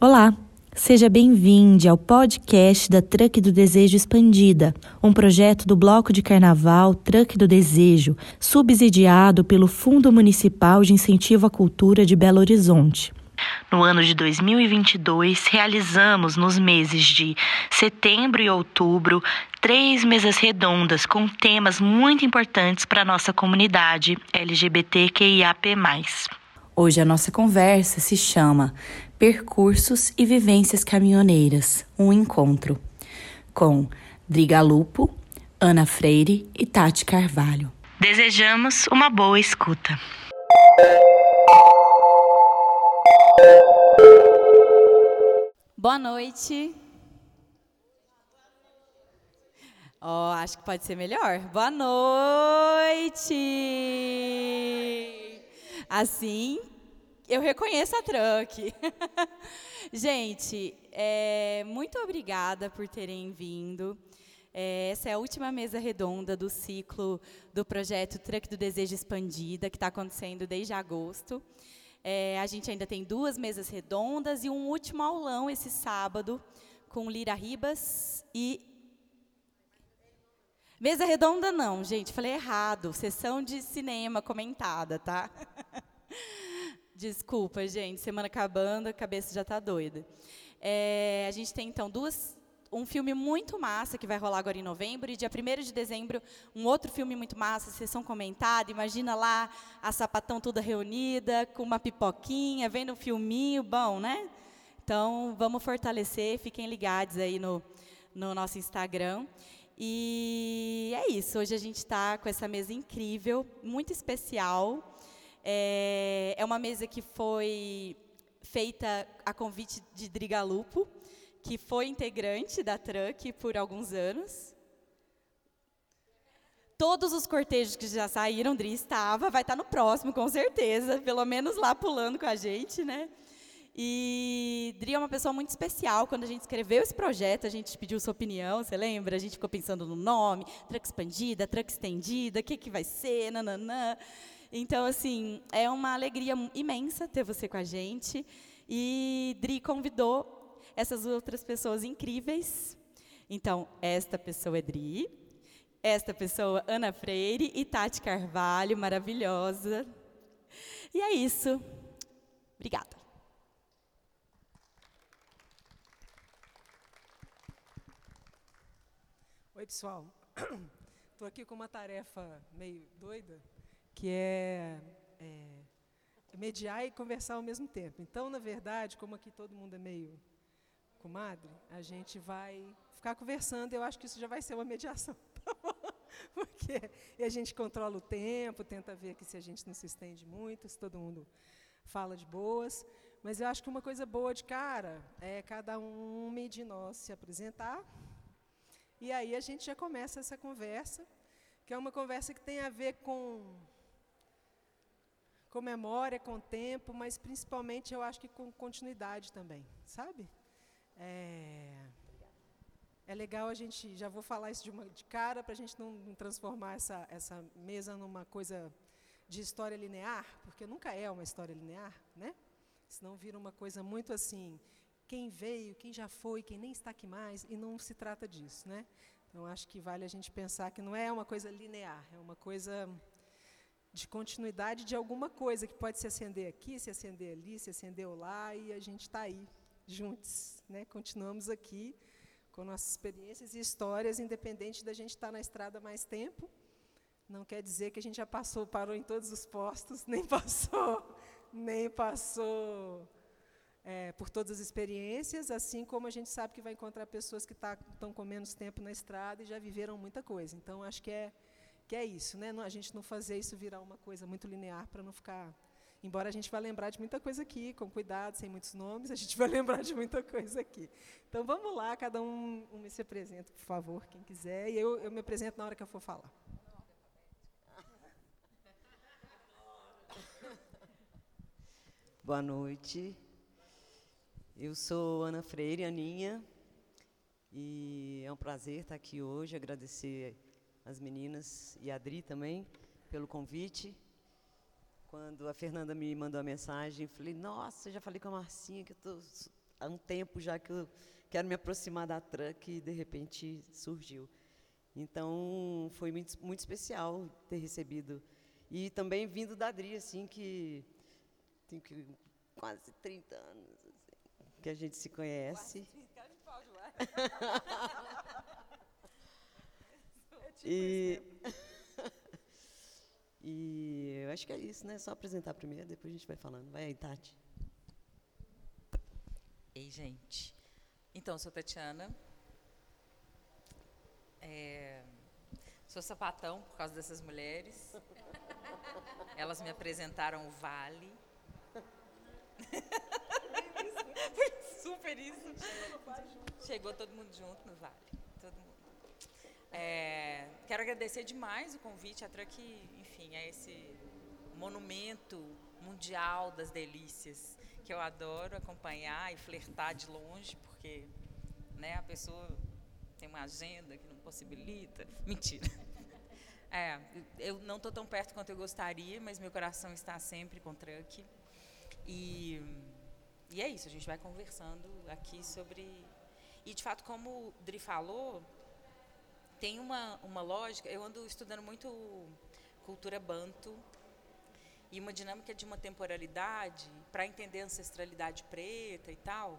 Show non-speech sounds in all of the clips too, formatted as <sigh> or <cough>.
Olá, seja bem-vindo ao podcast da Truck do Desejo Expandida, um projeto do Bloco de Carnaval Truck do Desejo, subsidiado pelo Fundo Municipal de Incentivo à Cultura de Belo Horizonte. No ano de 2022, realizamos nos meses de setembro e outubro três mesas redondas com temas muito importantes para a nossa comunidade LGBTQIAP+. Hoje a nossa conversa se chama Percursos e Vivências Caminhoneiras, um encontro, com Driga Lupo, Ana Freire e Tati Carvalho. Desejamos uma boa escuta. Boa noite. Oh, acho que pode ser melhor. Boa noite. Assim, eu reconheço a truck. <laughs> Gente, é, muito obrigada por terem vindo. É, essa é a última mesa redonda do ciclo do projeto Truck do Desejo Expandida, que está acontecendo desde agosto. É, a gente ainda tem duas mesas redondas e um último aulão esse sábado com Lira Ribas e. Mesa redonda não, gente, falei errado. Sessão de cinema comentada, tá? <laughs> Desculpa, gente, semana acabando, a cabeça já está doida. É, a gente tem, então, duas, um filme muito massa que vai rolar agora em novembro, e dia 1 de dezembro, um outro filme muito massa, sessão comentada. Imagina lá a sapatão toda reunida, com uma pipoquinha, vendo um filminho bom, né? Então, vamos fortalecer, fiquem ligados aí no, no nosso Instagram. E é isso, hoje a gente está com essa mesa incrível, muito especial. É, é uma mesa que foi feita a convite de Drigalupo, que foi integrante da Truck por alguns anos. Todos os cortejos que já saíram, Dri estava, vai estar no próximo, com certeza, pelo menos lá pulando com a gente, né? E Dri é uma pessoa muito especial. Quando a gente escreveu esse projeto, a gente pediu sua opinião, você lembra? A gente ficou pensando no nome, truck expandida, truck estendida, o que, que vai ser, nananã. Então, assim, é uma alegria imensa ter você com a gente. E Dri convidou essas outras pessoas incríveis. Então, esta pessoa é Dri, esta pessoa, Ana Freire e Tati Carvalho, maravilhosa. E é isso. Obrigada. Oi, pessoal. <clears throat> Estou aqui com uma tarefa meio doida que é, é, mediar e conversar ao mesmo tempo. Então, na verdade, como aqui todo mundo é meio comadre, a gente vai ficar conversando. Eu acho que isso já vai ser uma mediação, tá <laughs> Porque a gente controla o tempo, tenta ver que se a gente não se estende muito, se todo mundo fala de boas. Mas eu acho que uma coisa boa de cara é cada um de nós se apresentar. E aí a gente já começa essa conversa, que é uma conversa que tem a ver com com memória, com tempo, mas principalmente eu acho que com continuidade também, sabe? É, é legal a gente, já vou falar isso de, uma, de cara, para a gente não, não transformar essa, essa mesa numa coisa de história linear, porque nunca é uma história linear, né? Senão vira uma coisa muito assim, quem veio, quem já foi, quem nem está aqui mais, e não se trata disso, né? Então acho que vale a gente pensar que não é uma coisa linear, é uma coisa de continuidade de alguma coisa que pode se acender aqui, se acender ali, se acendeu lá, e a gente está aí, juntos. Né? Continuamos aqui com nossas experiências e histórias, independente da gente estar tá na estrada mais tempo. Não quer dizer que a gente já passou, parou em todos os postos, <laughs> nem passou, nem passou é, por todas as experiências, assim como a gente sabe que vai encontrar pessoas que estão tá, com menos tempo na estrada e já viveram muita coisa. Então, acho que é que é isso, né? a gente não fazer isso virar uma coisa muito linear para não ficar. Embora a gente vá lembrar de muita coisa aqui, com cuidado, sem muitos nomes, a gente vai <laughs> lembrar de muita coisa aqui. Então vamos lá, cada um, um se apresenta, por favor, quem quiser, e eu, eu me apresento na hora que eu for falar. <laughs> Boa noite. Eu sou Ana Freire, Aninha, e é um prazer estar aqui hoje, agradecer as meninas e a Adri também pelo convite. Quando a Fernanda me mandou a mensagem, falei, nossa, já falei com a Marcinha que eu estou há um tempo já que eu quero me aproximar da truck e de repente surgiu. Então foi muito, muito especial ter recebido e também vindo da Adri, assim que tem que quase 30 anos assim, que a gente se conhece. <laughs> e <laughs> e eu acho que é isso, né? Só apresentar primeiro, depois a gente vai falando. Vai aí, Tati. Ei, gente. Então, sou Tatiana. É, sou sapatão por causa dessas mulheres. <laughs> Elas me apresentaram o Vale. <laughs> Foi super isso. Chegou todo mundo junto no Vale. É, quero agradecer demais o convite. A Truck, enfim, é esse monumento mundial das delícias que eu adoro acompanhar e flertar de longe, porque né, a pessoa tem uma agenda que não possibilita. Mentira. <laughs> É, eu não estou tão perto quanto eu gostaria, mas meu coração está sempre com truck. E, e é isso, a gente vai conversando aqui sobre. E de fato, como o Dri falou, tem uma, uma lógica. Eu ando estudando muito cultura banto e uma dinâmica de uma temporalidade para entender a ancestralidade preta e tal.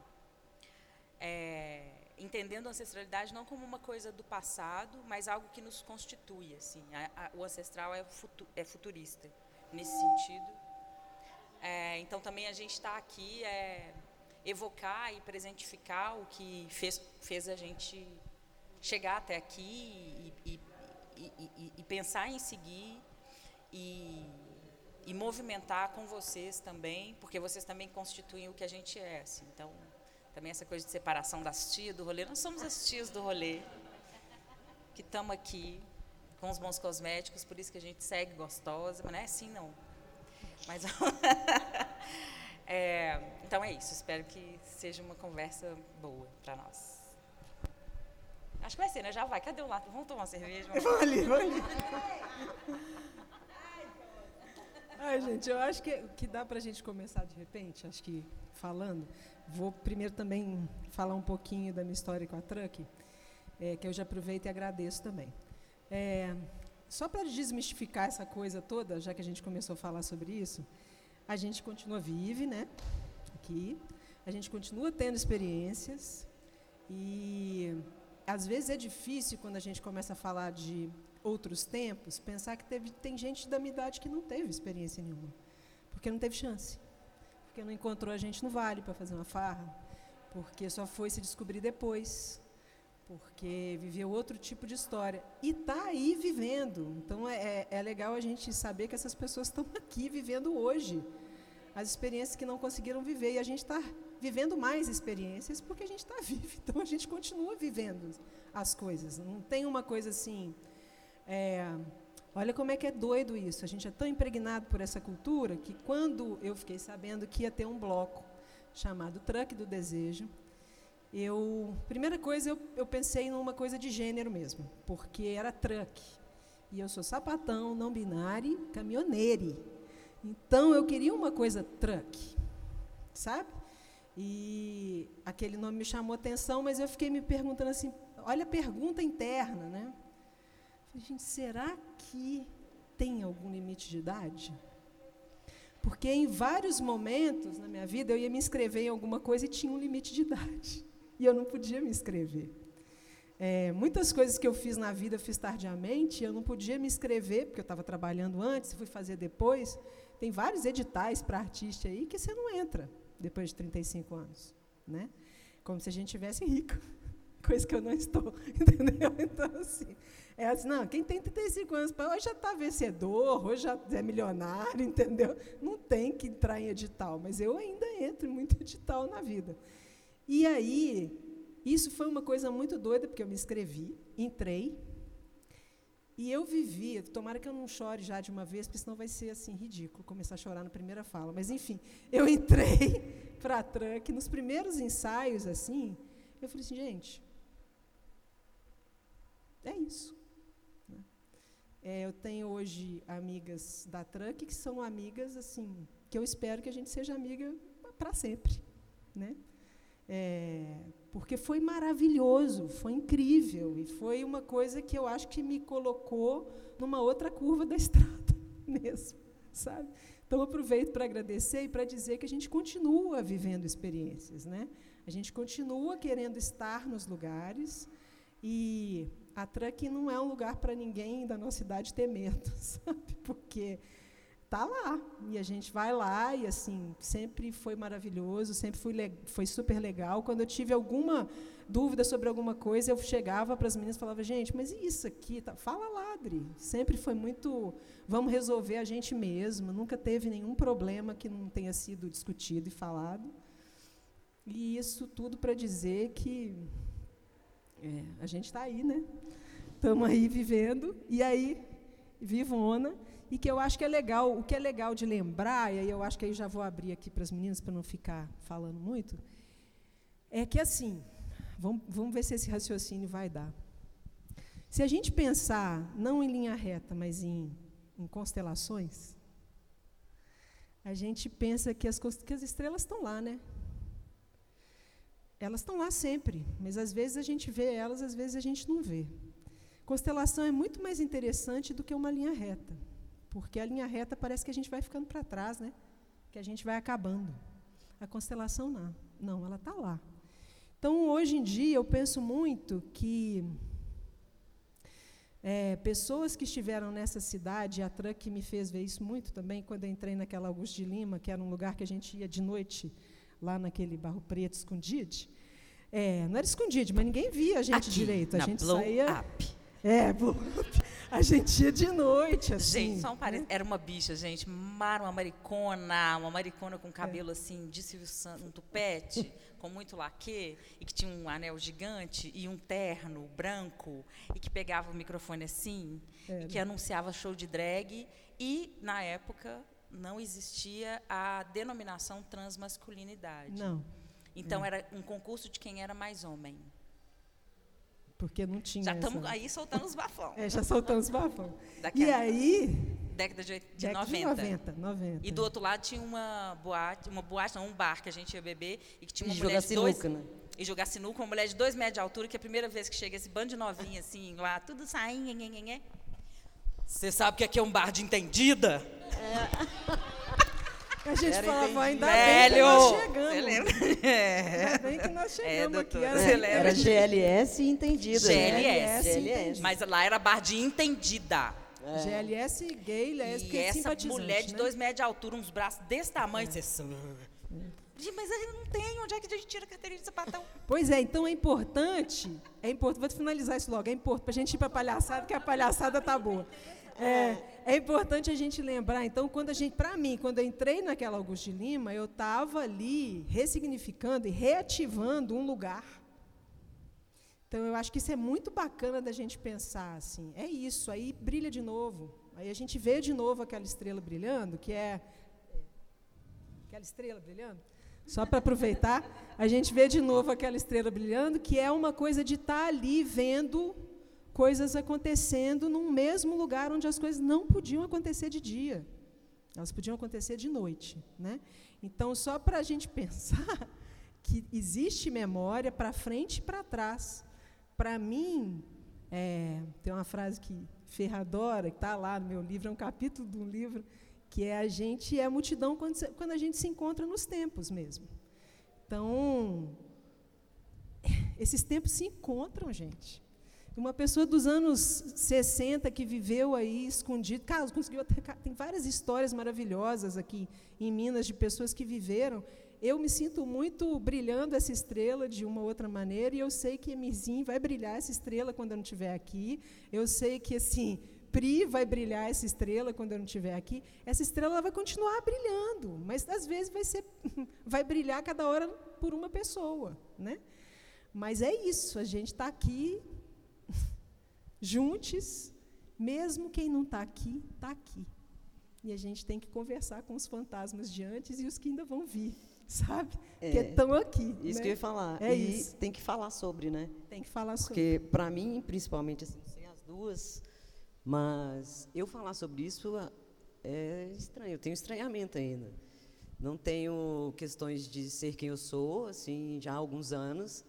É, entendendo a ancestralidade não como uma coisa do passado, mas algo que nos constitui. Assim, a, a, o ancestral é, futu, é, futurista nesse sentido. É, então também a gente está aqui é, evocar e presentificar o que fez, fez a gente chegar até aqui e, e, e, e pensar em seguir e, movimentar com vocês também, porque vocês também constituem o que a gente é. Assim. Então, também essa coisa de separação das tias do rolê. Nós somos as tias do rolê, que estamos aqui com os bons cosméticos, por isso que a gente segue gostosa, mas não é assim não. Mas, <laughs> é, então é isso, espero que seja uma conversa boa para nós. Acho que vai ser, né? Já vai. Cadê o lado? Vamos tomar uma cerveja? Vamos ali, vamos ali. <laughs> Ai, gente, eu acho que, que dá para a gente começar de repente, acho que falando. Vou primeiro também falar um pouquinho da minha história com a Truck, é, que eu já aproveito e agradeço também. É, só para desmistificar essa coisa toda, já que a gente começou a falar sobre isso, a gente continua vive, né? Aqui. A gente continua tendo experiências e às vezes é difícil quando a gente começa a falar de outros tempos, pensar que teve, tem gente da minha idade que não teve experiência nenhuma, porque não teve chance, porque não encontrou a gente no vale para fazer uma farra, porque só foi se descobrir depois, porque viveu outro tipo de história. E está aí vivendo. Então é, é, é legal a gente saber que essas pessoas estão <laughs> aqui vivendo hoje. As experiências que não conseguiram viver. E a gente está vivendo mais experiências porque a gente está <laughs> vivo. Então a gente continua vivendo as coisas. Não tem uma coisa assim. É, olha como é que é doido isso. A gente é tão impregnado por essa cultura que quando eu fiquei sabendo que ia ter um bloco chamado Truck do Desejo, eu primeira coisa eu, eu pensei numa coisa de gênero mesmo, porque era truck. E eu sou sapatão, não binário, caminhoneiro. Então eu queria uma coisa truck, sabe? E aquele nome me chamou atenção, mas eu fiquei me perguntando assim, olha a pergunta interna, né? Falei, gente, será que tem algum limite de idade? Porque em vários momentos na minha vida eu ia me inscrever em alguma coisa e tinha um limite de idade e eu não podia me inscrever. É, muitas coisas que eu fiz na vida eu fiz tardiamente, eu não podia me inscrever, porque eu estava trabalhando antes, fui fazer depois. Tem vários editais para artista aí que você não entra depois de 35 anos. Né? Como se a gente tivesse rico, <laughs> coisa que eu não estou, <laughs> entendeu? Então, assim, é assim, não, quem tem 35 anos, hoje já está vencedor, hoje já é milionário, entendeu? Não tem que entrar em edital, mas eu ainda entro em muito edital na vida. E aí, isso foi uma coisa muito doida, porque eu me inscrevi, entrei, e eu vivi, tomara que eu não chore já de uma vez, porque senão vai ser assim ridículo começar a chorar na primeira fala. Mas enfim, eu entrei para a Truck, nos primeiros ensaios assim, eu falei assim, gente, é isso. Né? É, eu tenho hoje amigas da Truck que são amigas assim, que eu espero que a gente seja amiga para sempre, né? É, porque foi maravilhoso, foi incrível e foi uma coisa que eu acho que me colocou numa outra curva da <laughs> estrada mesmo, sabe? Então aproveito para agradecer e para dizer que a gente continua vivendo experiências, né? A gente continua querendo estar nos lugares e a Truck não é um lugar para ninguém da nossa idade ter medo, <laughs> sabe? Porque tá lá. E a gente vai lá e assim sempre foi maravilhoso sempre foi, foi super legal. Quando eu tive alguma dúvida sobre alguma coisa eu chegava para as meninas e falava gente mas isso aqui? Tá? fala lá Adri. Sempre foi muito vamos resolver a gente mesmo. Nunca teve nenhum problema que não tenha sido discutido e falado. E isso tudo para dizer que é, a gente está aí né? Estamos aí vivendo. E aí vivona e que eu acho que é legal, o que é legal de lembrar, e aí eu acho que aí já vou abrir aqui para as meninas para não ficar falando muito, é que assim, vamos, vamos ver se esse raciocínio vai dar. Se a gente pensar não em linha reta, mas em, em constelações, a gente pensa que as, que as estrelas estão lá, né? Elas estão lá sempre, mas às vezes a gente vê elas, às vezes a gente não vê. Constelação é muito mais interessante do que uma linha reta. Porque a linha reta parece que a gente vai ficando para trás, né? que a gente vai acabando. A constelação não, não ela está lá. Então, hoje em dia, eu penso muito que é, pessoas que estiveram nessa cidade, a Truck me fez ver isso muito também, quando eu entrei naquela Augusto de Lima, que era um lugar que a gente ia de noite, lá naquele Barro Preto, escondido. É, não era escondido, mas ninguém via a gente Aqui, direito. A gente saía. Up. É. <laughs> A gente ia de noite, assim. Gente, só um parênteses. Era uma bicha, gente. Mara, uma maricona, uma maricona com cabelo assim, de Silvio Santos, um tupete, <laughs> com muito laque, e que tinha um anel gigante e um terno branco, e que pegava o microfone assim, e que anunciava show de drag. E, na época, não existia a denominação transmasculinidade. Não. Então, era um concurso de quem era mais homem. Porque não tinha. Já estamos essa- aí soltando os bafão. <laughs> É, já soltamos os bafão. Daqui E a- aí. Década de, de década 90. de 90, 90. E do outro lado tinha uma boate, uma boate, não, um bar que a gente ia beber e que tinha E uma jogar mulher de dois, sinuca, né? E jogar sinuca, uma mulher de dois metros de altura, que é a primeira vez que chega esse bando de novinha, assim, lá, tudo saindo. Você sabe que aqui é um bar de entendida? <laughs> A gente Era falava, ainda Velho! bem que nós Você chegamos. lembra? <laughs> É. Ainda bem que nós chegamos aqui. doutora. Era, Você lembra? Era GLS e entendida. né? GLS. GLS. Mas lá era bar de entendida. GLS gay, lésbica E essa mulher de né? dois metros de altura, uns braços desse tamanho, você sabe. Gente, Mas a gente não tem, onde é que a gente tira a carteirinha de sapatão? Pois é, então é importante, é importante, vou finalizar isso logo, é importante para a gente ir para a palhaçada, que a palhaçada tá boa. É, é importante a gente lembrar, então, quando a gente, para mim, quando eu entrei naquela Augusto de Lima, eu estava ali ressignificando e reativando um lugar. Então, eu acho que isso é muito bacana da gente pensar assim. É isso, aí brilha de novo. Aí a gente vê de novo aquela estrela brilhando, que é aquela estrela brilhando. Só para aproveitar, a gente vê de novo aquela estrela brilhando, que é uma coisa de estar ali vendo coisas acontecendo num mesmo lugar onde as coisas não podiam acontecer de dia. Elas podiam acontecer de noite. Né? Então, só para a gente <laughs> pensar que existe memória para frente e para trás. Para mim, é, tem uma frase que Ferra adora, que está lá no meu livro, é um capítulo de um livro, que é a gente é a multidão quando, quando a gente se encontra nos tempos mesmo. Então, <laughs> esses tempos se encontram, gente. Uma pessoa dos anos 60 que viveu aí escondido, Carlos conseguiu até, tem várias histórias maravilhosas aqui em Minas de pessoas que viveram. Eu me sinto muito brilhando essa estrela de uma outra maneira e eu sei que Emirzinho vai brilhar essa estrela quando eu não estiver aqui. Eu sei que assim Pri vai brilhar essa estrela quando eu não estiver aqui. Essa estrela ela vai continuar brilhando, mas às vezes vai ser, <laughs> vai brilhar cada hora por uma pessoa, né? Mas é isso. A gente está aqui juntos, mesmo quem não está aqui, está aqui. E a gente tem que conversar com os fantasmas de antes e os que ainda vão vir, <laughs> sabe? É, que estão aqui. Isso né? que eu ia falar. É e isso. tem que falar sobre, né? Tem que falar sobre. Porque, para mim, principalmente, assim, sei as duas, mas eu falar sobre isso é estranho, eu tenho estranhamento ainda. Não tenho questões de ser quem eu sou, assim, já há alguns anos.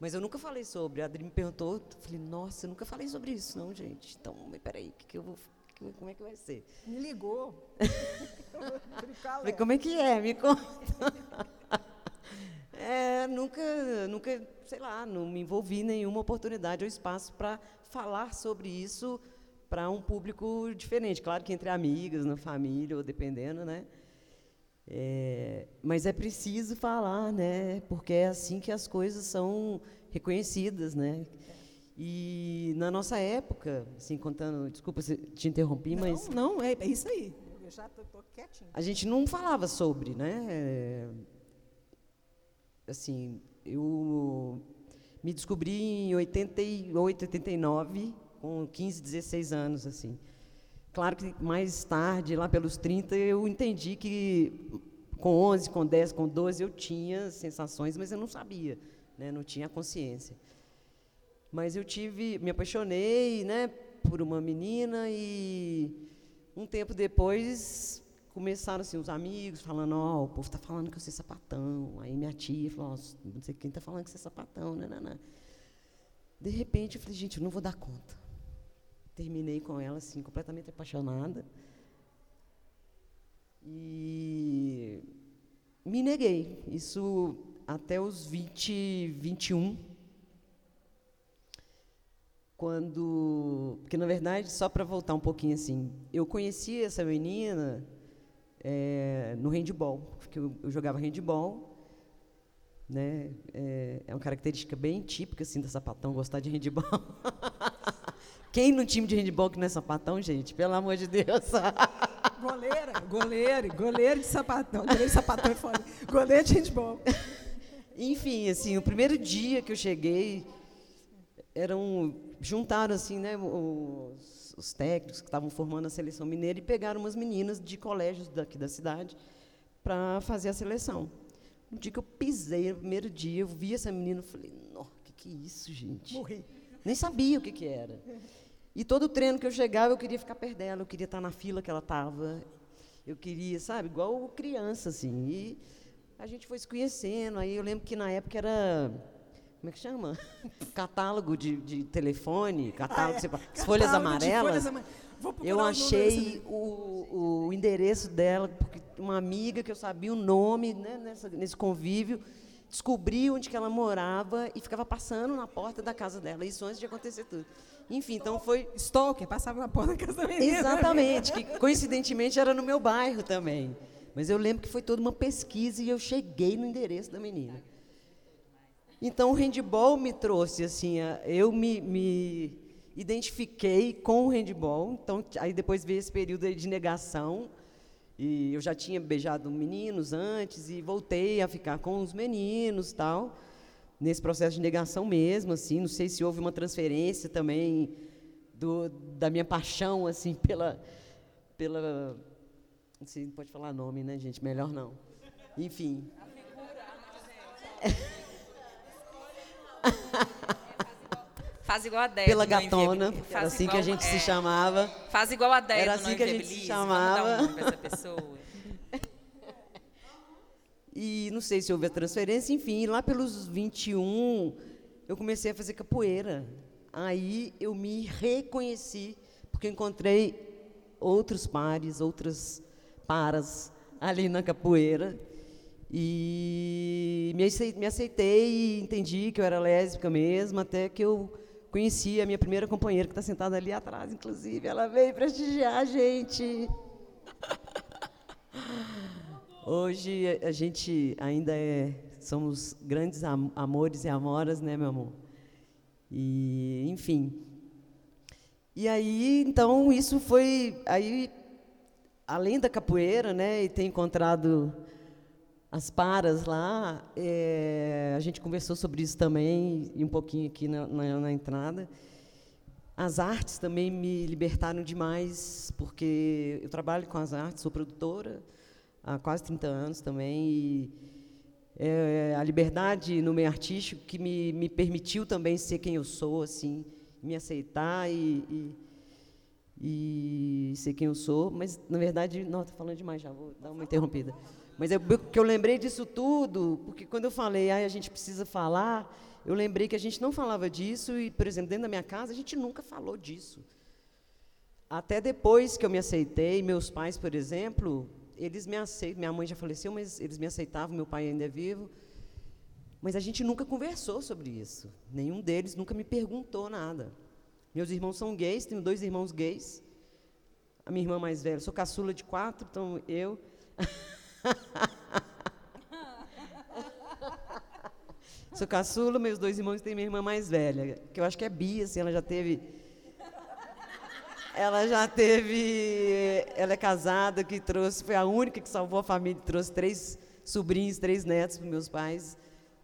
Mas eu nunca falei sobre. A Adri me perguntou, eu falei, nossa, eu nunca falei sobre isso, não, gente. Então, peraí, que que eu vou, que, como é que vai ser? Me ligou. <laughs> falei, como é que é? Me conta. <laughs> é, nunca, nunca, sei lá, não me envolvi em nenhuma oportunidade ou espaço para falar sobre isso para um público diferente. Claro que entre amigas, na família, ou dependendo, né? É, mas é preciso falar, né? Porque é assim que as coisas são reconhecidas, né? E na nossa época, assim, contando, desculpa se te interrompi, não, mas não, é, é isso aí. Eu já tô, tô quietinho. A gente não falava sobre, né? É, assim, eu me descobri em 88, 89, com 15, 16 anos, assim. Claro que mais tarde, lá pelos 30, eu entendi que com 11, com 10, com 12 eu tinha sensações, mas eu não sabia, né? não tinha consciência. Mas eu tive, me apaixonei, né, por uma menina e um tempo depois começaram assim os amigos falando, ó, oh, o povo está falando que eu sou sapatão. Aí minha tia falou, oh, não sei quem está falando que você é sapatão, né, né, né. De repente eu falei, gente, eu não vou dar conta terminei com ela assim, completamente apaixonada. E me neguei. Isso até os 20, 21. Quando. Porque, na verdade, só para voltar um pouquinho assim, eu conheci essa menina é, no handball, porque eu, eu jogava handball. Né? É, é uma característica bem típica assim, da sapatão, gostar de handball. <laughs> Quem no time de handball que não é sapatão, gente? Pelo amor de Deus. <laughs> Goleira, goleiro, goleiro de sapatão. Goleiro de sapatão é foda. Goleiro de handball. Enfim, assim, o primeiro dia que eu cheguei, eram juntaram assim, né, os, os técnicos que estavam formando a seleção mineira e pegaram umas meninas de colégios daqui da cidade para fazer a seleção. No dia que eu pisei, no primeiro dia, eu vi essa menina, e falei, o que que é isso, gente? Morri. Nem sabia o que que era. E todo treino que eu chegava, eu queria ficar perto dela, eu queria estar na fila que ela estava. Eu queria, sabe, igual criança, assim. E a gente foi se conhecendo. Aí eu lembro que na época era. Como é que chama? <laughs> Catálogo de, de telefone, catálogo, ah, é. catálogo folhas amarelas. Folhas eu achei o, o, endereço dela, porque uma amiga que eu sabia o nome né, nessa, nesse convívio, descobri onde que ela morava e ficava passando na porta da casa dela, isso antes de acontecer tudo. Enfim, então foi. Stalker, passava na porta da casa da menina. Exatamente, que coincidentemente era no meu bairro também. Mas eu lembro que foi toda uma pesquisa e eu cheguei no endereço da menina. Então o handball me trouxe, assim, eu me, me identifiquei com o handball. Então, aí depois veio esse período de negação. E eu já tinha beijado meninos antes e voltei a ficar com os meninos tal nesse processo de negação mesmo, assim, não sei se houve uma transferência também do, da minha paixão, assim, <laughs> pela, pela, não sei, não pode falar nome, né, gente, melhor não. Enfim. <laughs> Faz igual a Débora. Pela gatona, era assim que a gente se chamava. Faz igual a Débora. Era assim que a gente se chamava. Um essa pessoa. E não sei se houve a transferência, enfim, lá pelos 21 eu comecei a fazer capoeira. Aí eu me reconheci, porque encontrei outros pares, outras paras ali na capoeira. E me aceitei, e entendi que eu era lésbica mesmo, até que eu conheci a minha primeira companheira, que está sentada ali atrás, inclusive. Ela veio prestigiar a gente. <laughs> Hoje a gente ainda é, somos grandes am amores e amoras, né, meu amor? E, enfim. E aí, então, isso foi aí além da capoeira, né, e ter encontrado as paras lá, é, a gente conversou sobre isso também e um pouquinho aqui na, na, na entrada. As artes também me libertaram demais, porque eu trabalho com as artes, sou produtora, há quase 30 anos também. E, é, a liberdade no meio artístico que me, me permitiu também ser quem eu sou, assim, me aceitar e, e, e sei quem eu sou, mas na verdade, não, estou falando demais já, vou dar uma interrompida. Mas é porque eu lembrei disso tudo, porque quando eu falei, ah, a gente precisa falar, eu lembrei que a gente não falava disso e, por exemplo, dentro da minha casa, a gente nunca falou disso. Até depois que eu me aceitei, meus pais, por exemplo, eles me aceitam, minha mãe já faleceu, mas eles me aceitavam, meu pai ainda é vivo. Mas a gente nunca conversou sobre isso. Nenhum deles nunca me perguntou nada. Meus irmãos são gays, tenho dois irmãos gays. A minha irmã mais velha, sou caçula de quatro, então eu. <laughs> sou caçula, meus dois irmãos têm minha irmã mais velha, que eu acho que é Bia, assim, ela já teve. Ela já teve. Ela é casada, que trouxe, foi a única que salvou a família, trouxe três sobrinhos, três netos para meus pais,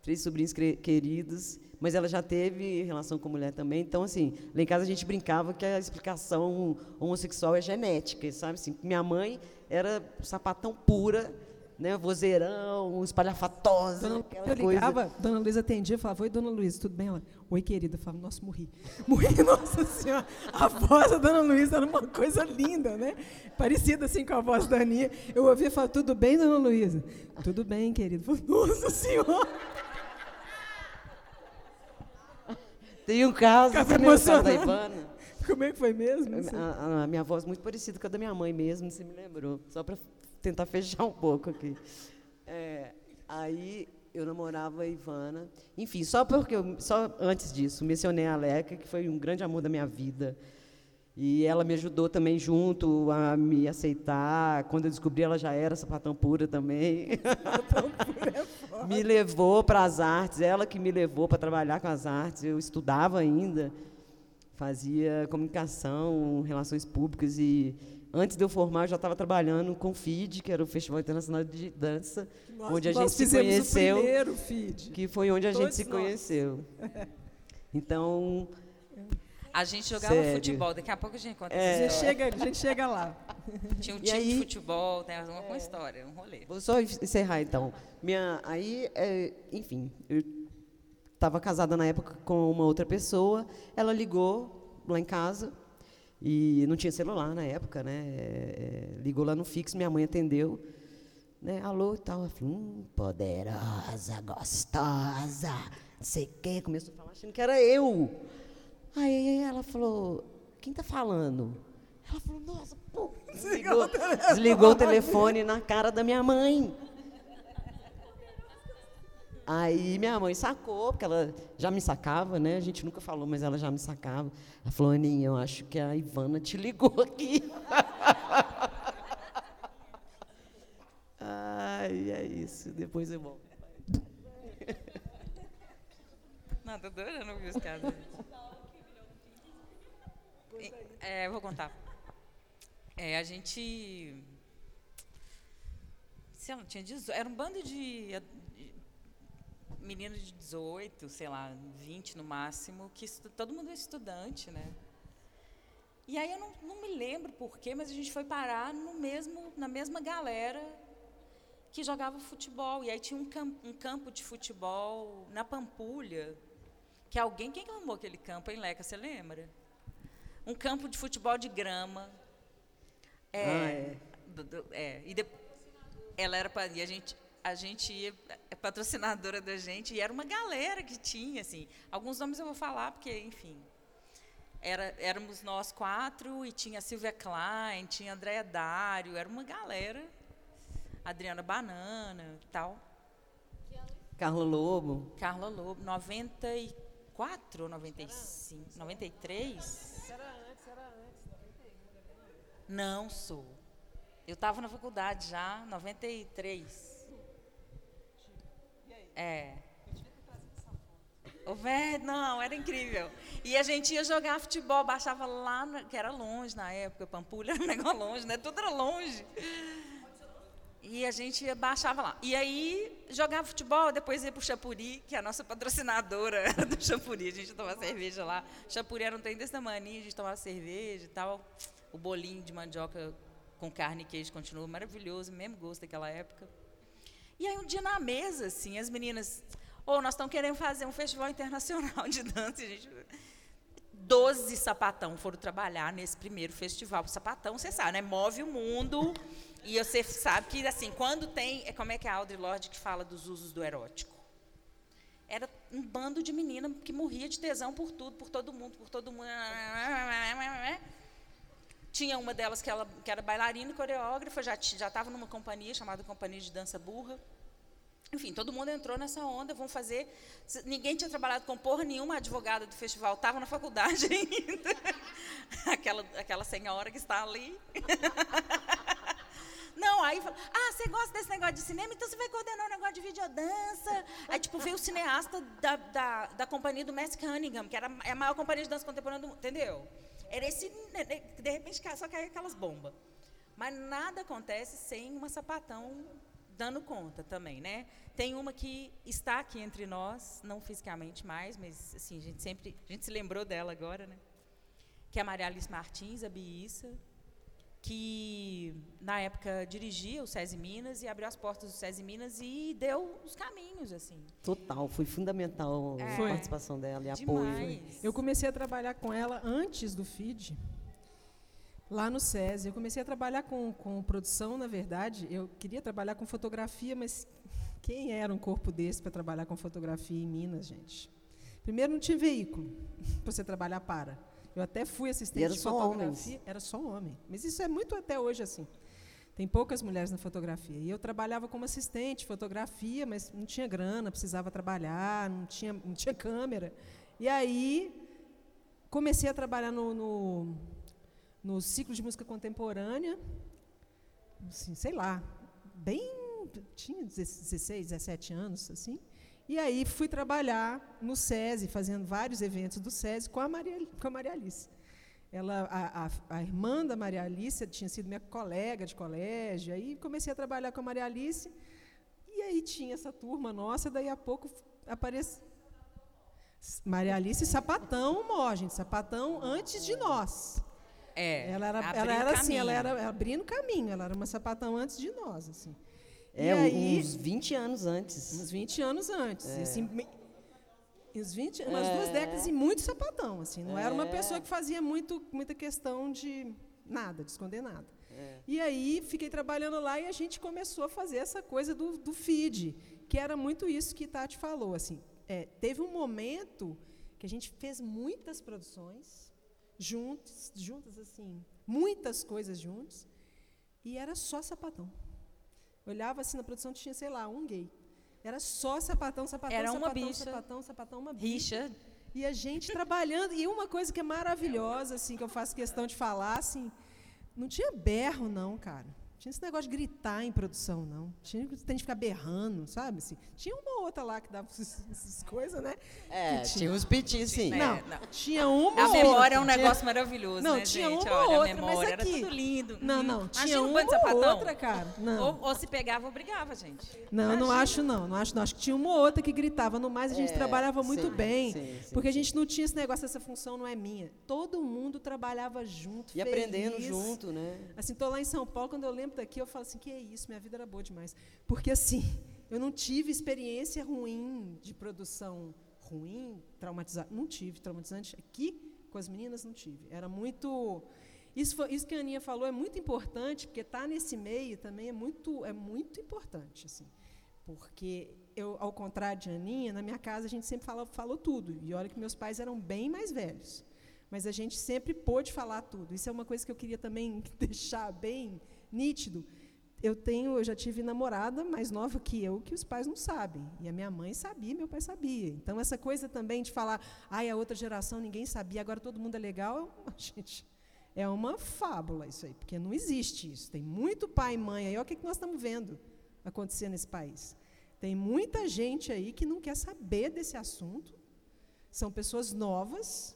três sobrinhos queridos mas ela já teve relação com mulher também. Então, assim, lá em casa a gente brincava que a explicação homossexual é genética, sabe? Assim, minha mãe era sapatão pura, né, vozeirão, espalhafatosa, dona, eu ligava, coisa. Dona Luísa atendia, falava, oi, Dona Luísa, tudo bem? Ela, oi, querida. Eu falava, nossa, morri. <laughs> Morri, <laughs> nossa senhora. A voz da Dona Luísa era uma coisa linda, né? Parecida, assim, com a voz da Aninha. Eu ouvia falar, tudo bem, Dona Luísa? Tudo bem, querida. Nossa senhora. Tem um caso, caso da Ivana. Como é que foi mesmo? A, a, minha voz muito parecida com a da minha mãe mesmo, você me lembrou. Só para tentar <laughs> fechar um pouco aqui. É, aí eu namorava a Ivana. Enfim, só porque eu, só antes disso, mencionei a Aleca, que foi um grande amor da minha vida. E ela me ajudou também junto a me aceitar. Quando eu descobri, ela já era sapatão pura também. Sapatão pura é <laughs> me levou para as artes, ela que me levou para trabalhar com as artes. Eu estudava ainda, fazia comunicação, relações públicas e antes de eu formar, eu já estava trabalhando com o FID, que era o Festival Internacional de Dança, nós, onde a gente se conheceu. O primeiro FID. Que foi onde a Todos gente se nós. conheceu. <laughs> Então, a gente jogava Sério? futebol, daqui a pouco a gente conta é. a, gente chega, a gente chega lá. <laughs> Tinha um time aí, de futebol, tem uma, uma história, um rolê. Vou só encerrar então. Minha, aí, é, enfim, eu estava casada na época com uma outra pessoa, ela ligou lá em casa, e não tinha celular na época, né? É, ligou lá no fixo, minha mãe atendeu, né? Alô e tal. Ela falou, hum, poderosa, gostosa, não sei o quê. Começou a falar achando que era eu. Aí ela falou, quem está falando? Ela falou, nossa, pô, desligou, desligou o telefone na cara da minha mãe. Aí minha mãe sacou, porque ela já me sacava, né? A gente nunca falou, mas ela já me sacava. Ela falou, Aninha, eu acho que a Ivana te ligou aqui. <laughs> Ai, é isso. Depois eu volto. Não, tô adorando ouvir os casos. É, vou contar. É, a gente. Sei lá, tinha 18, era um bando de, de meninos de 18, sei lá, 20 no máximo, que todo mundo é estudante, né? E aí eu não, não me lembro porquê, mas a gente foi parar no mesmo, na mesma galera que jogava futebol. E aí tinha um campo, um campo de futebol na Pampulha, que alguém, quem arrumou aquele campo em Leca, você lembra? um campo de futebol de grama. É, ah, é. Do, do, é e de, ela era e a gente a gente ia, é patrocinadora da gente e era uma galera que tinha assim. Alguns nomes eu vou falar porque, enfim, era, éramos nós quatro e tinha a Silvia Klein, tinha a Andréa Dário, era uma galera. Adriana Banana, tal. Carla Lobo. Carla Lobo, 94 ou 95? 93? Não sou. Eu estava na faculdade já, 93. É. O velho, não, era incrível. E a gente ia jogar futebol, baixava lá, na, que era longe na época, Pampulha era um <laughs> negócio longe, né? Tudo era longe. E a gente baixava lá. E aí jogava futebol, depois ia para o Chapuri, que é a nossa patrocinadora <laughs> do Chapuri. A gente tomava cerveja lá. Chapuri era um trem desse tamanho, a gente tomava cerveja e tal. O bolinho de mandioca com carne e queijo continuou maravilhoso, mesmo gosto daquela época. E aí um dia na mesa, assim, as meninas, ou oh, nós estamos querendo fazer um festival internacional de dança, gente 12 sapatão foram trabalhar nesse primeiro festival. O sapatão, você sabe, né? Move o mundo. E você sabe que, assim, quando tem. é Como é que é a Audre Lorde que fala dos usos do erótico? Era um bando de menina que morria de tesão por tudo, por todo mundo, por todo mundo. Tinha uma delas que, ela, que era bailarina e coreógrafa, já estava numa companhia chamada Companhia de Dança Burra. Enfim, todo mundo entrou nessa onda, vão fazer. Ninguém tinha trabalhado com porra nenhuma, a advogada do festival estava na faculdade <laughs> ainda. aquela, aquela senhora que está ali. <laughs> Não, aí fala, ah, você gosta desse negócio de cinema, então você vai coordenar um negócio de videodança. Aí, tipo, veio o cineasta da, da, da companhia do Matt Cunningham, que era a maior companhia de dança contemporânea do mundo, entendeu? Era esse, né, né, de repente, só caiu aquelas bombas. Mas nada acontece sem uma sapatão dando conta também, né? Tem uma que está aqui entre nós, não fisicamente mais, mas assim, a gente sempre, a gente se lembrou dela agora, né? Que é a Maria Alice Martins, a Biissa, que na época dirigia o SESI Minas e abriu as portas do SESI Minas e deu os caminhos assim. Total, foi fundamental é, a participação dela e demais. apoio. Eu comecei a trabalhar com ela antes do FID, lá no SESI. Eu comecei a trabalhar com, com produção, na verdade. Eu queria trabalhar com fotografia, mas quem era um corpo desse para trabalhar com fotografia em Minas, gente? Primeiro, não tinha veículo <laughs> para você trabalhar para. Eu até fui assistente era de fotografia. Homens. Era só homem. Mas isso é muito até hoje assim. Tem poucas mulheres na fotografia. E eu trabalhava como assistente de fotografia, mas não tinha grana, precisava trabalhar, não tinha, não tinha <laughs> câmera. E aí comecei a trabalhar no, no, no ciclo de música contemporânea, assim, sei lá, bem. Tinha 16, 17 anos, assim. E aí fui trabalhar no SESI, fazendo vários eventos do SESI com a Maria, com a Maria Alice. Ela, a, a, a, irmã da Maria Alice tinha sido minha colega de colégio, aí comecei a trabalhar com a Maria Alice, e aí tinha essa turma nossa, daí a pouco aparece Maria Alice Sapatão, mó, gente, Sapatão antes de nós. É, ela era, ela era assim, ela era abrindo caminho, ela era uma sapatão antes de nós, assim. É, aí, uns 20 anos antes. Uns 20 anos antes. É. Assim, uns 20, umas é. duas décadas e muito sapatão. Assim, não é. era uma é. pessoa que fazia muito, muita questão de nada, de esconder nada. É. E aí fiquei trabalhando lá e a gente começou a fazer essa coisa do, do feed, que era muito isso que Tati falou. Assim, é, teve um momento que a gente fez muitas produções juntas, juntas assim, muitas coisas juntos, e era só sapatão. Olhava assim na produção, tinha, sei lá, um gay. Era só sapatão, sapatão, Era uma sapatão, bicha. sapatão, sapatão, uma bicha. Richa. E a gente trabalhando. E uma coisa que é maravilhosa, assim, que eu faço questão de falar, assim, não tinha berro, não, cara tinha esse negócio de gritar em produção, não. Tinha que tem de ficar berrando, sabe? Assim, tinha uma outra lá que dava essas coisas, né? É, tinha, tinha uns pitis, sim. Não, é, não, tinha uma A memória outra, é um negócio maravilhoso, não, né, tinha gente? uma Olha, outra, a memória mas era tudo lindo. Não, não, hum. tinha um uma outra, cara. Não. Ou, ou, se pegava ou brigava, gente. Não, Imagina. não acho não, não acho não. Acho que tinha uma outra que gritava, no mais a gente é, trabalhava muito sim, bem, sim, sim, porque a gente não tinha esse negócio, essa função não é minha. Todo mundo trabalhava junto, E feliz. aprendendo junto, né? Assim, tô lá em São Paulo, quando eu lembro daqui, eu falo assim, que é isso, minha vida era boa demais. Porque, assim, eu não tive experiência ruim de produção ruim, traumatizante. Não tive traumatizante. Aqui, com as meninas, não tive. Era muito. Isso, foi, isso que a Aninha falou é muito importante, porque estar tá nesse meio também é muito, é muito importante. Assim, porque, eu, ao contrário de Aninha, na minha casa a gente sempre fala, falou tudo. E olha que meus pais eram bem mais velhos. Mas a gente sempre pôde falar tudo. Isso é uma coisa que eu queria também <laughs> deixar bem nítido eu tenho, eu já tive namorada mais nova que eu que os pais não sabem. E a minha mãe sabia, meu pai sabia. Então essa coisa também de falar, ai, a outra geração ninguém sabia, agora todo mundo é legal, <laughs> gente, é uma fábula isso aí, porque não existe isso. Tem muito pai e mãe aí, olha o que, que nós estamos vendo acontecer nesse país. Tem muita gente aí que não quer saber desse assunto. São pessoas novas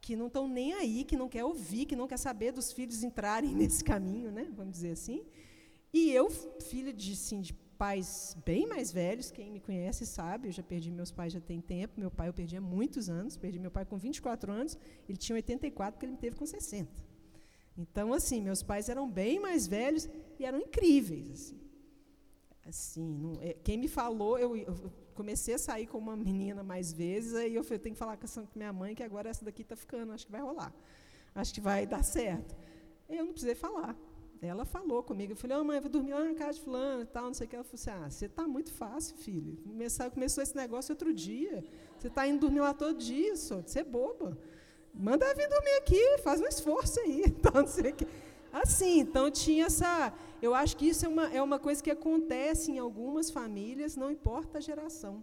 que não estão nem aí, que não quer ouvir, que não quer saber dos filhos entrarem <laughs> nesse caminho, né? Vamos dizer assim. E eu, filha de, de pais bem mais velhos, quem me conhece sabe, eu já perdi meus pais já tem tempo, meu pai eu perdi há muitos anos, perdi meu pai com 24 anos, ele tinha 84 porque ele me teve com 60. Então, assim, meus pais eram bem mais velhos e eram incríveis. Assim. Assim, não, é, quem me falou, eu, eu, comecei a sair com uma menina mais vezes, aí eu falei, tenho que falar com, com minha mãe que agora essa daqui está ficando, acho que vai rolar. Acho que vai dar certo. Eu não precisei falar. Ela falou comigo, eu falei, oh, mãe, eu vou dormir lá na casa de fulano e tal, não sei o que. Ela falou assim, ah, você está muito fácil, filho. Começar, começou esse negócio outro dia. Você está indo dormir lá todo dia. Você é boba. Manda vir dormir aqui, faz um esforço aí. <laughs> Então, não sei o que. Assim, então tinha essa. Eu acho que isso é uma, é uma coisa que acontece em algumas famílias, não importa a geração.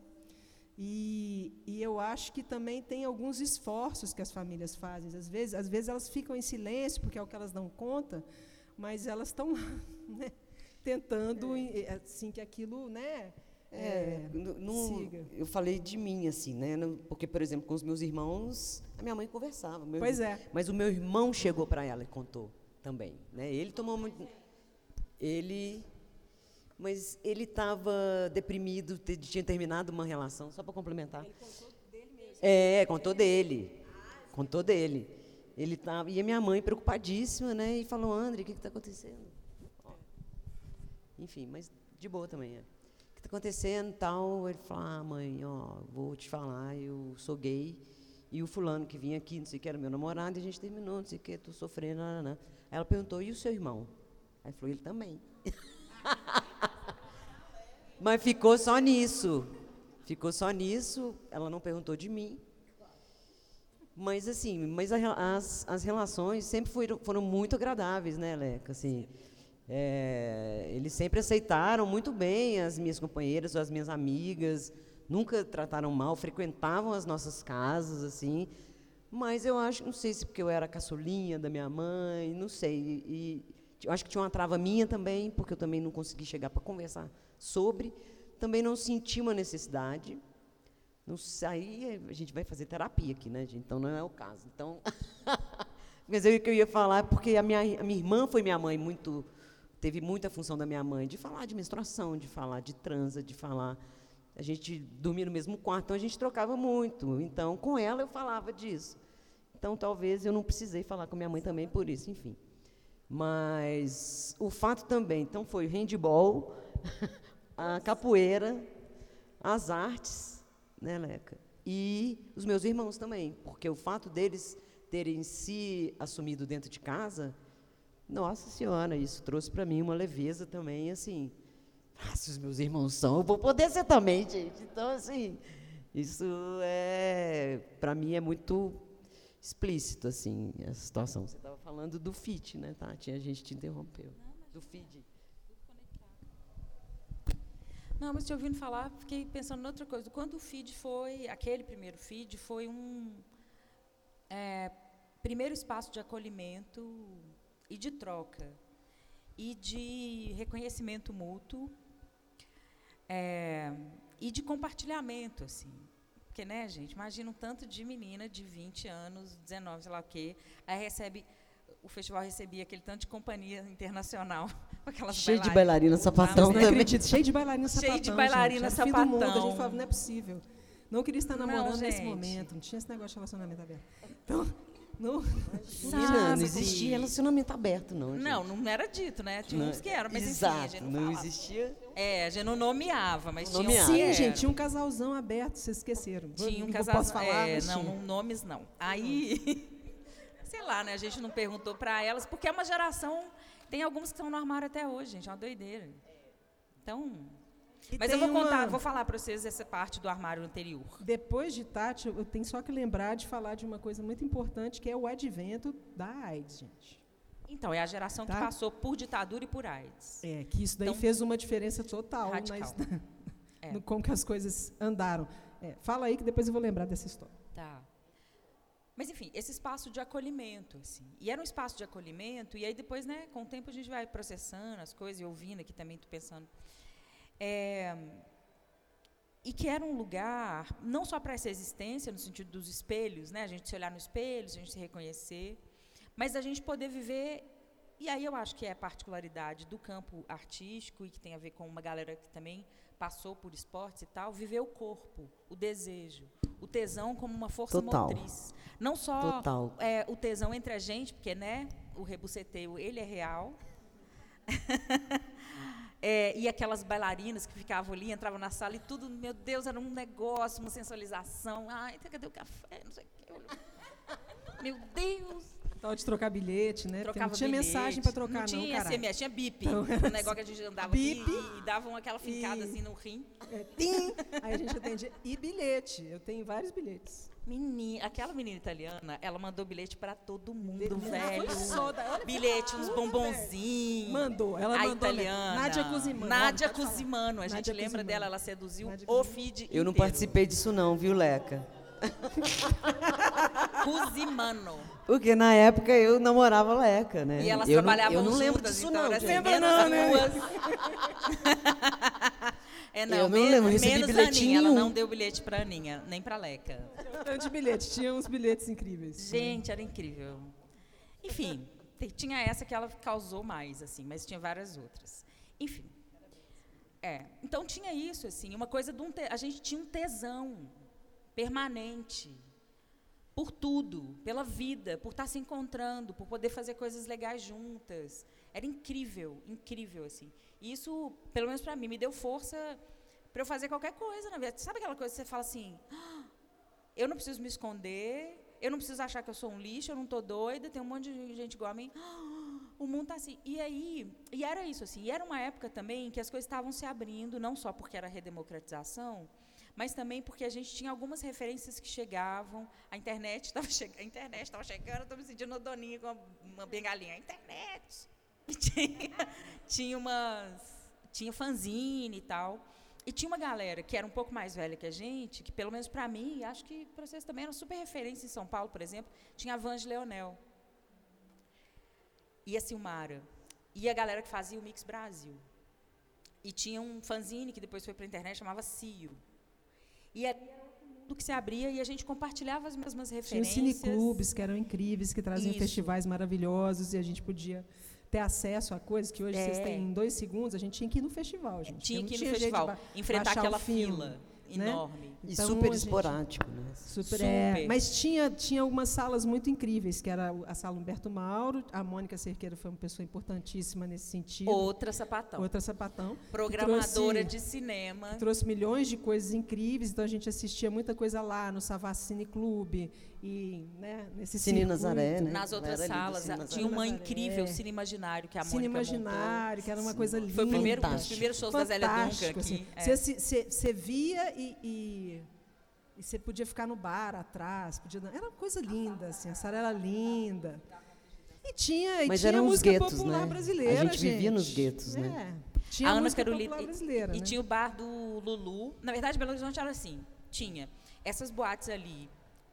E, e, eu acho que também tem alguns esforços que as famílias fazem. Às vezes, às vezes elas ficam em silêncio, porque é o que elas dão conta, mas elas estão <laughs> né, tentando é. assim que aquilo né, é, é no, siga. Eu falei de mim, assim, né? Porque, por exemplo, com os meus irmãos, a minha mãe conversava. pois irmão, é. Mas o meu irmão chegou para ela e contou também. Né? Ele tomou muito. Ele. Mas ele estava deprimido, tinha terminado uma relação, só para complementar. Ele contou dele mesmo. É, contou dele. Contou dele. Ele tava, e a minha mãe preocupadíssima, né? E falou, André, o que está acontecendo? Ó. Enfim, mas de boa também. É. O que está acontecendo tal? Ele falou, ah, mãe, ó, vou te falar, eu sou gay. E o fulano que vinha aqui, não sei o que, era meu namorado, e a gente terminou, não sei o que, estou sofrendo, não, não. Ela perguntou, e o seu irmão? Aí falou, ele também. <laughs> Mas ficou só nisso. Ficou só nisso, ela não perguntou de mim. Mas assim, mas a, as, as relações sempre foram, foram muito agradáveis, né, Leca? Assim, é, eles sempre aceitaram muito bem as minhas companheiras, as minhas amigas, nunca trataram mal, frequentavam as nossas casas, assim. Mas eu acho, não sei se porque eu era caçulinha da minha mãe, não sei. E, acho que tinha uma trava minha também, porque eu também não consegui chegar para conversar sobre. Também não senti uma necessidade. Não aí a gente vai fazer terapia aqui, né, gente? Então não é o caso. Então, <laughs> mas eu que eu ia falar porque a minha, a minha irmã foi minha mãe muito teve muita função da minha mãe de falar de menstruação, de falar de transa, de falar a gente dormia no mesmo quarto, então a gente trocava muito. Então, com ela eu falava disso. Então, talvez eu não precisei falar com minha mãe também por isso, enfim. Mas o fato também, então foi o handball, <laughs> a capoeira, as artes, né, Leca? E os meus irmãos também, porque o fato deles terem se assumido dentro de casa, nossa senhora, isso trouxe para mim uma leveza também, assim, ah, se os meus irmãos são, eu vou poder ser também, gente. Então, assim, isso é, para mim, é muito explícito, assim, a situação. Você estava falando do FIT, né, Tati? A gente te interrompeu. Do FID. Não, mas te ouvindo falar, fiquei pensando em outra coisa. Quando o feed foi, aquele primeiro feed, foi um é, primeiro espaço de acolhimento e de troca e de reconhecimento mútuo é, e de compartilhamento, assim. Porque, né, gente, imagina um tanto de menina de 20 anos, 19, sei lá o quê, aí recebe o festival recebia aquele tanto de companhia internacional. <laughs> Cheio de bailarina sapatão não acredito, cheio de bailarina sapatão. Cheio de bailarina gente, sapatão. Mundo, a gente falava, não é possível. Não queria estar namorando não, nesse momento, não tinha esse negócio de relacionamento aberto. Então, <laughs> não, não, não existia relacionamento aberto, não. Gente. Não, não era dito, né? Tinha não, uns que eram, mas exato, enfim, a gente não, não existia. É, a gente não nomeava, mas não tinha. Sim, gente, tinha um casalzão aberto, vocês esqueceram. Tinha um casalzão. Posso falar, é, não, não, nomes não. Aí, <laughs> sei lá, né? A gente não perguntou para elas, porque é uma geração. Tem algumas que estão no armário até hoje, gente, é uma doideira. Então, e Mas eu vou contar, uma... vou falar para vocês essa parte do armário anterior. Depois de Tati, eu tenho só que lembrar de falar de uma coisa muito importante, que é o advento da AIDS, gente. Então, é a geração tá? que passou por ditadura e por AIDS. É, que isso daí então, fez uma diferença total nas, <laughs> é. <laughs> no como que as coisas andaram. É, fala aí que depois eu vou lembrar dessa história. Tá. Mas, enfim, esse espaço de acolhimento. Assim. E era um espaço de acolhimento, e aí depois, né, com o tempo, a gente vai processando as coisas e ouvindo aqui também, estou pensando é, e que era um lugar, não só para essa existência, no sentido dos espelhos, né, a gente se olhar no espelho, a gente se reconhecer, mas a gente poder viver, e aí eu acho que é a particularidade do campo artístico, e que tem a ver com uma galera que também passou por esportes e tal, viver o corpo, o desejo, o tesão como uma força Total. motriz. Não só é, o tesão entre a gente, porque né, o rebuceteio ele é real. <laughs> É, e aquelas bailarinas que ficavam ali, entravam na sala e tudo, meu Deus, era um negócio, uma sensualização. Ai, cadê o café? Não sei o quê. Meu Deus! Tal de trocar bilhete, né? Trocava não tinha bilhete. mensagem para trocar, não. não tinha caralho. SMS, tinha bip. Então, o negócio que a gente andava Bip. aqui e davam aquela ficada E- assim no rim. É, tim! Aí a gente atendia. E bilhete. Eu tenho vários bilhetes. Menina, aquela menina italiana, ela mandou bilhete pra todo mundo, velho. soda. Bilhete, uns bombonzinhos. Mandou, ela a mandou mesmo. italiana. Nádia Cusimano. Nádia. Cusimano. A gente Nádia lembra Cusimano. dela, ela seduziu Nádia o feed Eu não participei disso não, viu, Leca? <laughs> Cusimano. Porque na época eu namorava Leca, né? E elas eu trabalhavam não, eu não lembro juntas, disso então não. era gente. assim, não, né? duas. <laughs> é, não, Eu não lembro, recebi menos a bilhete Aninha. Ela não deu bilhete pra Aninha, nem pra Leca. Tanto de bilhete. Tinha uns bilhetes incríveis. Gente, era incrível. Enfim, tinha essa que ela causou mais, assim, mas tinha várias outras. Enfim. É, então tinha isso, assim, uma coisa de um te- a gente tinha um tesão permanente por tudo, pela vida, por estar se encontrando, por poder fazer coisas legais juntas. Era incrível, incrível assim. E isso, pelo menos para mim, me deu força para eu fazer qualquer coisa na vida. Sabe aquela coisa que você fala assim: "Ah, eu não preciso me esconder, eu não preciso achar que eu sou um lixo, eu não estou doida, tem um monte de gente igual a mim. O mundo está assim. E aí, e era isso assim. E era uma época também que as coisas estavam se abrindo, não só porque era redemocratização, mas também porque a gente tinha algumas referências que chegavam. A internet <laughs> estava chegando, a internet estava chegando, estou me sentindo doninha com uma, bengalinha. A internet. E <laughs> tinha, tinha umas, tinha fanzine e tal. E tinha uma galera que era um pouco mais velha que a gente, que pelo menos para mim, acho que para vocês também era super referência em São Paulo, por exemplo, tinha a Vange Leonel. E a Silmara. E a galera que fazia o Mix Brasil. E tinha um fanzine que depois foi para a internet, chamava Ciro. E outro mundo que se abria e a gente compartilhava as mesmas Tinha referências. cineclubes que eram incríveis, que traziam Isso. festivais maravilhosos e a gente podia ter acesso a coisas que hoje É. vocês têm em dois segundos, a gente tinha que ir no festival, gente. Tinha que ir no festival, enfrentar aquela fila né? enorme. E Então, super a gente- esporádico, né? Super, é. Super. Mas tinha, tinha algumas salas muito incríveis, que era a sala Humberto Mauro, a Mônica Cerqueira foi uma pessoa importantíssima nesse sentido. Outra sapatão. Outra sapatão. Programadora trouxe- de cinema. Trouxe milhões de coisas incríveis, então a gente assistia muita coisa lá no Savacine Clube e né, nesse Cine circuito. Nazaré, né? Nas outras salas, Cine Nazaré. tinha uma incrível Cine Imaginário que a Cine Mônica Imaginário, que era uma coisa linda. montou. Foi o primeiro, um dos Fantástico. primeiros shows da Zélia Duncan Fantástico, aqui. assim. é. Você você via e, e, e você podia ficar no bar atrás. Podia, era uma coisa linda, assim, a sala era linda. E tinha, e Mas tinha eram os música guetos, popular né? brasileira, A gente vivia nos guetos, É. né? Tinha a Ana música Carolina. popular E, brasileira, e né? tinha o bar do Lulu. Na verdade, Belo Horizonte era assim: tinha essas boates ali.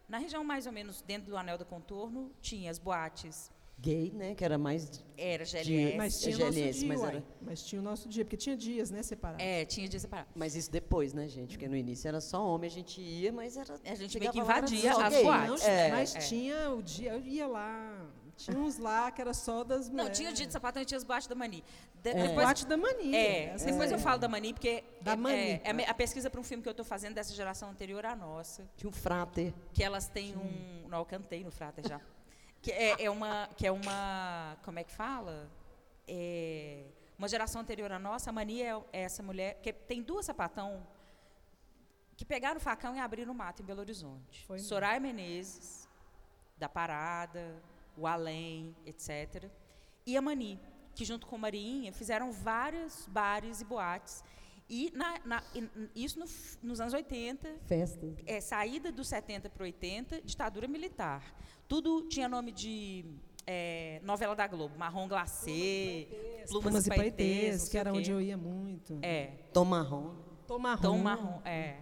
Na região mais ou menos dentro do Anel do Contorno, tinha as boates. Gay, né? Que era mais Era GLS. Mas É tinha o nosso GLS, dia, mas uai. era- Mas tinha o nosso dia, porque tinha dias, né, separados. É, tinha dia separado. Mas isso depois, né, gente? Porque no início era só homem, a gente ia, mas era. A gente meio que invadia as gay. boates. Não, É, mas é. tinha o dia, eu ia lá. Tinha uns lá que era só das Não, mulheres. tinha o dia de sapatão e tinha as boates da Mani. De- É. Depois, Boate da mania. É, essa depois é. eu falo da Mani, porque Da é, Mani. é, é a a pesquisa para um filme que eu estou fazendo dessa geração anterior à nossa, Tinha o frater. que elas têm um. Não, eu cantei no Frater já. Que é, é uma. Que é uma. Como é que fala? É, uma geração anterior à nossa, a Mani é, é essa mulher. que Tem duas sapatão que pegaram o facão e abriram o mato em Belo Horizonte. Foi mesmo. Soraya Menezes, da Parada, o Além, etc. E a Mani, que junto com Mariinha fizeram vários bares e boates. E na- na- isso no nos anos 80, Festa. é, saída dos 70 para 80, ditadura militar. Tudo tinha nome de é, novela da Globo, Marrom Glacê, Plumas, Plumas e Paetês, que era onde eu ia muito. É, Tom marrom. Tom Marrom. Tom Marrom, é.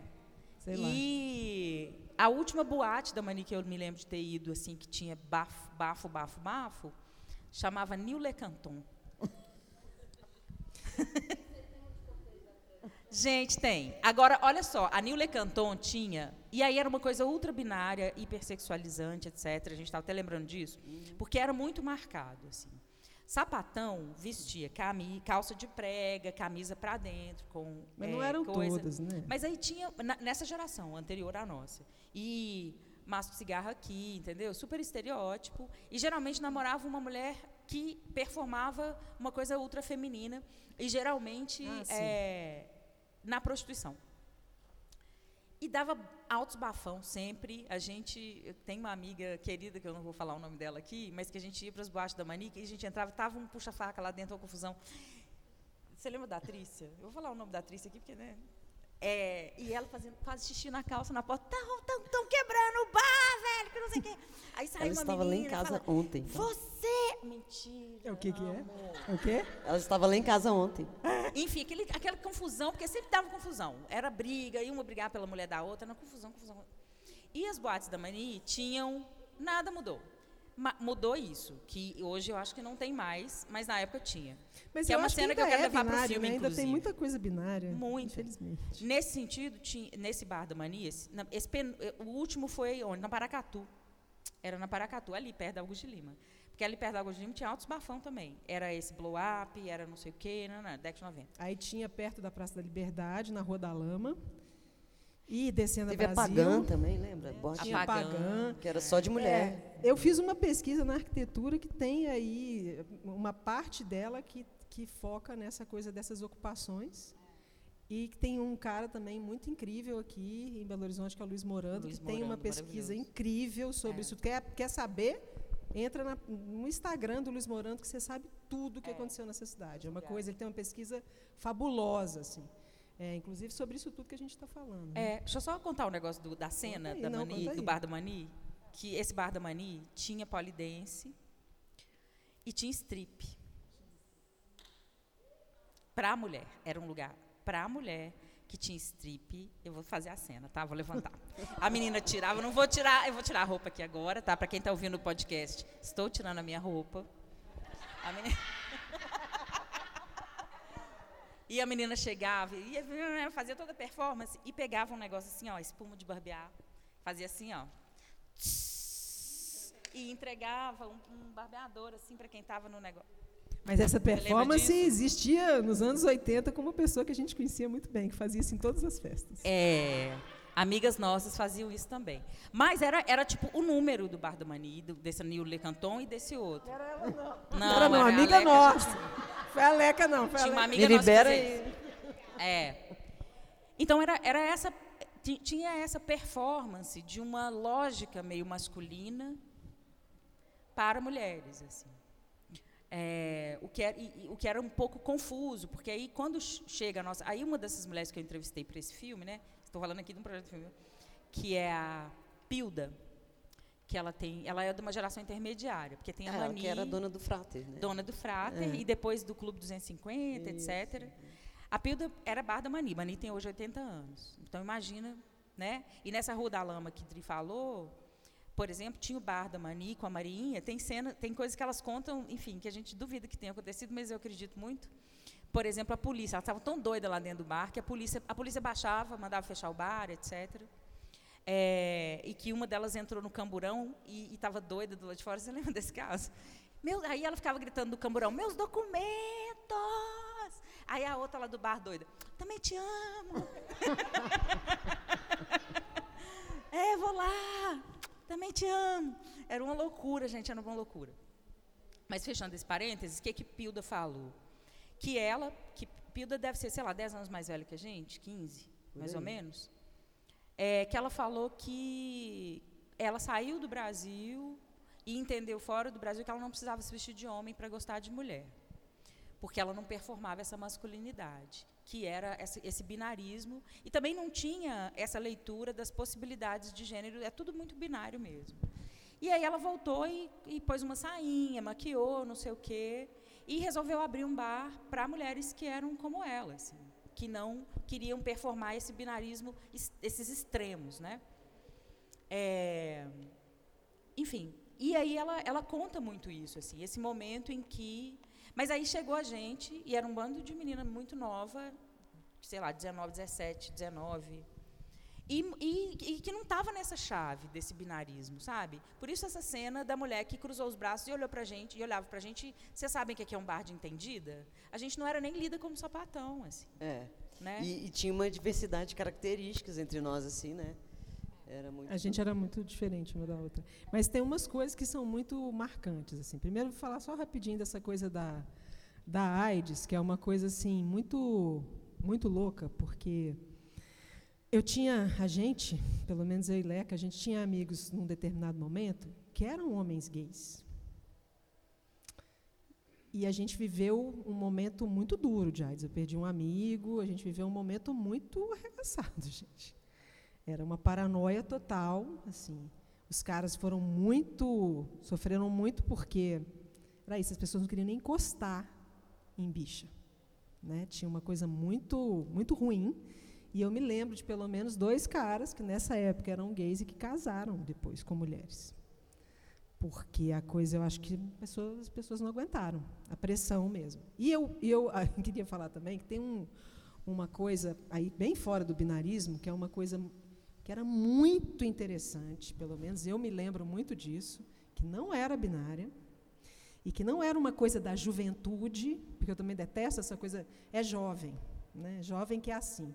Sei lá. E a última boate da Mani que eu me lembro de ter ido, assim, que tinha bafo, bafo, bafo, bafo, chamava Nil Le Canton. <laughs> Gente, tem. Agora, olha só, a Nil Le Canton tinha, e aí era uma coisa ultra binária, hipersexualizante, etc. A gente estava até lembrando disso, porque era muito marcado, assim. Sapatão vestia cami, calça de prega, camisa para dentro, com Mas não é, eram coisa. todas, né? Mas aí tinha, na- nessa geração anterior à nossa. E maço de cigarro aqui, entendeu? Super estereótipo. E geralmente namorava uma mulher que performava uma coisa ultra feminina e geralmente Ah, é, na prostituição. E dava altos bafão sempre. A gente tenho uma amiga querida que eu não vou falar o nome dela aqui, mas que a gente ia para as boates da Manica e a gente entrava, tava um puxa-faca lá dentro, uma confusão. Você lembra da Trícia? Eu vou falar o nome da Trícia aqui porque né, é, e ela fazendo quase xixi na calça na porta. Estão quebrando o bar, velho, que não sei o quê. Aí saiu Ela uma estava lá em menina casa fala, ontem. tá? Você! Mentira. É o que que é? amor. É o quê? Ela estava lá em casa ontem. Enfim, aquele, aquela confusão, porque sempre dava confusão. Era briga, ia uma brigar pela mulher da outra, era confusão, confusão. E as boates da Mani tinham. Nada mudou. Ma- mudou isso, que hoje eu acho que não tem mais, mas na época tinha. Mas Que é uma cena que eu quero é levar pro binário, filme, né? Ainda tem muita coisa binária. Muita. Infelizmente. Nesse sentido, tinha, nesse bar da Mania, esse, na- esse pen- o último foi onde? Na Paracatu. Era na Paracatu, ali perto da Augusto de Lima. Porque ali perto da Augusto de Lima tinha altos bafão também. Era esse blow-up, era não sei o quê, não, não, década de 90. Aí tinha perto da Praça da Liberdade, na Rua da Lama. E descendo Teve a a Brasil. Pagã também, lembra? Boate Tinha a Pagã. Pagã. que era só de mulher. É, eu fiz uma pesquisa na arquitetura que tem aí uma parte dela que, que foca nessa coisa dessas ocupações. E que tem um cara também muito incrível aqui em Belo Horizonte, que é o Luiz Morando, Luiz que tem uma Morando, pesquisa maravilhoso. incrível sobre É. isso. Quer, quer saber? Entra na- no Instagram do Luiz Morando, que você sabe tudo o que É. aconteceu nessa cidade. É uma coisa, ele tem uma pesquisa fabulosa, assim. É, inclusive sobre isso tudo que a gente está falando. né? É, deixa eu só contar um negócio do- da cena aí, da não, Mani, do bar da Mani. Que esse bar da Mani tinha polidense e tinha strip. Para a mulher. Era um lugar para a mulher que tinha strip. Eu vou fazer a cena, tá? Vou levantar. A menina tirava, não vou tirar, eu vou tirar a roupa aqui agora, tá? Para quem está ouvindo o podcast, estou tirando a minha roupa. A menina... <laughs> E a menina chegava, e ia- fazia toda a performance e pegava um negócio assim, ó, espuma de barbear, fazia assim, ó. E entregava um, um barbeador assim para quem estava no negócio. Mas essa performance existia nos anos 80 com uma pessoa que a gente conhecia muito bem, que fazia isso em todas as festas. É, amigas nossas faziam isso também. Mas era, era tipo o número do Bar do Mani, do, desse Nil Le Canton e desse outro. Não era ela, não. Não, Era não, era amiga Leca, nossa. Foi a Leca, não. Foi a Tinha uma amiga Me nossa que libera fazia aí. É. Então era, era essa ti- tinha essa performance de uma lógica meio masculina para mulheres assim. É, o, que era, e- o que era um pouco confuso, porque aí quando ch- chega a nossa. Aí uma dessas mulheres que eu entrevistei para esse filme, né? Estou falando aqui de um projeto de filme, que é a Pilda, que ela tem. Ela é de uma geração intermediária, porque tem a Ela Mani, que era dona do Frater, né? dona do Frater, É. e depois do Clube 250, etc. A Pilda era bar da Mani. Mani tem hoje 80 anos. Então, imagina, né? E nessa Rua da Lama que Dri falou, por exemplo, tinha o bar da Mani com a Marinha. Tem cena, tem coisas que elas contam, enfim, que a gente duvida que tenha acontecido, mas eu acredito muito. Por exemplo, a polícia. Elas estavam tão doidas lá dentro do bar que a polícia, a polícia baixava, mandava fechar o bar, etc. É, e que uma delas entrou no camburão e estava doida do lado de fora. Você lembra desse caso? Meu, aí ela ficava gritando no camburão, meus documentos! Aí a outra lá do bar doida, também te amo! <laughs> é, vou lá! Também te amo! Era uma loucura, gente, era uma loucura. Mas fechando esse parênteses, o que que Pilda falou? Que ela, que Pilda deve ser, sei lá, 10 anos mais velha que a gente, 15, mais ou menos é, que ela falou que ela saiu do Brasil e entendeu fora do Brasil que ela não precisava se vestir de homem para gostar de mulher, porque ela não performava essa masculinidade, que era esse, binarismo, e também não tinha essa leitura das possibilidades de gênero, é tudo muito binário mesmo. E aí ela voltou e, e pôs uma sainha, maquiou, não sei o quê, e resolveu abrir um bar para mulheres que eram como ela, assim, que não queriam performar esse binarismo, es- esses extremos, né? É, enfim, e aí ela, ela conta muito isso, assim, esse momento em que... Mas aí chegou a gente, e era um bando de menina muito nova, sei lá, 19, 17, 19, e, e- e que não estava nessa chave desse binarismo, sabe? Por isso essa cena da mulher que cruzou os braços e olhou pra gente, e olhava pra gente, vocês sabem o que aqui é um bar de entendida? A gente não era nem lida como sapatão, assim, É. né? E, e tinha uma diversidade de características entre nós, assim, né? Era muito A gente era muito diferente uma da outra. Mas tem umas coisas que são muito marcantes. assim. Primeiro, vou falar só rapidinho dessa coisa da, da AIDS, que é uma coisa assim muito, muito louca, porque eu tinha, a gente, pelo menos eu e Leca, a gente tinha amigos num determinado momento que eram homens gays. E a gente viveu um momento muito duro de AIDS. Eu perdi um amigo, a gente viveu um momento muito arregaçado, <laughs> gente. Era uma paranoia total, assim. Os caras foram muito, sofreram muito porque era isso, as pessoas não queriam nem encostar em bicha, né? Tinha uma coisa muito, muito ruim. E eu me lembro de pelo menos dois caras que nessa época eram gays e que casaram depois com mulheres. Porque a coisa, eu acho que pessoas, as pessoas não aguentaram, a pressão mesmo. E eu, <laughs> eu queria falar também que tem um, uma coisa aí bem fora do binarismo, que é uma coisa que era muito interessante, pelo menos eu me lembro muito disso, que não era binária e que não era uma coisa da juventude, porque eu também detesto essa coisa, é jovem, né? jovem que é assim,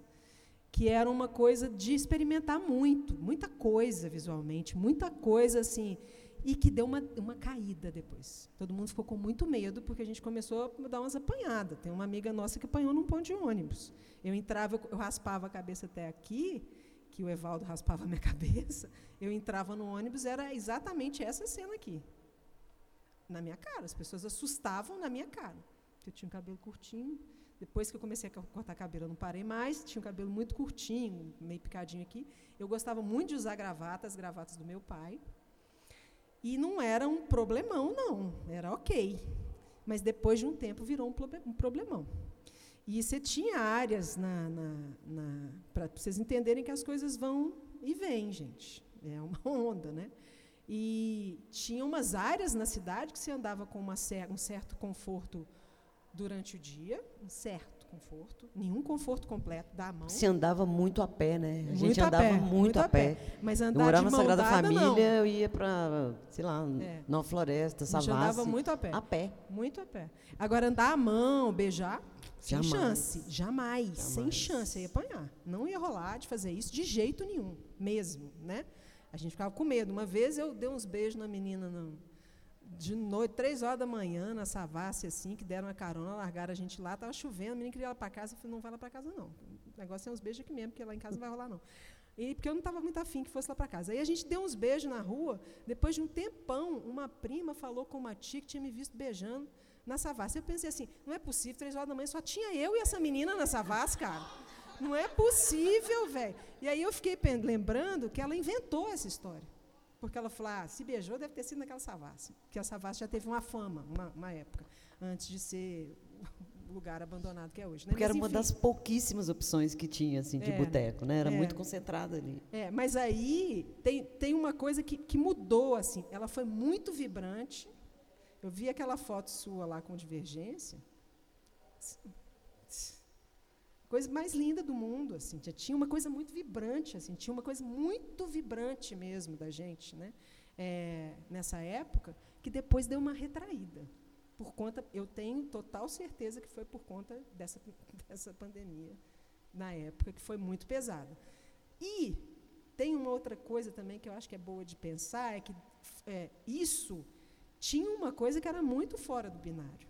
que era uma coisa de experimentar muito, muita coisa visualmente, muita coisa assim, e que deu uma, uma caída depois. Todo mundo ficou com muito medo, porque a gente começou a dar umas apanhadas. Tem uma amiga nossa que apanhou num ponto de ônibus. Eu entrava, eu raspava a cabeça até aqui, que o Evaldo raspava a minha <laughs> cabeça, eu entrava no ônibus, era exatamente essa cena aqui. Na minha cara. As pessoas assustavam na minha cara. Eu tinha um cabelo curtinho. Depois que eu comecei a cortar cabelo, eu não parei mais. Tinha um cabelo muito curtinho, meio picadinho aqui. Eu gostava muito de usar gravatas, gravatas do meu pai. E não era um problemão, não. Era ok. Mas depois de um tempo virou um problemão. E você tinha áreas na, na, na para vocês entenderem que as coisas vão e vêm, gente. É uma <laughs> onda, né? E tinha umas áreas na cidade que você andava com uma, um certo conforto durante o dia, um certo conforto, nenhum conforto completo da mão. Se andava muito a pé, né? A muito gente andava pé, muito, muito, a pé. pé. Mas andar eu morava de na Sagrada dada, Família, não. eu ia para, sei lá, É. floresta, A gente Savassi. andava muito a pé. A pé. Muito a pé. Agora, andar a mão, beijar, sem Jamais. chance. Jamais. Sem Jamais. chance. Eu ia apanhar. Não ia rolar de fazer isso de jeito nenhum. Mesmo, né? A gente ficava com medo. Uma vez eu dei uns beijos na menina no- de noite, três horas da manhã, na Savassi, assim, que deram uma carona, largaram a gente lá, estava chovendo, a menina queria ir lá para casa, eu falei, não vai lá para casa, não. O negócio é uns beijos aqui mesmo, porque lá em casa não vai rolar, não. E porque eu não estava muito afim que fosse lá para casa. Aí a gente deu uns beijos na rua, depois de um tempão, uma prima falou com uma tia que tinha me visto beijando na Savassi. Eu pensei assim, não é possível, três horas da manhã só tinha eu e essa menina na Savassi, cara. Não é possível, velho. E aí eu fiquei lembrando que ela inventou essa história. Porque ela falou, ah, se beijou, deve ter sido naquela Savassi. Porque a Savassi já teve uma fama, uma, uma época, antes de ser o lugar abandonado que é hoje. Né? Porque Mas, era uma enfim. das pouquíssimas opções que tinha, assim, de É, boteco, né? Era é. muito concentrada ali. É, mas aí tem, tem uma coisa que, que mudou, assim. Ela foi muito vibrante. Eu vi aquela foto sua lá com divergência. Coisa mais linda do mundo, assim. Tinha uma coisa muito vibrante, assim. Tinha uma coisa muito vibrante mesmo da gente, né? É, nessa época, que depois deu uma retraída. Por conta, eu tenho total certeza que foi por conta dessa, <laughs> dessa pandemia na época, que foi muito pesada. E tem uma outra coisa também que eu acho que é boa de pensar, é que é, isso tinha uma coisa que era muito fora do binário.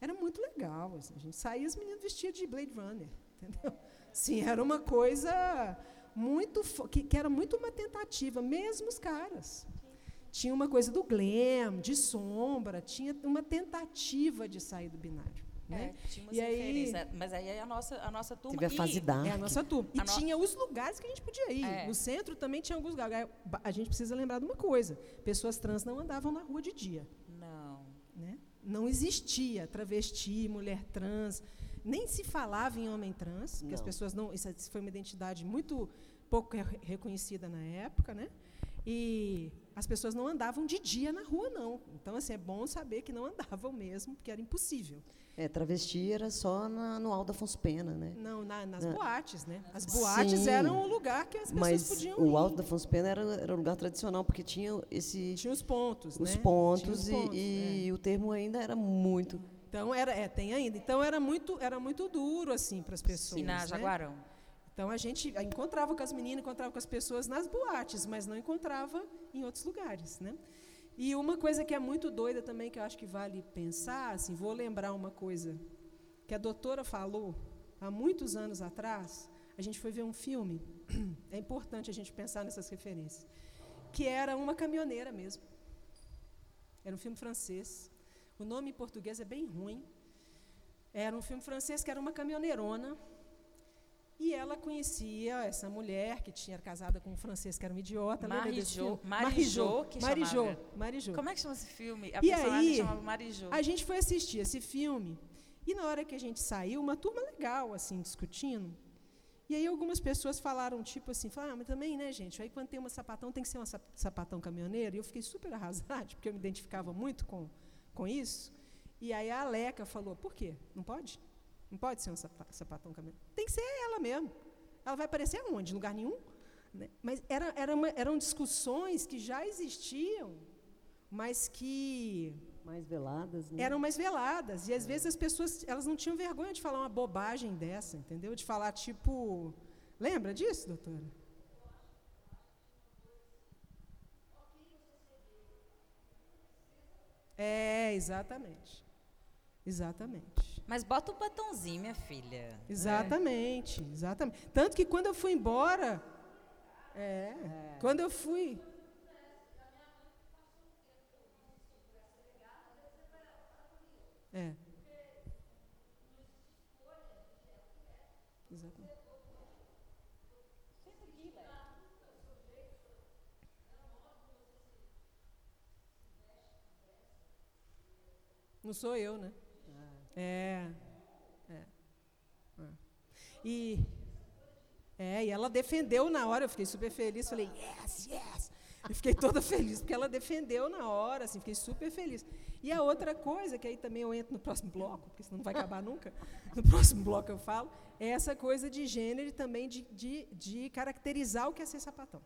Era muito legal. assim, a gente saía as meninas vestidas de Blade Runner, <laughs> entendeu? Sim, era uma coisa muito que, que era muito uma tentativa, mesmo os caras. Tinha uma coisa do glam, de sombra, tinha uma tentativa de sair do binário. Né? É, tinha umas E aí- referências, Mas aí é a nossa, a nossa turma. Teve a e- fase dark. É a nossa turma. E A no- tinha os lugares que a gente podia ir. É. No centro também tinha alguns lugares. A gente precisa lembrar de uma coisa: pessoas trans não andavam na rua de dia. Não. Né? Não existia travesti, mulher trans, nem se falava em homem trans, porque as Não. pessoas não. Isso foi uma identidade muito pouco re- reconhecida na época, né? E as pessoas não andavam de dia na rua, não. Então, assim, é bom saber que não andavam mesmo, porque era impossível. É, travesti era só na- no Aldo Afonso Pena, né? Não, na- nas É. boates, né? As boates Sim. eram o lugar que as pessoas Mas podiam o ir. Alto da Afonso Pena era, era um lugar tradicional, porque tinha esse, Tinha os pontos, os né? Pontos, os e, pontos, e é. o termo ainda era muito. Então era, é, tem ainda. Então era muito, era muito duro assim para as pessoas. E na né? Jaguarão. Então a gente encontrava com as meninas, encontrava com as pessoas nas boates, mas não encontrava em outros lugares, né? E uma coisa que é muito doida também, que eu acho que vale pensar, assim, vou lembrar uma coisa que a doutora falou há muitos anos atrás. A gente foi ver um filme, <clears throat> é importante a gente pensar nessas referências, que era uma caminhoneira mesmo. Era um filme francês. O nome em português é bem ruim. Era um filme francês que era uma caminhoneirona e ela conhecia essa mulher que tinha casada com um francês que era um idiota. Marijô. Marijô, que Marijô, Marijô. Como é que chama esse filme? A e aí, chamava Marijô. A gente foi assistir esse filme e na hora que a gente saiu, uma turma legal, assim, discutindo. E aí algumas pessoas falaram, tipo assim, falaram, ah, mas também, né, gente, aí quando tem uma sapatão, tem que ser uma sapatão caminhoneiro. E eu fiquei super arrasada, <laughs> porque eu me identificava muito com, com isso. E aí a Aleca falou, por quê? Não pode? Não pode ser um sapatão caminhoneiro. Tem que ser ela mesmo. Ela vai aparecer aonde? Em lugar nenhum? Né? Mas era, era uma, eram discussões que já existiam, mas que mais veladas, né? Eram mais veladas. E às é. vezes as pessoas elas não tinham vergonha de falar uma bobagem dessa, entendeu? De falar tipo. Lembra disso, doutora? É, exatamente. Exatamente. Mas bota um batonzinho, minha filha. Exatamente, é. exatamente. Tanto que quando eu fui embora, é, é. quando eu fui, É. Não sou eu, né? É. É. é. E, é, e ela defendeu na hora, eu fiquei super feliz, falei, yes, yes. E fiquei toda <laughs> feliz, porque ela defendeu na hora, assim, fiquei super feliz. E a outra coisa, que aí também eu entro no próximo bloco, porque senão não vai acabar nunca, <laughs> no próximo bloco eu falo, é essa coisa de gênero e também de, de, de caracterizar o que é ser sapatão.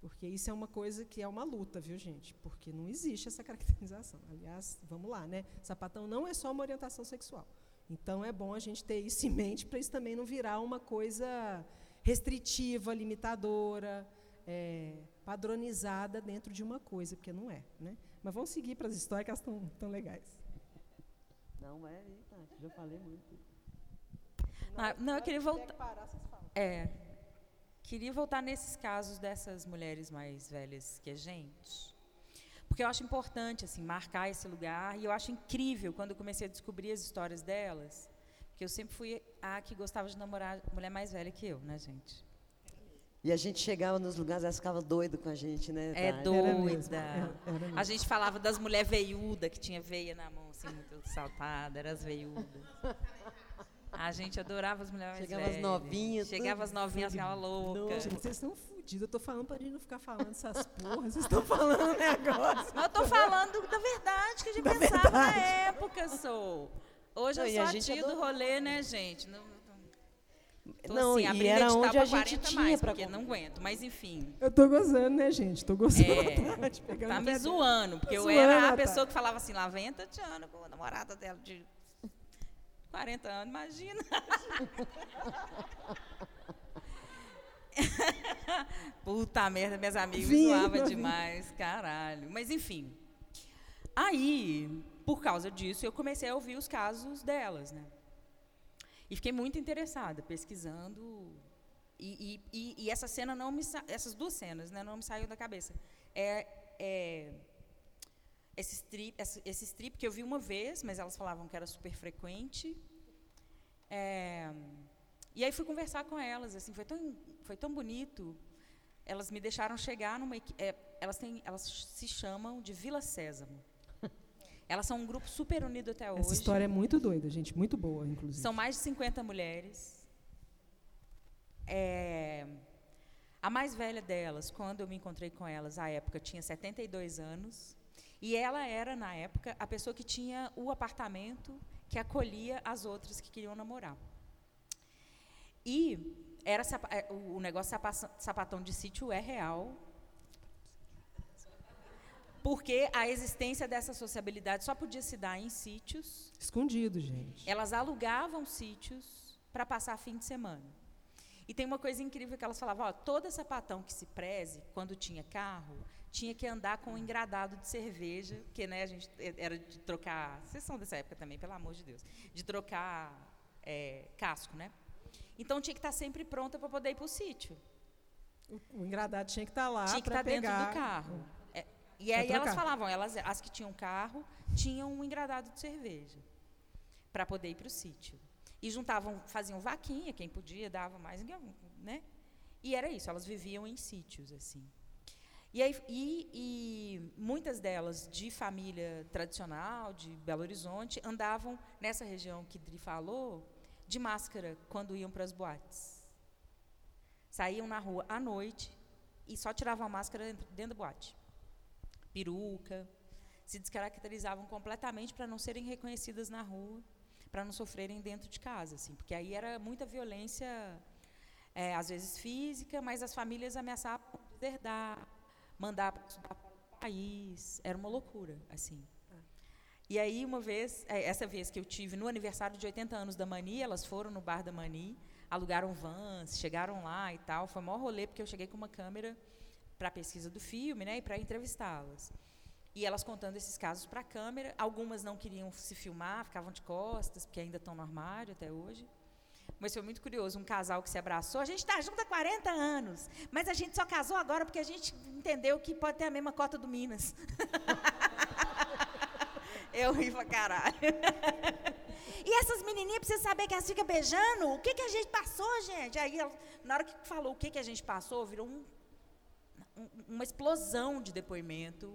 Porque isso é uma coisa que é uma luta, viu, gente? Porque não existe essa caracterização. Aliás, vamos lá, né? Sapatão não é só uma orientação sexual. Então é bom a gente ter isso em mente para isso também não virar uma coisa restritiva, limitadora, é, padronizada dentro de uma coisa, porque não é. Né? Mas vamos seguir para as histórias que elas estão tão legais. Não é, Tati, já falei muito. Ah, não, eu queria voltar. É, queria voltar nesses casos dessas mulheres mais velhas que a gente, porque eu acho importante assim marcar esse lugar e eu acho incrível quando eu comecei a descobrir as histórias delas, porque eu sempre fui a que gostava de namorar mulher mais velha que eu, né, gente? E a gente chegava nos lugares, elas ficavam doidas com a gente, né? É doida. Era era a gente falava das mulheres veiudas, que tinha veia na mão, assim, muito saltada, eram as veiudas. A gente adorava as mulheres Chegava as novinhas. Chegava as novinhas, ficava louca. Gente, vocês estão fodidos. Eu tô falando pra gente não ficar falando essas porras. Vocês estão falando negócio. <laughs> Eu tô falando da verdade que a gente da pensava verdade. na época, sou. Hoje não, eu sou a, a tia do rolê, né, gente? Não, Tô, não, assim, e era onde a gente tinha para porque não aguento, mas enfim. Eu tô gozando, né, gente? Tô gozando. É, <laughs> tá me zoando, porque eu era a pessoa que falava assim, lá vem a Tatiana com a namorada dela de 40 anos, imagina. <laughs> Puta merda, minhas amigas zoavam demais, caralho. Mas enfim. Aí, por causa disso, eu comecei a ouvir os casos delas, né? E fiquei muito interessada, pesquisando. E, e, e, essa cena não me essas duas cenas né, não me saiu da cabeça. É, é esse, strip, esse, strip que eu vi uma vez, mas elas falavam que era super frequente. É, e aí fui conversar com elas, assim, foi tão, foi tão bonito. Elas me deixaram chegar numa é, elas têm, elas se chamam de Vila Sésamo. <laughs> Elas são um grupo super unido até hoje. Essa história é muito doida, gente, muito boa, inclusive. São mais de 50 mulheres. É, a mais velha delas, quando eu me encontrei com elas, à época, tinha 72 anos. E ela era, na época, a pessoa que tinha o apartamento que acolhia as outras que queriam namorar. E era é, o negócio sapatão de sítio é real, porque a existência dessa sociabilidade só podia se dar em sítios. Escondido, gente. Elas alugavam sítios para passar fim de semana. E tem uma coisa incrível que elas falavam, ó, todo sapatão que se preze, quando tinha carro, tinha que andar com um engradado de cerveja, porque né, a gente era de trocar, vocês são dessa época também, pelo amor de Deus, de trocar é, casco, né? Então tinha que estar sempre pronta para poder ir para o sítio. O engradado tinha que estar lá Tinha que estar dentro do carro. É, e aí elas falavam, elas, as que tinham carro, tinham um engradado de cerveja para poder ir para o sítio. E juntavam, faziam vaquinha, quem podia dava mais, né? E era isso, elas viviam em sítios assim. E, aí, e, e, muitas delas de família tradicional, de Belo Horizonte, andavam nessa região que Dri falou, de máscara quando iam para as boates. Saíam na rua à noite e só tiravam a máscara dentro da boate. Peruca, se descaracterizavam completamente para não serem reconhecidas na rua, para não sofrerem dentro de casa, assim, porque aí era muita violência, é, às vezes física, mas as famílias ameaçavam deserdar, mandar para do país, era uma loucura, assim. E aí, uma vez, é, essa vez que eu tive no aniversário de 80 anos da Mani, elas foram no bar da Mani, alugaram vans, chegaram lá e tal. Foi o maior rolê, porque eu cheguei com uma câmera para a pesquisa do filme né, e para entrevistá-las. E elas contando esses casos para a câmera. Algumas não queriam se filmar, ficavam de costas, porque ainda estão no armário até hoje. Mas foi muito curioso, um casal que se abraçou. A gente está junto há 40 anos, mas a gente só casou agora porque a gente entendeu que pode ter a mesma cota do Minas. <laughs> Eu ri pra caralho. <laughs> E essas menininhas precisam saber que elas ficam beijando. O que, que a gente passou, gente? Aí, na hora que falou o que, que a gente passou, virou um, um, uma explosão de depoimento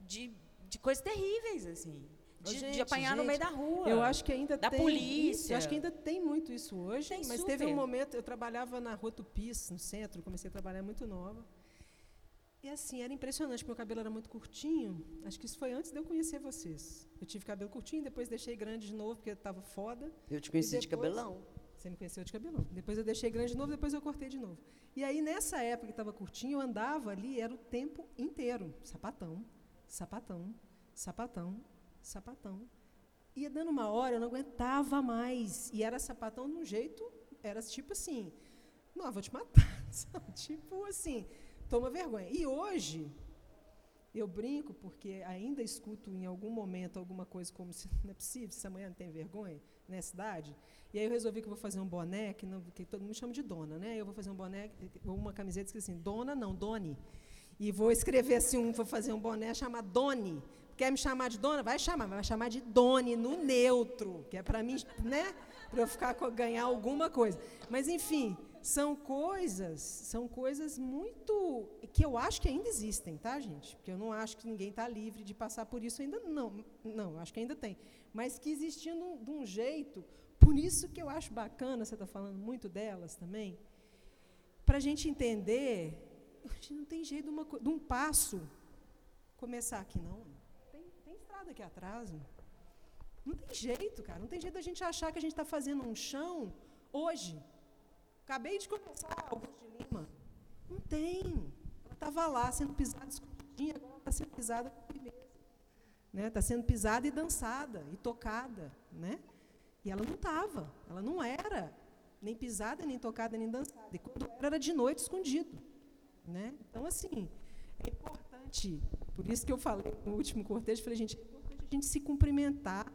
de, de coisas terríveis, assim. De, gente, de apanhar gente, no meio da rua. Eu acho que ainda da tem. polícia. Isso, eu acho que ainda tem muito isso hoje. Tem mas super. teve um momento, eu trabalhava na Rua Tupis, no centro, comecei a trabalhar muito nova. E assim, era impressionante, meu cabelo era muito curtinho. Acho que isso foi antes de eu conhecer vocês. Eu tive cabelo curtinho, depois deixei grande de novo, porque estava foda. Eu te conheci depois, de cabelão. Você me conheceu de cabelão. Depois eu deixei grande de novo, depois eu cortei de novo. E aí, nessa época que estava curtinho, eu andava ali, era o tempo inteiro. Sapatão, sapatão, sapatão, sapatão. Ia dando uma hora, eu não aguentava mais. E era sapatão de um jeito, era tipo assim, não, vou te matar. <laughs> tipo assim, toma vergonha. E hoje, eu brinco porque ainda escuto em algum momento alguma coisa como se não é possível, se mulher não tem vergonha nessa idade. E aí eu resolvi que eu vou fazer um boné, que, não, que todo mundo chama de dona, né? Eu vou fazer um boné, uma camiseta escrita assim, dona não, Doni. E vou escrever assim, um, vou fazer um boné chamado Doni. Quer me chamar de dona? Vai chamar, vai chamar de Doni, no neutro, que é para mim, né? Para eu ficar ganhar alguma coisa. Mas enfim, são coisas, são coisas muito que eu acho que ainda existem, tá, gente? Porque eu não acho que ninguém está livre de passar por isso ainda não, não, acho que ainda tem, mas que existindo de um jeito, por isso que eu acho bacana, você está falando muito delas também, para a gente entender, não tem jeito de, uma, de um passo começar aqui não, estrada aqui atrás, não. tem jeito, cara, não tem jeito da gente achar que a gente está fazendo um chão hoje Acabei de começar Augusto de Lima. Não tem. Ela estava lá sendo pisada escondidinha, agora está sendo pisada com firmeza. Está né? Tá sendo pisada e dançada, e tocada. Né? E ela não estava, ela não era nem pisada, nem tocada, nem dançada. E quando era, era de noite escondido. Né? Então, assim, é importante, por isso que eu falei no último cortejo, falei, gente, a gente se cumprimentar,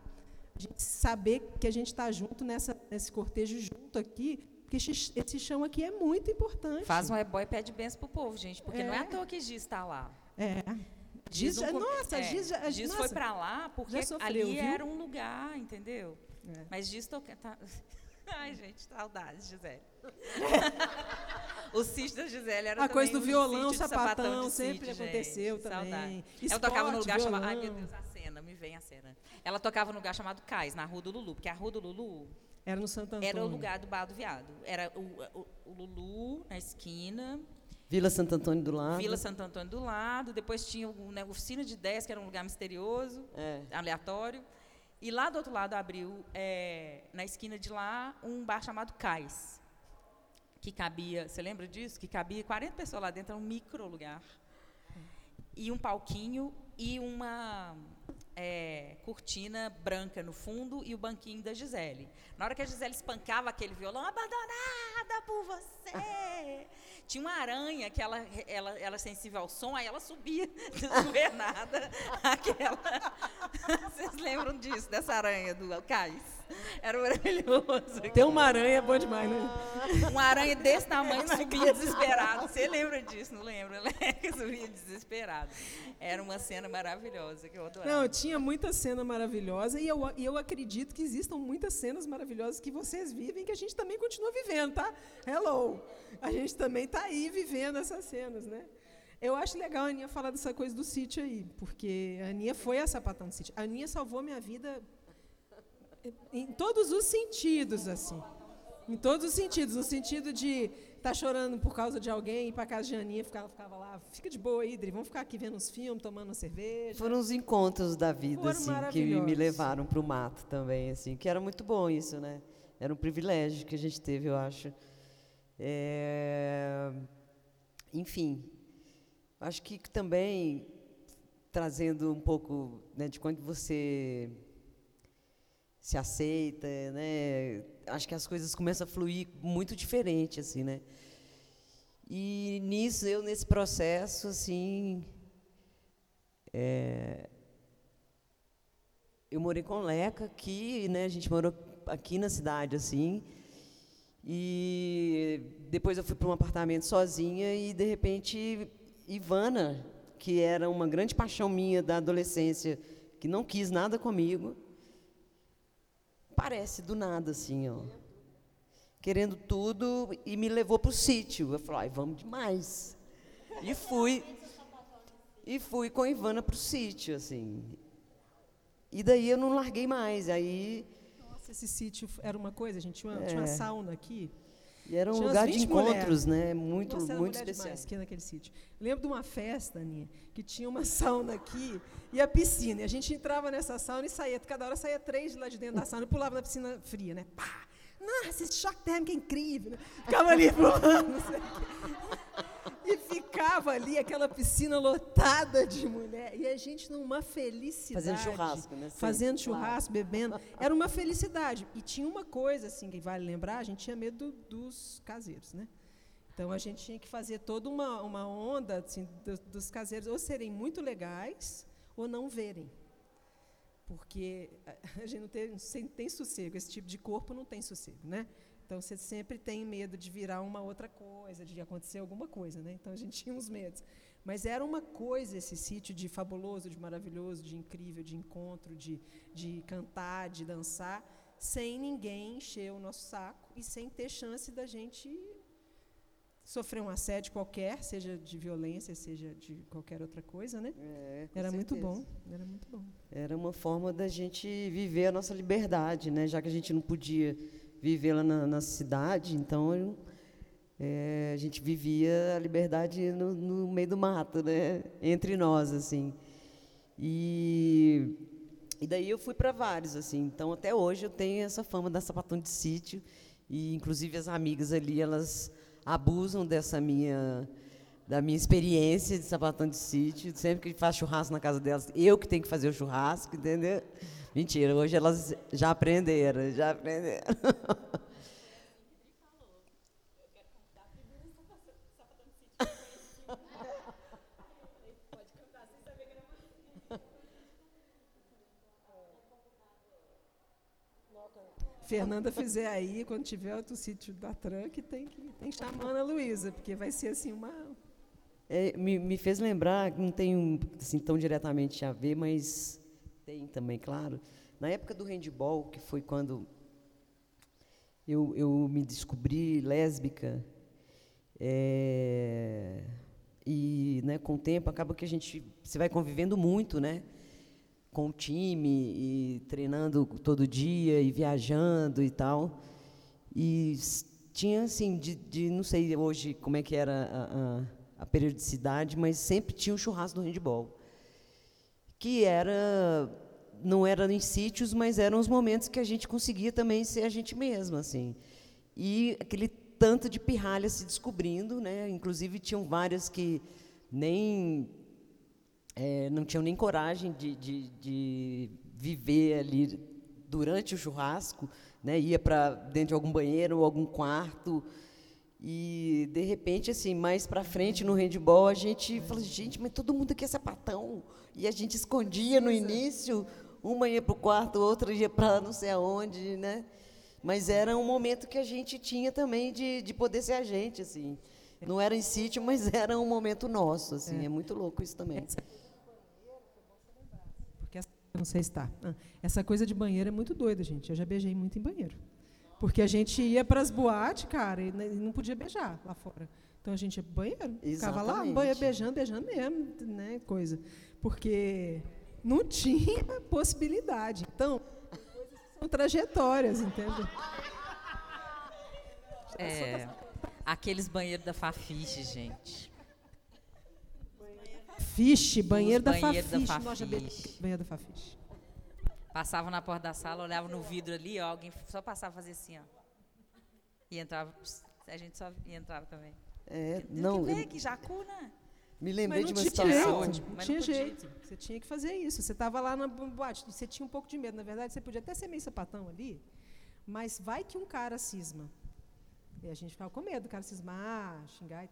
a gente saber que a gente está junto nessa, nesse cortejo junto aqui, porque esse chão aqui é muito importante. Faz um ebó e pede benção pro povo, gente, porque é. não é à toa que Giz está lá. É. Giz, um, nossa, é, Giz, já, Giz nossa, foi para lá porque sofreu, ali viu? era um lugar, entendeu? É. Mas Giz toca, tá... <laughs> Ai, gente, saudades, Gisele. <laughs> o sítio da Gisele era A coisa do violão, sapatão, sapatão sempre sítio, aconteceu gente, também. Esporte, Ela tocava num lugar chamado. Ai, meu Deus, a cena, me vem a cena. Ela tocava num lugar chamado Cais, na Rua do Lulu, porque a Rua do Lulu era no Santo Antônio. Era o lugar do Bar do Viado. Era o, o, o Lulu na esquina. Vila Santo Antônio do lado. Vila Santo Antônio do lado. Depois tinha o né, Oficina de 10, que era um lugar misterioso, é. aleatório. E lá do outro lado abriu, é, na esquina de lá, um bar chamado Cais. Que cabia, você lembra disso? Que cabia 40 pessoas lá dentro, era um micro lugar. E um palquinho e uma é, cortina branca no fundo e o banquinho da Gisele. Na hora que a Gisele espancava aquele violão, abandonada, por você. <laughs> Tinha uma aranha que ela, ela, ela é sensível ao som, aí ela subia, não ver nada. Aquela. <laughs> Vocês lembram disso, dessa aranha do Cais? <laughs> Era maravilhoso. Tem uma aranha, é bom demais, né? Uma aranha desse tamanho que subia desesperado. Você lembra disso, não lembra? <laughs> Que subia desesperado. Era uma cena maravilhosa que eu adorava. Não, tinha muita cena maravilhosa e eu, e eu acredito que existam muitas cenas maravilhosas que vocês vivem que a gente também continua vivendo, tá? Hello! A gente também está aí vivendo essas cenas, né? Eu acho legal a Aninha falar dessa coisa do sítio aí, porque a Aninha foi a sapatão do sítio. A Aninha salvou minha vida em todos os sentidos, assim. Em todos os sentidos. No sentido de estar tá chorando por causa de alguém, ir para casa de Aninha, ficava, ficava lá, fica de boa, Idri, vamos ficar aqui vendo uns filmes, tomando uma cerveja. Foram os encontros da vida, assim, que me levaram para o mato também, assim, que era muito bom isso, né? Era um privilégio que a gente teve, eu acho. É... Enfim, acho que também trazendo um pouco né, de quando você se aceita, né? Acho que as coisas começam a fluir muito diferente, assim, né? E nisso, eu nesse processo, assim, é, eu morei com Leca aqui, né? A gente morou aqui na cidade, assim, e depois eu fui para um apartamento sozinha e de repente Ivana, que era uma grande paixão minha da adolescência, que não quis nada comigo, parece do nada, assim, ó. Querendo tudo e me levou para o sítio. Eu falei, vamos demais. E fui. E fui com a Ivana para o sítio, assim. E daí eu não larguei mais. Aí. Nossa, esse sítio era uma coisa, a gente tinha uma, é. tinha uma sauna aqui. E era um Tinha lugar de encontros, mulheres. né? Muito, Nossa, muito especial. aqui naquele sítio. Lembro de uma festa, Aninha, que tinha uma <laughs> sauna aqui e a piscina. E a gente entrava nessa sauna e saía, cada hora saía três de lá de dentro da sauna e pulava na piscina fria, né? Pá! Nossa, esse choque térmico é incrível. Ficava ali pulando. E ficava ali aquela piscina lotada de mulher. E a gente numa felicidade. Fazendo churrasco, né? Fazendo churrasco, claro. bebendo. Era uma felicidade. E tinha uma coisa, assim, que vale lembrar, a gente tinha medo dos caseiros, né? Então a gente tinha que fazer toda uma, uma onda assim, dos, dos caseiros ou serem muito legais ou não verem. Porque a <laughs> gente não tem, não tem sossego, esse tipo de corpo não tem sossego, né? Então você sempre tem medo de virar uma outra coisa, de acontecer alguma coisa, né? Então a gente <laughs> tinha uns medos. Mas era uma coisa esse sítio de fabuloso, de maravilhoso, de incrível, de encontro, de, de cantar, de dançar, sem ninguém encher o nosso saco e sem ter chance da gente sofrer um assédio qualquer, seja de violência, seja de qualquer outra coisa, né? É, era certeza. muito bom, era muito bom. Era uma forma da gente viver a nossa liberdade, né? Já que a gente não podia viver lá na, na cidade, então é, a gente vivia a liberdade no, no, meio do mato, né? entre nós, assim. E, e daí eu fui para vários, assim. Então até hoje eu tenho essa fama da sapatão de sítio e inclusive as amigas ali elas abusam dessa minha da minha experiência de sapatão de sítio. Sempre que faz churrasco na casa delas, eu que tenho que fazer o churrasco, entendeu? Mentira, hoje elas já aprenderam, já aprenderam. <laughs> Fernanda fizer aí, quando tiver outro sítio da Tranque, tem que, tem que chamar a Ana Luísa, porque vai ser assim uma. É, me, me fez lembrar, não tem assim, tão diretamente a ver, mas tem também, claro. Na época do handball, que foi quando eu, eu me descobri lésbica, é, e né, com o tempo acaba que a gente você vai convivendo muito, né? Com o time e treinando todo dia e viajando e tal. E tinha assim, de, de não sei hoje como é que era a, a, a periodicidade, mas sempre tinha um churrasco do handball que era não era em sítios, mas eram os momentos que a gente conseguia também ser a gente mesma, assim. E aquele tanto de pirralhas se descobrindo, né? Inclusive tinham várias que nem é, não tinham nem coragem de, de, de, viver ali durante o churrasco, né? Ia para dentro de algum banheiro ou algum quarto E, de repente, assim, mais para frente no handball, a gente falou, gente, mas todo mundo aqui é sapatão. E a gente escondia no início, uma ia para o quarto, outra ia para não sei aonde, né? Mas era um momento que a gente tinha também de, de poder ser a gente, assim. Não era em sítio, mas <laughs> era um momento nosso, assim. É, é muito louco isso também. Porque essa, não sei se está. Essa coisa de banheiro é muito doida, gente. Eu já beijei muito em banheiro. Porque a gente ia para as boates, cara, e não podia beijar lá fora. Então a gente ia pro banheiro, Exatamente. ficava lá, banheiro, beijando, beijando mesmo, né, coisa. Porque não tinha possibilidade. Então, são trajetórias, entende? É, aqueles banheiros da Fafiche, gente. Fiche, banheiro da Fafiche. Da Fafiche. banheiro da Fafiche. Passavam na porta da sala, olhavam no vidro ali, ó, alguém só passava a fazer assim, ó. E entrava, a gente só entrava também. É, não. Que vem, que jacu, né? Me lembrei de uma situação. Jeito, não tinha jeito. Você tinha que fazer isso. Você estava lá na boate, você tinha um pouco de medo. Na verdade, você podia até ser meio sapatão ali, mas vai que um cara cisma. E a gente ficava com medo do cara cismar, xingar.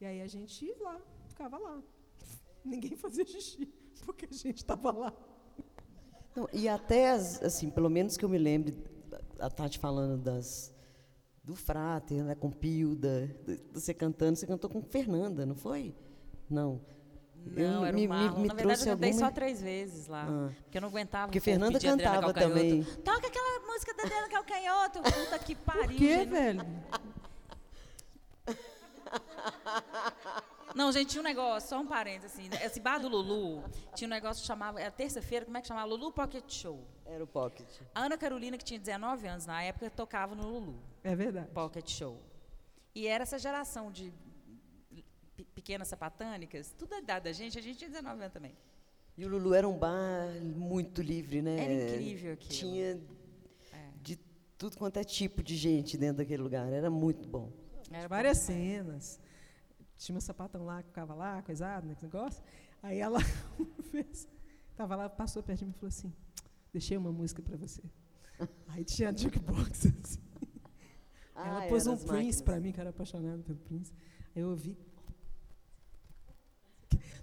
E aí a gente ia lá, ficava lá. <laughs> Ninguém fazia xixi, <laughs> porque a gente estava lá. Não, e até, assim, pelo menos que eu me lembre, a Tati falando das, do Frater, né, com Pilda, você cantando, você cantou com Fernanda, não foi? Não. Não, eu, era me, o Marlon. Me, Na verdade, eu cantei alguma... só três vezes lá. Ah. Porque eu não aguentava. Porque Fernanda cantava também. Toca aquela música da Adriana Calcanhoto. Puta que pariu. Por quê, velho? <laughs> Não, gente, tinha um negócio, só um parênteses, assim. Né? Esse bar do Lulu tinha um negócio que chamava, era terça-feira, como é que chamava? Lulu Pocket Show. Era o Pocket. A Ana Carolina, que tinha 19 anos na época, tocava no Lulu. É verdade. Pocket Show. E era essa geração de pequenas sapatânicas, tudo a idade da gente, a gente tinha 19 anos também. E o Lulu era um bar muito livre, né? Era incrível aquilo. Tinha é. de tudo quanto é tipo de gente dentro daquele lugar. Era muito bom. Era várias cenas tinha uma sapatão lá que ficava lá, coisado, né, negócio. Aí ela <laughs> fez, tava lá, passou perto de mim e falou assim: Deixei uma música para você. <laughs> Aí tinha a jukebox assim. Ah, ela pôs um Prince para mim, que era apaixonada pelo Prince. Aí eu ouvi.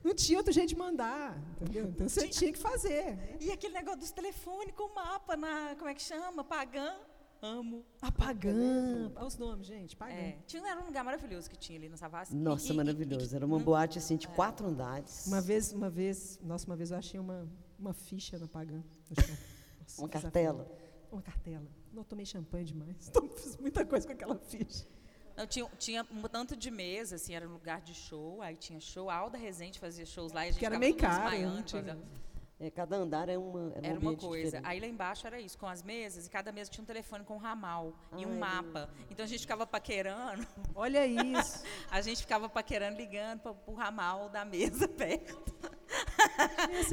Não tinha outro jeito de mandar, entendeu? Então você tinha que fazer. E aquele negócio dos telefones com mapa na. Como é que chama? Pagã. Amo. Apagã. Olha os nomes, gente. Pagã. É. Tinha, era um lugar maravilhoso que tinha ali no Savassi. Nossa, e, maravilhoso. E, era uma boate assim de é. quatro andares. Uma vez, uma vez, nossa, uma vez eu achei uma, uma ficha na Pagã. <laughs> Nossa, uma cartela. Uma cartela. Não tomei champanhe demais. <laughs> Então, fiz muita coisa com aquela ficha. Não, tinha, tinha um tanto de mesa, assim, era um lugar de show, aí tinha show, a Alda Resende fazia shows lá e a gente que era meio caro. Não tinha, é, cada andar é uma era, era um uma coisa. Diferente. Aí lá embaixo era isso, com as mesas, e cada mesa tinha um telefone com um ramal ah, e um é mapa. Então a gente ficava paquerando. Olha isso. <laughs> a gente ficava paquerando, ligando para o ramal da mesa <laughs> perto.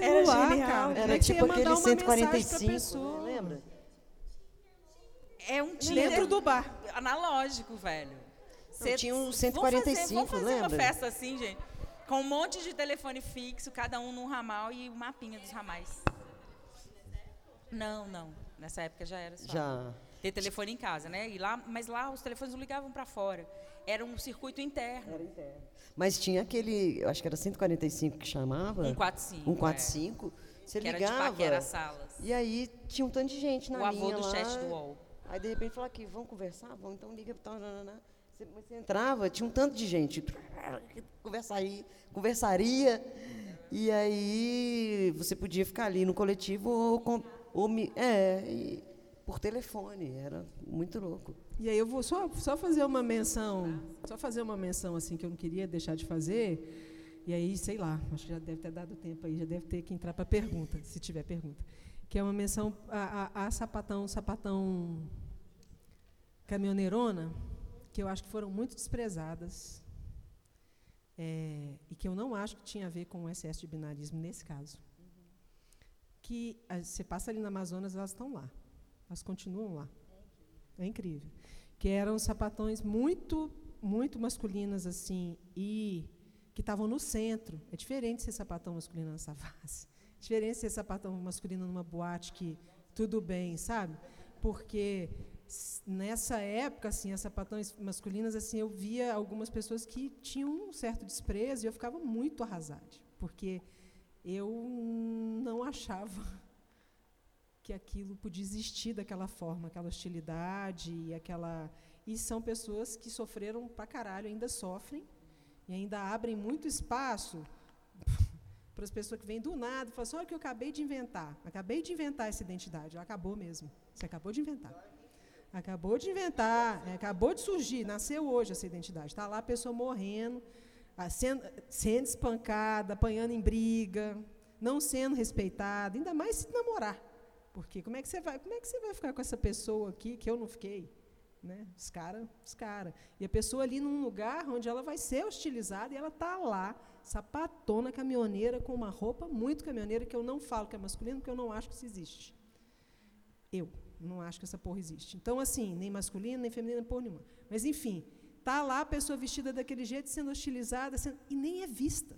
Era genial. Era tipo aquele 145, lembra? É um Dentro do bar. Analógico, velho. Cê, tinha um 145, vamos fazer, vamos fazer lembra? uma festa assim, gente com um monte de telefone fixo, cada um num ramal e o mapinha dos ramais. Não, não. Nessa época já era só. Já. Ter telefone em casa, né? E lá, mas lá os telefones não ligavam para fora. Era um circuito interno. Era interno. Mas tinha aquele, eu acho que era 145 que chamava. 145. 145. É. Você que ligava. Era de salas. E aí tinha um tanto de gente na o linha O avô do lá. chat do UOL. Aí de repente falou aqui, vamos conversar? Vamos, então liga. Tá, você, você entrava, tinha um tanto de gente. <laughs> Conversaria, conversaria. E aí você podia ficar ali no coletivo ou, com, ou é, e, por telefone. Era muito louco. E aí eu vou só, só fazer uma menção, só fazer uma menção assim que eu não queria deixar de fazer. E aí, sei lá, acho que já deve ter dado tempo aí, já deve ter que entrar para pergunta, se tiver pergunta. Que é uma menção a, a, a sapatão, sapatão caminhoneirona, que eu acho que foram muito desprezadas é, e que eu não acho que tinha a ver com o excesso de binarismo nesse caso. Que a, você passa ali na Amazonas, elas estão lá, elas continuam lá. É incrível. Que eram sapatões muito, muito masculinas assim e que estavam no centro. É diferente ser sapatão masculino na Savassi. É diferente ser sapatão masculino numa boate que tudo bem, sabe? Porque nessa época, assim, as sapatões masculinas, assim, eu via algumas pessoas que tinham um certo desprezo e eu ficava muito arrasada, porque eu não achava que aquilo podia existir daquela forma, aquela hostilidade e aquela e são pessoas que sofreram pra caralho, ainda sofrem e ainda abrem muito espaço <laughs> para as pessoas que vêm do nada e falam assim, olha o que eu acabei de inventar. Acabei de inventar essa identidade. Acabou mesmo. Você acabou de inventar. Acabou de inventar, é, acabou de surgir, nasceu hoje essa identidade. Está lá a pessoa morrendo, sendo, sendo espancada, apanhando em briga, não sendo respeitada, ainda mais se namorar. Porque como é que você vai, como é que você vai ficar com essa pessoa aqui que eu não fiquei? Né? Os caras, os cara. E a pessoa ali num lugar onde ela vai ser hostilizada e ela está lá, sapatona, caminhoneira, com uma roupa muito caminhoneira, que eu não falo que é masculino, porque eu não acho que isso existe. Eu não acho que essa porra existe. Então, assim, nem masculino, nem feminino, porra nenhuma. Mas, enfim, está lá a pessoa vestida daquele jeito, sendo hostilizada, sendo, e nem é vista,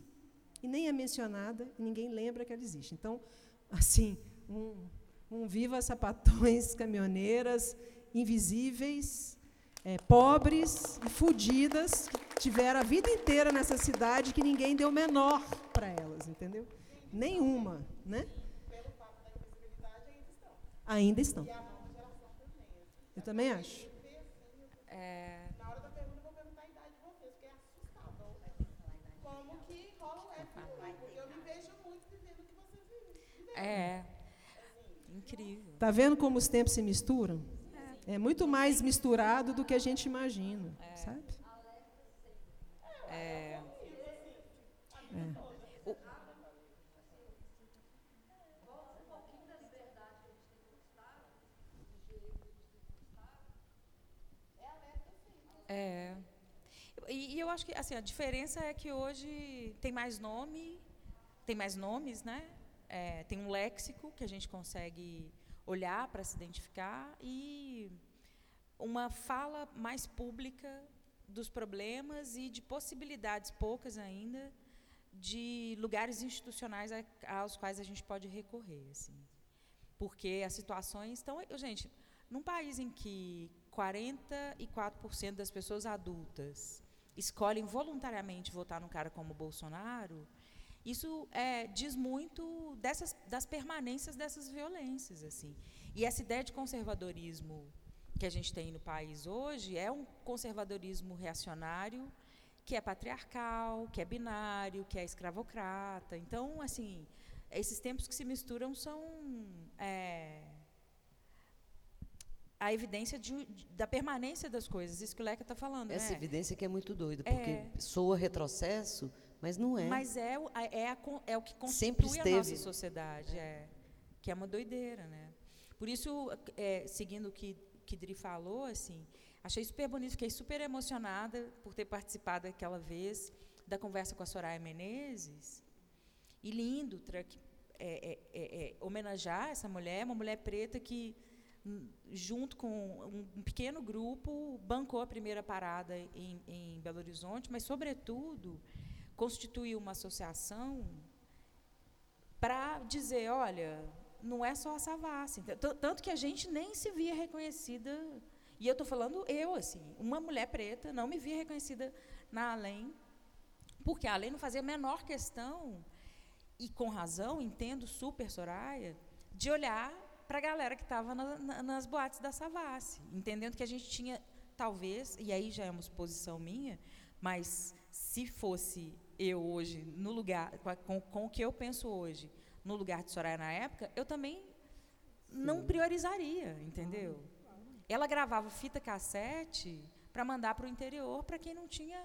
e nem é mencionada, e ninguém lembra que ela existe. Então, assim, um, um viva sapatões, caminhoneiras, invisíveis, é, pobres e fodidas, que tiveram a vida inteira nessa cidade que ninguém deu menor para elas, entendeu? Nenhuma, né? Ainda estão. Eu também acho. É... Na hora da pergunta, eu vou perguntar a idade de vocês, porque é assustador. Como que rola o F1, porque eu me vejo muito vivendo o que vocês vivem. É. Incrível. Tá vendo como os tempos se misturam? É, é muito mais misturado do que a gente imagina, é. sabe? É. é. É. E, e, eu acho que assim, a diferença é que hoje tem mais nome, tem mais nomes, né? É, tem um léxico que a gente consegue olhar para se identificar e uma fala mais pública dos problemas e de possibilidades poucas ainda de lugares institucionais aos quais a gente pode recorrer, assim. Porque as situações estão, gente, num país em que 44% das pessoas adultas escolhem voluntariamente votar num cara como Bolsonaro, isso é, diz muito dessas, das permanências dessas violências. assim. E essa ideia de conservadorismo que a gente tem no país hoje é um conservadorismo reacionário que é patriarcal, que é binário, que é escravocrata. Então, assim, esses tempos que se misturam são é, a evidência de, de, da permanência das coisas, isso que o Leca está falando. Essa né? evidência que é muito doida, porque é. soa retrocesso, mas não é. Mas é, é, a, é o que constitui a nossa sociedade, é, que é uma doideira. Né? Por isso, é, seguindo o que, que Dri falou, assim, achei super bonito, fiquei super emocionada por ter participado aquela vez da conversa com a Soraya Menezes. E lindo é, é, é, homenagear essa mulher, uma mulher preta que junto com um pequeno grupo, bancou a primeira parada em, em Belo Horizonte, mas, sobretudo, constituiu uma associação para dizer, olha, não é só a Savassi. Tanto que a gente nem se via reconhecida, e eu estou falando eu, assim, uma mulher preta não me via reconhecida na Além, porque a Além não fazia a menor questão, e com razão, entendo super Soraya, de olhar para a galera que estava na, na, nas boates da Savassi, entendendo que a gente tinha, talvez, e aí já é uma suposição minha, mas se fosse eu hoje, no lugar, com, com o que eu penso hoje, no lugar de Soraya na época, eu também não priorizaria, entendeu? Ela gravava fita cassete para mandar para o interior para quem não tinha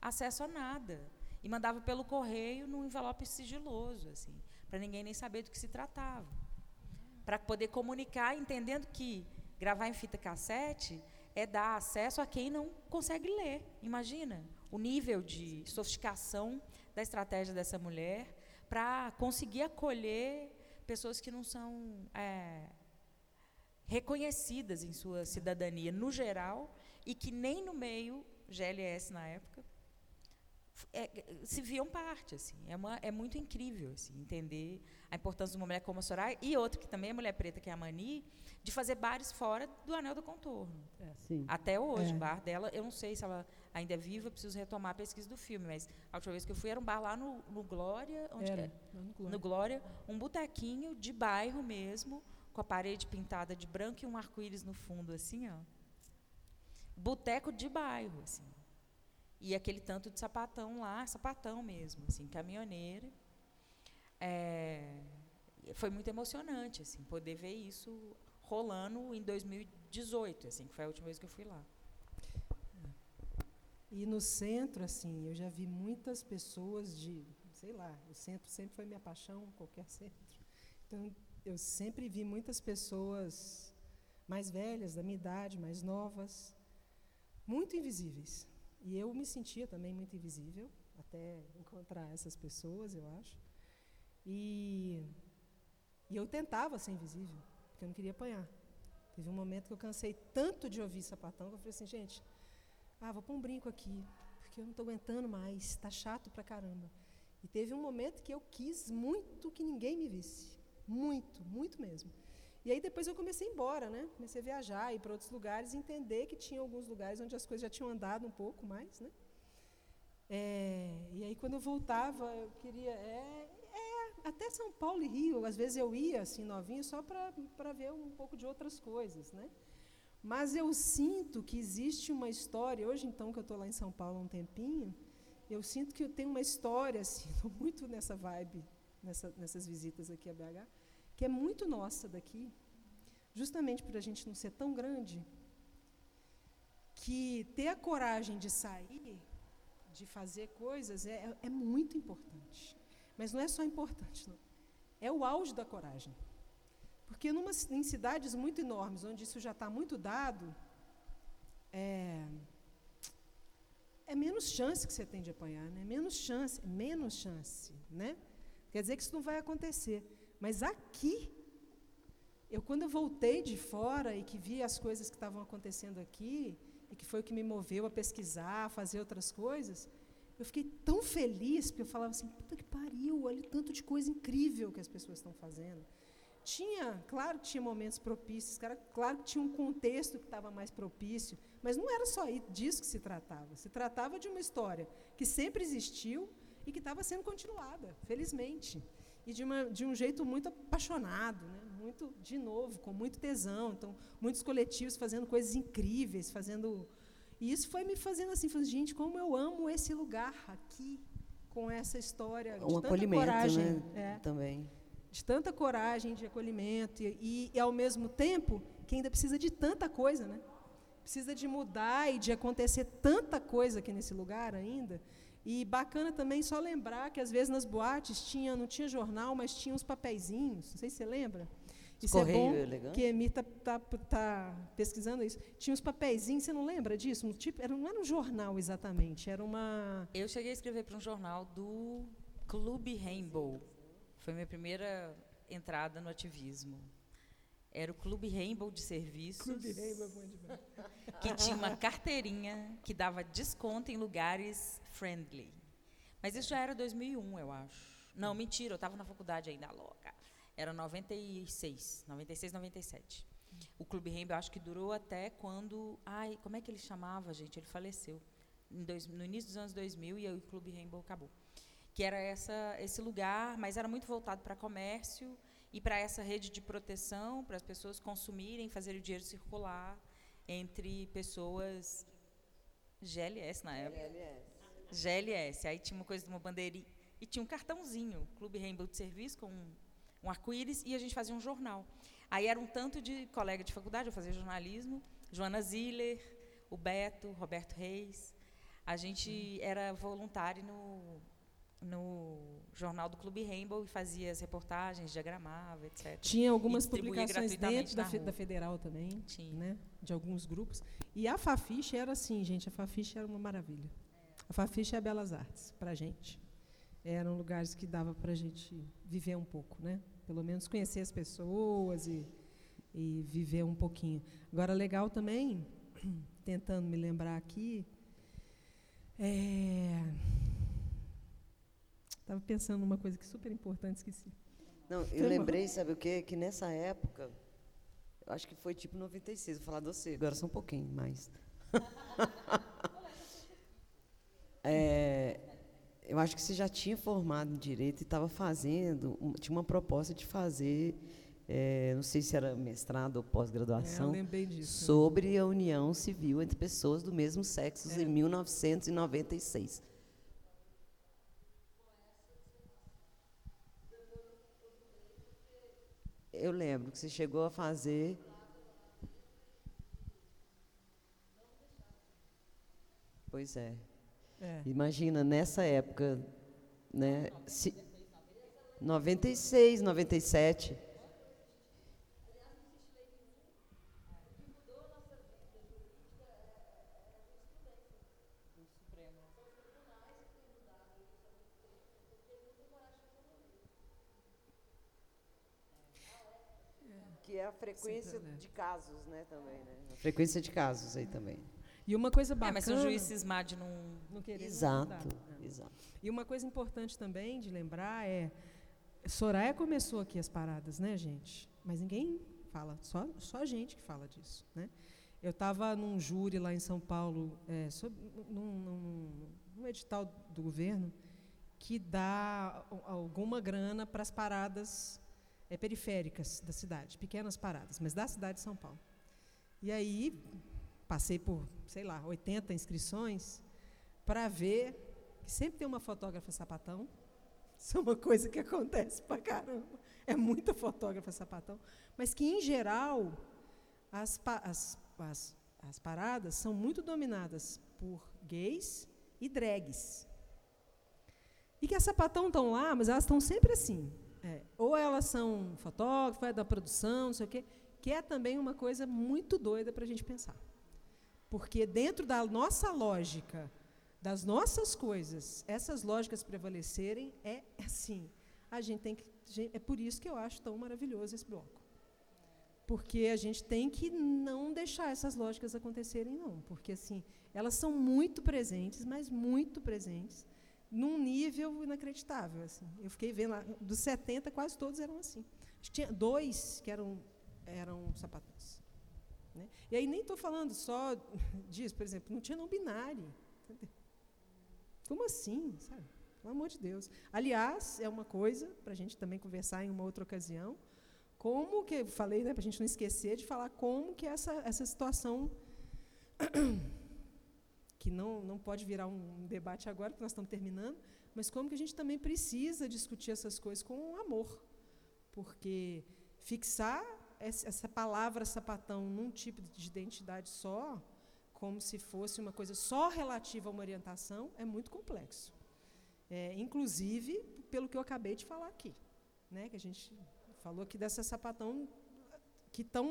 acesso a nada. E mandava pelo correio num envelope sigiloso, assim, para ninguém nem saber do que se tratava para poder comunicar, entendendo que gravar em fita cassete é dar acesso a quem não consegue ler. Imagina o nível de sofisticação da estratégia dessa mulher para conseguir acolher pessoas que não são é, reconhecidas em sua cidadania no geral e que nem no meio GLS na época é, se viam parte, assim. É, uma, é muito incrível, assim, entender a importância de uma mulher como a Soraya e outra que também é mulher preta, que é a Mani, de fazer bares fora do anel do contorno. É, Até hoje, é. o bar dela, eu não sei se ela ainda é viva, preciso retomar a pesquisa do filme, mas a última vez que eu fui era um bar lá no, no Glória, onde era, é? no Glória. no Glória, um botequinho de bairro mesmo, com a parede pintada de branco e um arco-íris no fundo, assim, ó. Boteco de bairro, assim. E aquele tanto de sapatão lá, sapatão mesmo, assim, caminhoneiro. É, foi muito emocionante, assim, poder ver isso rolando em 2018, assim, que foi a última vez que eu fui lá. E no centro, assim, eu já vi muitas pessoas de, sei lá, o centro sempre foi minha paixão, qualquer centro. Então, eu sempre vi muitas pessoas mais velhas, da minha idade, mais novas, muito invisíveis. E eu me sentia também muito invisível, até encontrar essas pessoas, eu acho. E, e eu tentava ser invisível, porque eu não queria apanhar. Teve um momento que eu cansei tanto de ouvir sapatão que eu falei assim, gente, ah, vou pôr um brinco aqui, porque eu não estou aguentando mais, está chato pra caramba. E teve um momento que eu quis muito que ninguém me visse. Muito, muito mesmo. E aí depois eu comecei a ir embora, né? Comecei a viajar, ir para outros lugares, entender que tinha alguns lugares onde as coisas já tinham andado um pouco mais, né? É, e aí quando eu voltava, eu queria é, é, até São Paulo e Rio, às vezes eu ia assim novinho só para ver um pouco de outras coisas, né? Mas eu sinto que existe uma história, hoje então que eu estou lá em São Paulo há um tempinho, eu sinto que eu tenho uma história, assim, <laughs> muito nessa vibe nessa, nessas visitas aqui a BH, que é muito nossa daqui, justamente por a gente não ser tão grande, que ter a coragem de sair, de fazer coisas, é, é muito importante. Mas não é só importante, não. É o auge da coragem. Porque numa, em cidades muito enormes, onde isso já está muito dado, é, é menos chance que você tem de apanhar, né? Menos chance, menos chance, né? Quer dizer que isso não vai acontecer. Mas aqui, eu quando eu voltei de fora e que vi as coisas que estavam acontecendo aqui, e que foi o que me moveu a pesquisar, a fazer outras coisas, eu fiquei tão feliz, porque eu falava assim, puta que pariu, olha o tanto de coisa incrível que as pessoas estão fazendo. Tinha, claro que tinha momentos propícios, claro que tinha um contexto que estava mais propício, mas não era só disso que se tratava. Se tratava de uma história que sempre existiu, e que estava sendo continuada, felizmente. E de, uma, de um jeito muito apaixonado, né? muito, de novo, com muito tesão. Então, muitos coletivos fazendo coisas incríveis, fazendo. E isso foi me fazendo assim, falando, gente, como eu amo esse lugar aqui, com essa história um de tanta coragem. Né? É, também. De tanta coragem, de acolhimento, e, e, ao mesmo tempo, que ainda precisa de tanta coisa, né? Precisa de mudar e de acontecer tanta coisa aqui nesse lugar ainda, e bacana também só lembrar que às vezes nas boates tinha, não tinha jornal, mas tinha uns papeizinhos. Não sei se você lembra. Isso Correio é bom, elegante. que a Emi está tá, tá pesquisando isso. Tinha uns papeizinhos, você não lembra disso? Um tipo, era, não era um jornal exatamente, era uma. Eu cheguei a escrever para um jornal do Clube Rainbow. Foi minha primeira entrada no ativismo. Era o Clube Rainbow de Serviços. Clube Rainbow é bom demais. Que tinha uma carteirinha que dava desconto em lugares friendly. Mas isso já era 2001, eu acho. Não, mentira, eu estava na faculdade ainda, louca. Era 96, 96, 97. O Clube Rainbow, acho que durou até quando. Ai, como é que ele chamava, gente? Ele faleceu. Dois, no início dos anos 2000 e aí o Clube Rainbow acabou. Que era essa, esse lugar, mas era muito voltado para comércio e para essa rede de proteção, para as pessoas consumirem, fazer o dinheiro circular entre pessoas GLS na época. GLS. GLS. Aí tinha uma coisa de uma bandeirinha. E tinha um cartãozinho, Clube Rainbow de Serviço, com um, um arco-íris, e a gente fazia um jornal. Aí era um tanto de colega de faculdade, eu fazia jornalismo, Joana Ziller, o Beto, Roberto Reis. A gente era voluntário no no jornal do Clube Rainbow e fazia as reportagens, diagramava, etc. Tinha algumas publicações dentro da, da, Federal também, Tinha. Né, de alguns grupos. E a Fafiche era assim, gente, a Fafiche era uma maravilha. A Fafiche é a Belas Artes, para a gente. Eram lugares que dava para a gente viver um pouco, né? pelo menos conhecer as pessoas e, e viver um pouquinho. Agora, legal também, <clears throat> tentando me lembrar aqui, é, Estava pensando numa coisa que super importante, esqueci. Não, eu lembrei, sabe o quê? Que nessa época, eu acho que foi tipo 96, vou falar de você, agora só um pouquinho mais. <laughs> é, eu acho que você já tinha formado em direito e estava fazendo, tinha uma proposta de fazer, é, não sei se era mestrado ou pós-graduação, é, sobre a união civil entre pessoas do mesmo sexo é. em 1996. Eu lembro que você chegou a fazer. Pois é. é. Imagina, nessa época, né? Se, 96, 97. que é a frequência Sim, de casos, né, também, né? A frequência de casos aí também. E uma coisa bacana. É, mas se o juiz cismar de não, não querer. Exato, não exato. E uma coisa importante também de lembrar é Soraya começou aqui as paradas, né, gente? Mas ninguém fala, só só a gente que fala disso, né? Eu estava num júri lá em São Paulo, é, sobre, num, num, num edital do governo que dá alguma grana para as paradas é, periféricas da cidade, pequenas paradas, mas da cidade de São Paulo. E aí passei por, sei lá, 80 inscrições para ver que sempre tem uma fotógrafa sapatão. Isso é uma coisa que acontece para caramba. É muita fotógrafa sapatão. Mas que, em geral, as, as, as, as paradas são muito dominadas por gays e drags. E que as sapatão estão lá, mas elas estão sempre assim, é, ou elas são fotógrafas, é da produção, não sei o quê, que é também uma coisa muito doida para a gente pensar. Porque dentro da nossa lógica, das nossas coisas, essas lógicas prevalecerem, é assim. A gente tem que. É por isso que eu acho tão maravilhoso esse bloco. Porque a gente tem que não deixar essas lógicas acontecerem, não. Porque assim, elas são muito presentes, mas muito presentes num nível inacreditável. Assim. Eu fiquei vendo, lá, dos 70, quase todos eram assim. Tinha dois que eram, eram sapatões. Né? E aí nem estou falando só disso, por exemplo, não tinha não binário. Entendeu? Como assim? Sabe? Pelo amor de Deus. Aliás, é uma coisa para a gente também conversar em uma outra ocasião. Como que, falei, né, para a gente não esquecer de falar como que essa, essa situação que não, não pode virar um debate agora, porque nós estamos terminando, mas como que a gente também precisa discutir essas coisas com amor. Porque fixar essa palavra sapatão num tipo de identidade só, como se fosse uma coisa só relativa a uma orientação, é muito complexo. É, inclusive, pelo que eu acabei de falar aqui. Né, que a gente falou aqui dessa sapatão que estão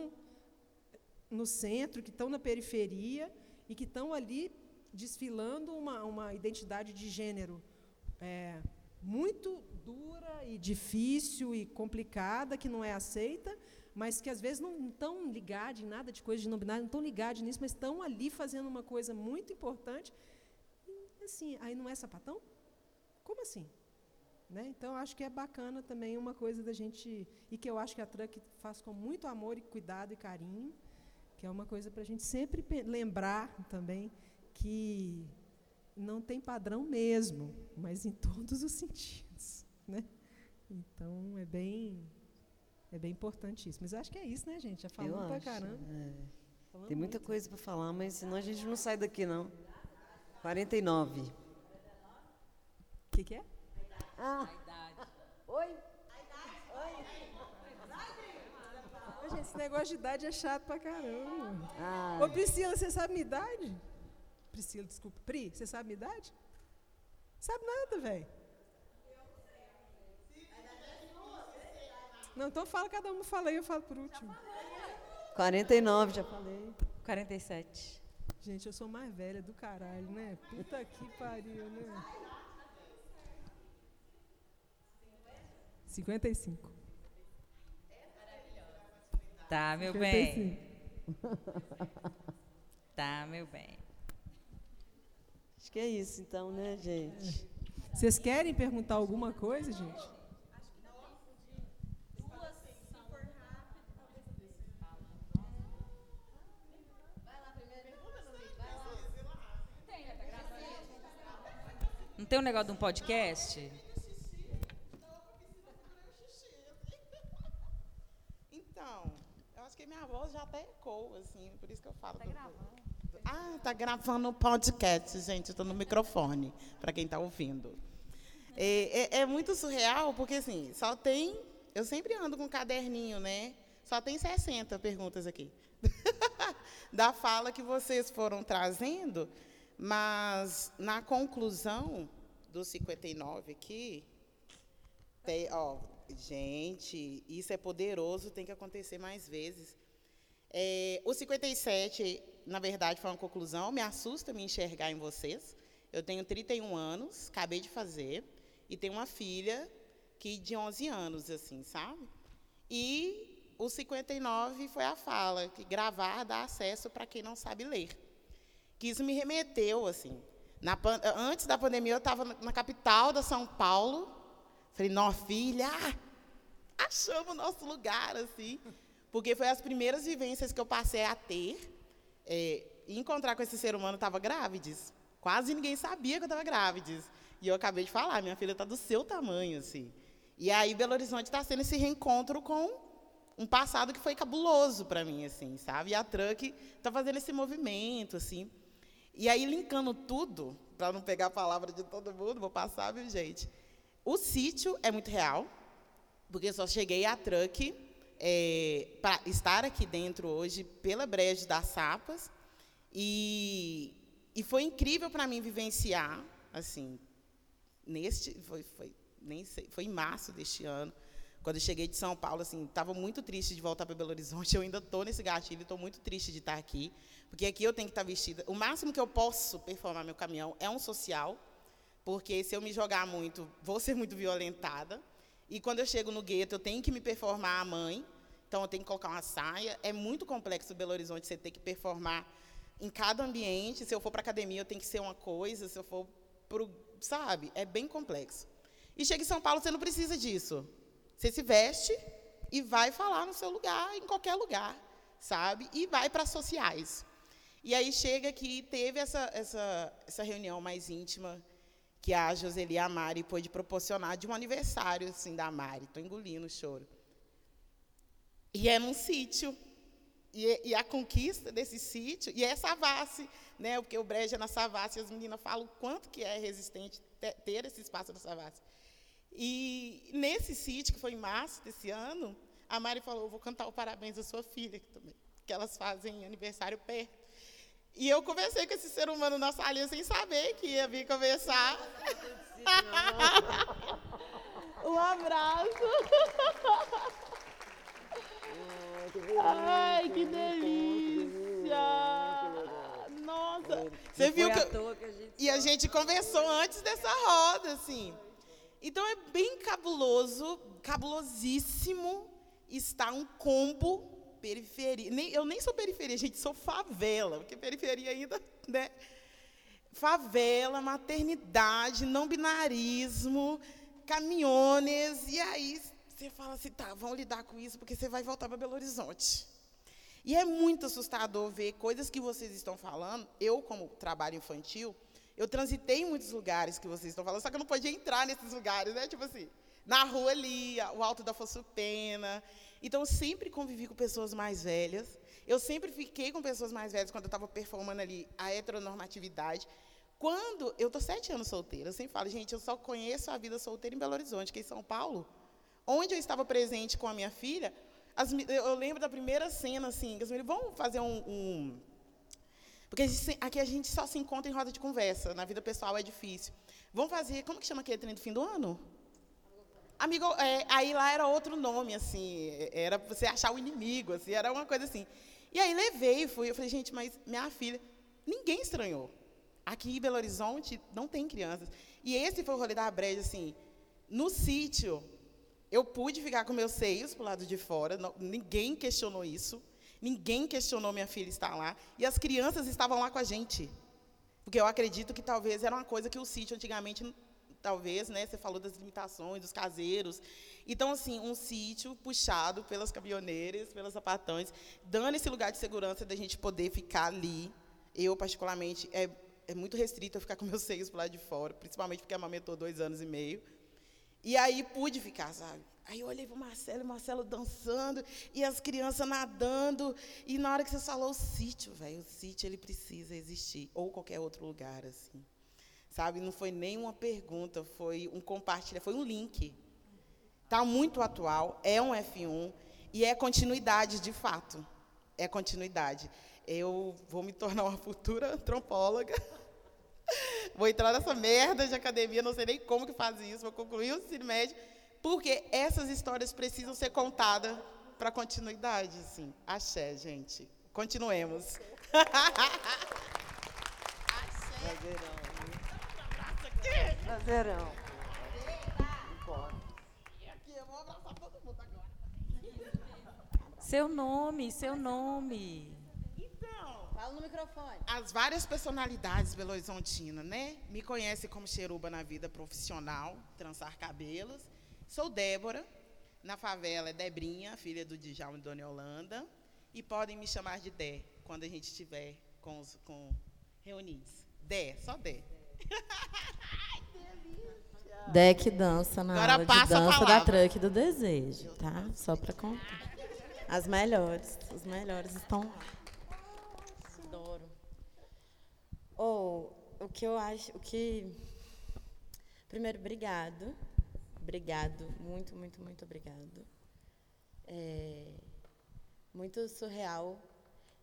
no centro, que estão na periferia e que estão ali desfilando uma, uma identidade de gênero é, muito dura e difícil e complicada, que não é aceita, mas que às vezes não estão ligados em nada de coisa de não binário, não estão ligados nisso, mas estão ali fazendo uma coisa muito importante. E, assim, aí não é sapatão? Como assim? Né? Então, acho que é bacana também uma coisa da gente, e que eu acho que a Truck faz com muito amor e cuidado e carinho, que é uma coisa para a gente sempre lembrar também que não tem padrão mesmo, mas em todos os sentidos, né? Então é bem é bem importante isso. Mas acho que é isso, né, gente? Já falamos pra caramba. É. Tem muita muito. coisa para falar, mas senão a gente não sai daqui não. 49. O que, que é? Ah. A idade. Oi? Oi, gente, esse negócio de idade é chato pra caramba. Ah. Ô, Priscila, você sabe minha idade? Priscila, desculpa. Pri, você sabe minha idade? Sabe nada, velho. Não, então fala, cada um fala aí, eu falo por último. 49, já falei. 47. Gente, eu sou mais velha do caralho, né? Puta que pariu, né? 55. Tá, meu 55. bem. Tá, meu bem. Que é isso, então, né, gente? Vocês querem perguntar alguma coisa, gente? Não tem um negócio de um podcast? Então, eu acho que minha voz já até ecoa, assim, por isso que eu falo. Tá gravando. Ah, tá gravando um podcast, gente. Estou no microfone, para quem está ouvindo. É, é, é, muito surreal, porque assim, só tem. Eu sempre ando com um caderninho, né? Só tem 60 perguntas aqui. <laughs> da fala que vocês foram trazendo. Mas, na conclusão do 59 aqui, tem, ó, gente, isso é poderoso, tem que acontecer mais vezes. É, o 57, na verdade, foi uma conclusão, me assusta me enxergar em vocês. Eu tenho 31 anos, acabei de fazer, e tenho uma filha que de 11 anos, assim, sabe? E o 59 foi a fala, que gravar dá acesso para quem não sabe ler que isso me remeteu, assim. Na, antes da pandemia, eu estava na, capital da São Paulo. Falei, nossa, filha, achamos o nosso lugar, assim. Porque foi as primeiras vivências que eu passei a ter. É, encontrar com esse ser humano estava grávides. Quase ninguém sabia que eu estava grávides. E eu acabei de falar, minha filha está do seu tamanho, assim. E aí, Belo Horizonte está sendo esse reencontro com um passado que foi cabuloso para mim, assim, sabe? E a Truck está fazendo esse movimento, assim. E aí, linkando tudo, para não pegar a palavra de todo mundo, vou passar, viu, gente? O sítio é muito real, porque eu só cheguei a truck é, para estar aqui dentro hoje pela breja das Sapas. E, e foi incrível para mim vivenciar, assim, neste, foi, foi, nem sei, foi em março deste ano, quando eu cheguei de São Paulo, assim, estava muito triste de voltar para Belo Horizonte. <laughs> Eu ainda estou nesse gatilho, estou muito triste de estar aqui, porque aqui eu tenho que estar vestida. O máximo que eu posso performar meu caminhão é um social, porque se eu me jogar muito, vou ser muito violentada. E quando eu chego no gueto, eu tenho que me performar a mãe, então eu tenho que colocar uma saia. É muito complexo Belo Horizonte você ter que performar em cada ambiente. Se eu for para academia, eu tenho que ser uma coisa. Se eu for para sabe, é bem complexo. E chega em São Paulo, você não precisa disso. Você se veste e vai falar no seu lugar, em qualquer lugar, sabe? E vai para sociais. E aí chega que teve essa, essa, essa reunião mais íntima que a Joseli e a Mari pôde proporcionar de um aniversário assim, da Mari. Estou engolindo o choro. E é num sítio. E, e, a conquista desse sítio, e é Savassi, né, porque o Breja é na Savassi, as meninas falam o quanto que é resistente ter esse espaço na Savassi. E nesse sítio, que foi em março desse ano, a Mari falou: vou cantar o parabéns à sua filha, que, também, que elas fazem aniversário perto. E eu conversei com esse ser humano na salinha sem saber que ia vir conversar. <laughs> um abraço. <laughs> Ai, que delícia! Nossa! Você viu que. E a gente conversou antes dessa roda, assim. Então é bem cabuloso, cabulosíssimo, está um combo periferia. Nem, eu nem sou periferia, gente, sou favela, porque periferia ainda, né? Favela, maternidade, não binarismo, caminhones, e aí você fala assim, tá, vamos lidar com isso, porque você vai voltar para Belo Horizonte. E é muito assustador ver coisas que vocês estão falando. Eu, como trabalho infantil, eu transitei em muitos lugares que vocês estão falando, só que eu não podia entrar nesses lugares, né? Tipo assim, na rua ali, o Alto da Fosso Pena. Então, eu sempre convivi com pessoas mais velhas. Eu sempre fiquei com pessoas mais velhas quando eu estava performando ali a heteronormatividade. Quando eu estou sete anos solteira, eu sempre falo, gente, eu só conheço a vida solteira em Belo Horizonte, que é em São Paulo, onde eu estava presente com a minha filha. As, eu lembro da primeira cena, assim, que as meninas, vamos fazer um, um porque aqui a gente só se encontra em roda de conversa. Na vida pessoal é difícil. Vamos fazer, como que chama aquele trem do fim do ano? Amigo, é, aí lá era outro nome, assim, era você achar o inimigo, assim, era uma coisa assim. E aí levei, fui, eu falei, gente, mas minha filha, ninguém estranhou. Aqui em Belo Horizonte não tem crianças. E esse foi o rolê da breja, assim, no sítio, eu pude ficar com meus seios para o lado de fora, não, ninguém questionou isso. Ninguém questionou minha filha estar lá. E as crianças estavam lá com a gente. Porque eu acredito que talvez era uma coisa que o sítio antigamente talvez, né? Você falou das limitações, dos caseiros. Então, assim, um sítio puxado pelas caminhoneiras, pelas sapatões, dando esse lugar de segurança da gente poder ficar ali. Eu, particularmente, é, é muito restrito eu ficar com meus seios para lá de fora, principalmente porque amamentou dois anos e meio. E aí pude ficar, sabe? Aí eu olhei para o Marcelo, o Marcelo dançando, e as crianças nadando. E na hora que você falou o sítio, velho, o sítio ele precisa existir, ou qualquer outro lugar, assim. Sabe? Não foi nem uma pergunta, foi um compartilhar, foi um link. Está muito atual, é um F1, e é continuidade, de fato. É continuidade. Eu vou me tornar uma futura antropóloga. <laughs> Vou entrar nessa merda de academia, não sei nem como que faz isso, vou concluir o ensino médio porque essas histórias precisam ser contadas para continuidade, sim. Axé, gente. Continuemos. Prazerão. Prazerão. Seu nome, seu nome. Fala no microfone. As várias personalidades Belo Horizontina, né? Me conhecem como Cheruba na vida profissional, trançar cabelos. Sou Débora, na favela é Debrinha, filha do Djalma e Dona Yolanda, e podem me chamar de Dé, quando a gente estiver com, os, com reunidos. Dé, só Dé. <laughs> Dé que dança na Agora aula de dança da Truck do Desejo, tá? Só para contar. As melhores, as melhores estão lá. Adoro. Oh, o que eu acho, o que... Primeiro, obrigado Obrigado, muito, muito, muito obrigado. É muito surreal.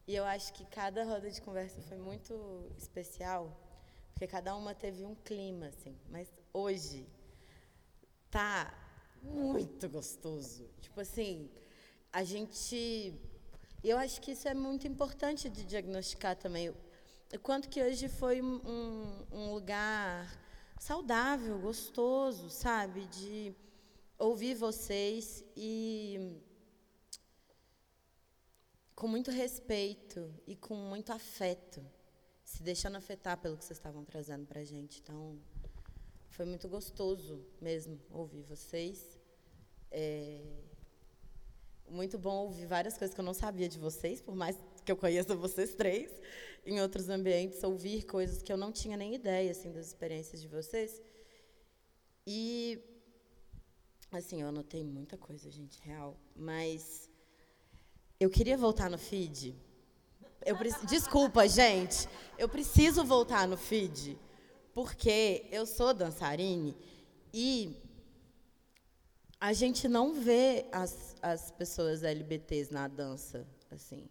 E eu acho que cada roda de conversa foi muito especial, porque cada uma teve um clima, assim. Mas hoje tá muito gostoso. Tipo assim, a gente. Eu acho que isso é muito importante de diagnosticar também. Quanto que hoje foi um, um lugar saudável, gostoso, sabe? De ouvir vocês e com muito respeito e com muito afeto, se deixando afetar pelo que vocês estavam trazendo para a gente. Então, foi muito gostoso mesmo ouvir vocês. É muito bom ouvir várias coisas que eu não sabia de vocês, por mais que eu conheça vocês três em outros ambientes, ouvir coisas que eu não tinha nem ideia assim das experiências de vocês. E assim, eu anotei muita coisa, gente, real, mas eu queria voltar no feed. Eu <laughs> Desculpa, gente. Eu preciso voltar no feed, porque eu sou dançarine e a gente não vê as, as pessoas LBTs na dança, assim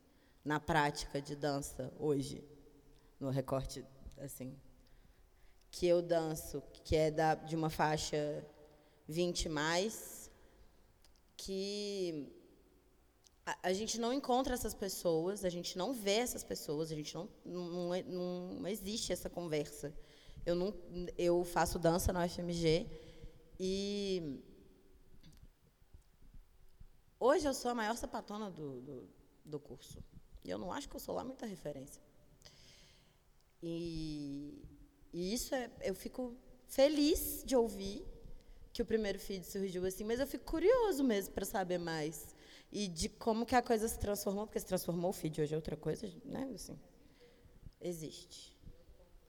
na prática de dança hoje, no recorte assim, que eu danço, que é da, de uma faixa 20 mais, que a, a, gente não encontra essas pessoas, a gente não vê essas pessoas, a gente não não, não, não existe essa conversa. Eu não eu faço dança na UFMG e hoje eu sou a maior sapatona do, do, do curso. E eu não acho que eu sou lá muita referência. E, e isso é, eu fico feliz de ouvir que o primeiro feed surgiu assim, mas eu fico curioso mesmo para saber mais e de como que a coisa se transformou, porque se transformou o feed hoje é outra coisa, né? Assim, existe.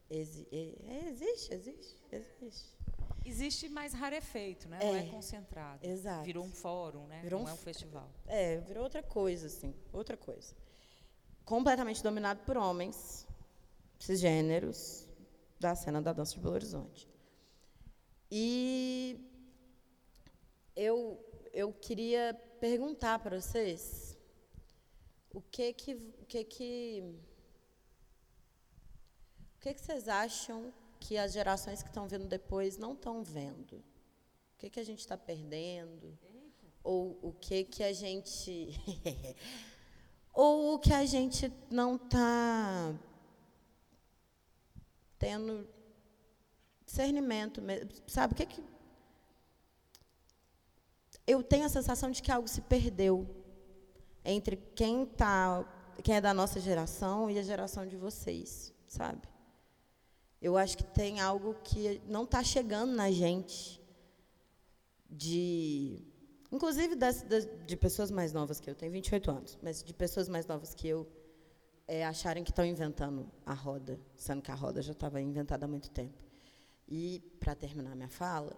Exi é, existe, existe, existe. Existe mais rarefeito, né? É, não é concentrado. Exato. Virou um fórum, né? Virou não um é um festival. É, virou outra coisa, assim, outra coisa completamente dominado por homens cisgêneros da cena da dança de Belo Horizonte. E eu, eu queria perguntar para vocês o que que, o que que o que, que vocês acham que as gerações que estão vindo depois não estão vendo? O que, que a gente está perdendo? Ou o que, que a gente <laughs> ou o que a gente não está tendo discernimento, sabe o que que eu tenho a sensação de que algo se perdeu entre quem tá, quem é da nossa geração e a geração de vocês, sabe? eu acho que tem algo que não está chegando na gente, de, inclusive das, das, de pessoas mais novas que eu, tenho 28 anos, mas de pessoas mais novas que eu, é, acharem que estão inventando a roda, sendo que a roda já estava inventada há muito tempo. E, para terminar minha fala,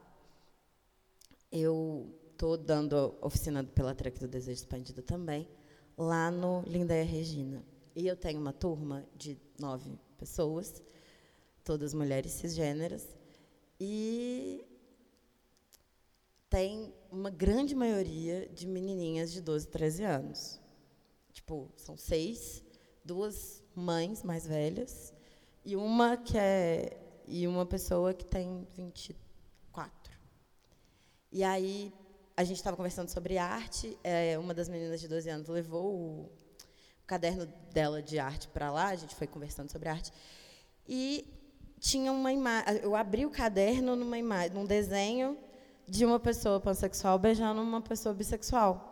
eu estou dando oficina pela Truck do Desejo Expandido também, lá no Lindeia Regina. E eu tenho uma turma de nove pessoas, todas mulheres cisgêneras, e tem uma grande maioria de menininhas de 12, 13 anos. Tipo, são seis, duas mães mais velhas e uma que é e uma pessoa que tem 24. E aí a gente estava conversando sobre arte, é, uma das meninas de 12 anos levou o, o caderno dela de arte para lá, a gente foi conversando sobre arte, e tinha uma imagem, eu abri o caderno numa imagem, num desenho de uma pessoa pansexual beijando uma pessoa bissexual.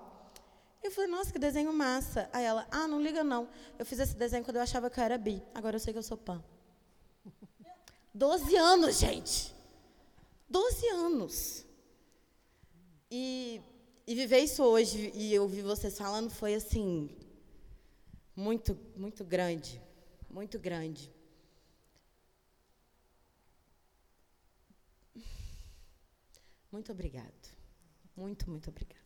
Eu falei, nossa, que desenho massa. Aí ela, ah, não liga não. Eu fiz esse desenho quando eu achava que eu era bi. Agora eu sei que eu sou pan. <laughs> Doze anos, gente. Doze anos. E, e viver isso hoje e ouvir vocês falando foi assim muito, muito grande, muito grande. Muito obrigado. Muito, muito obrigado.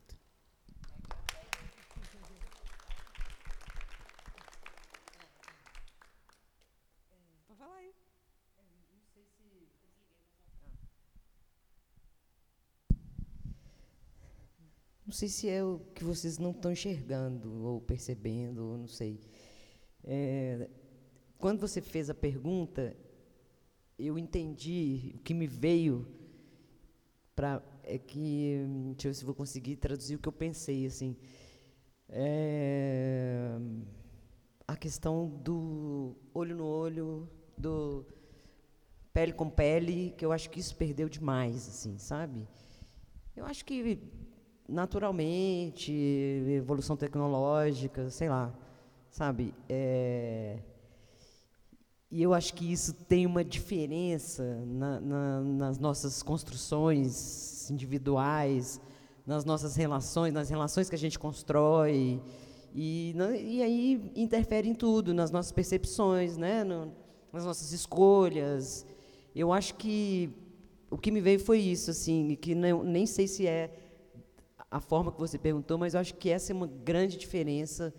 Não sei se é o que vocês não estão enxergando ou percebendo, ou não sei. É, quando você fez a pergunta, eu entendi, o que me veio para é que, deixa eu ver se vou conseguir traduzir o que eu pensei assim. É, a questão do olho no olho, do pele com pele, que eu acho que isso perdeu demais, assim, sabe? Eu acho que naturalmente, evolução tecnológica, sei lá, sabe? É, e eu acho que isso tem uma diferença na, na, nas nossas construções individuais, nas nossas relações, nas relações que a gente constrói, e, e aí interfere em tudo, nas nossas percepções, né? No, nas nossas escolhas. Eu acho que o que me veio foi isso, assim, que não, nem sei se é a forma que você perguntou, mas eu acho que essa é uma grande diferença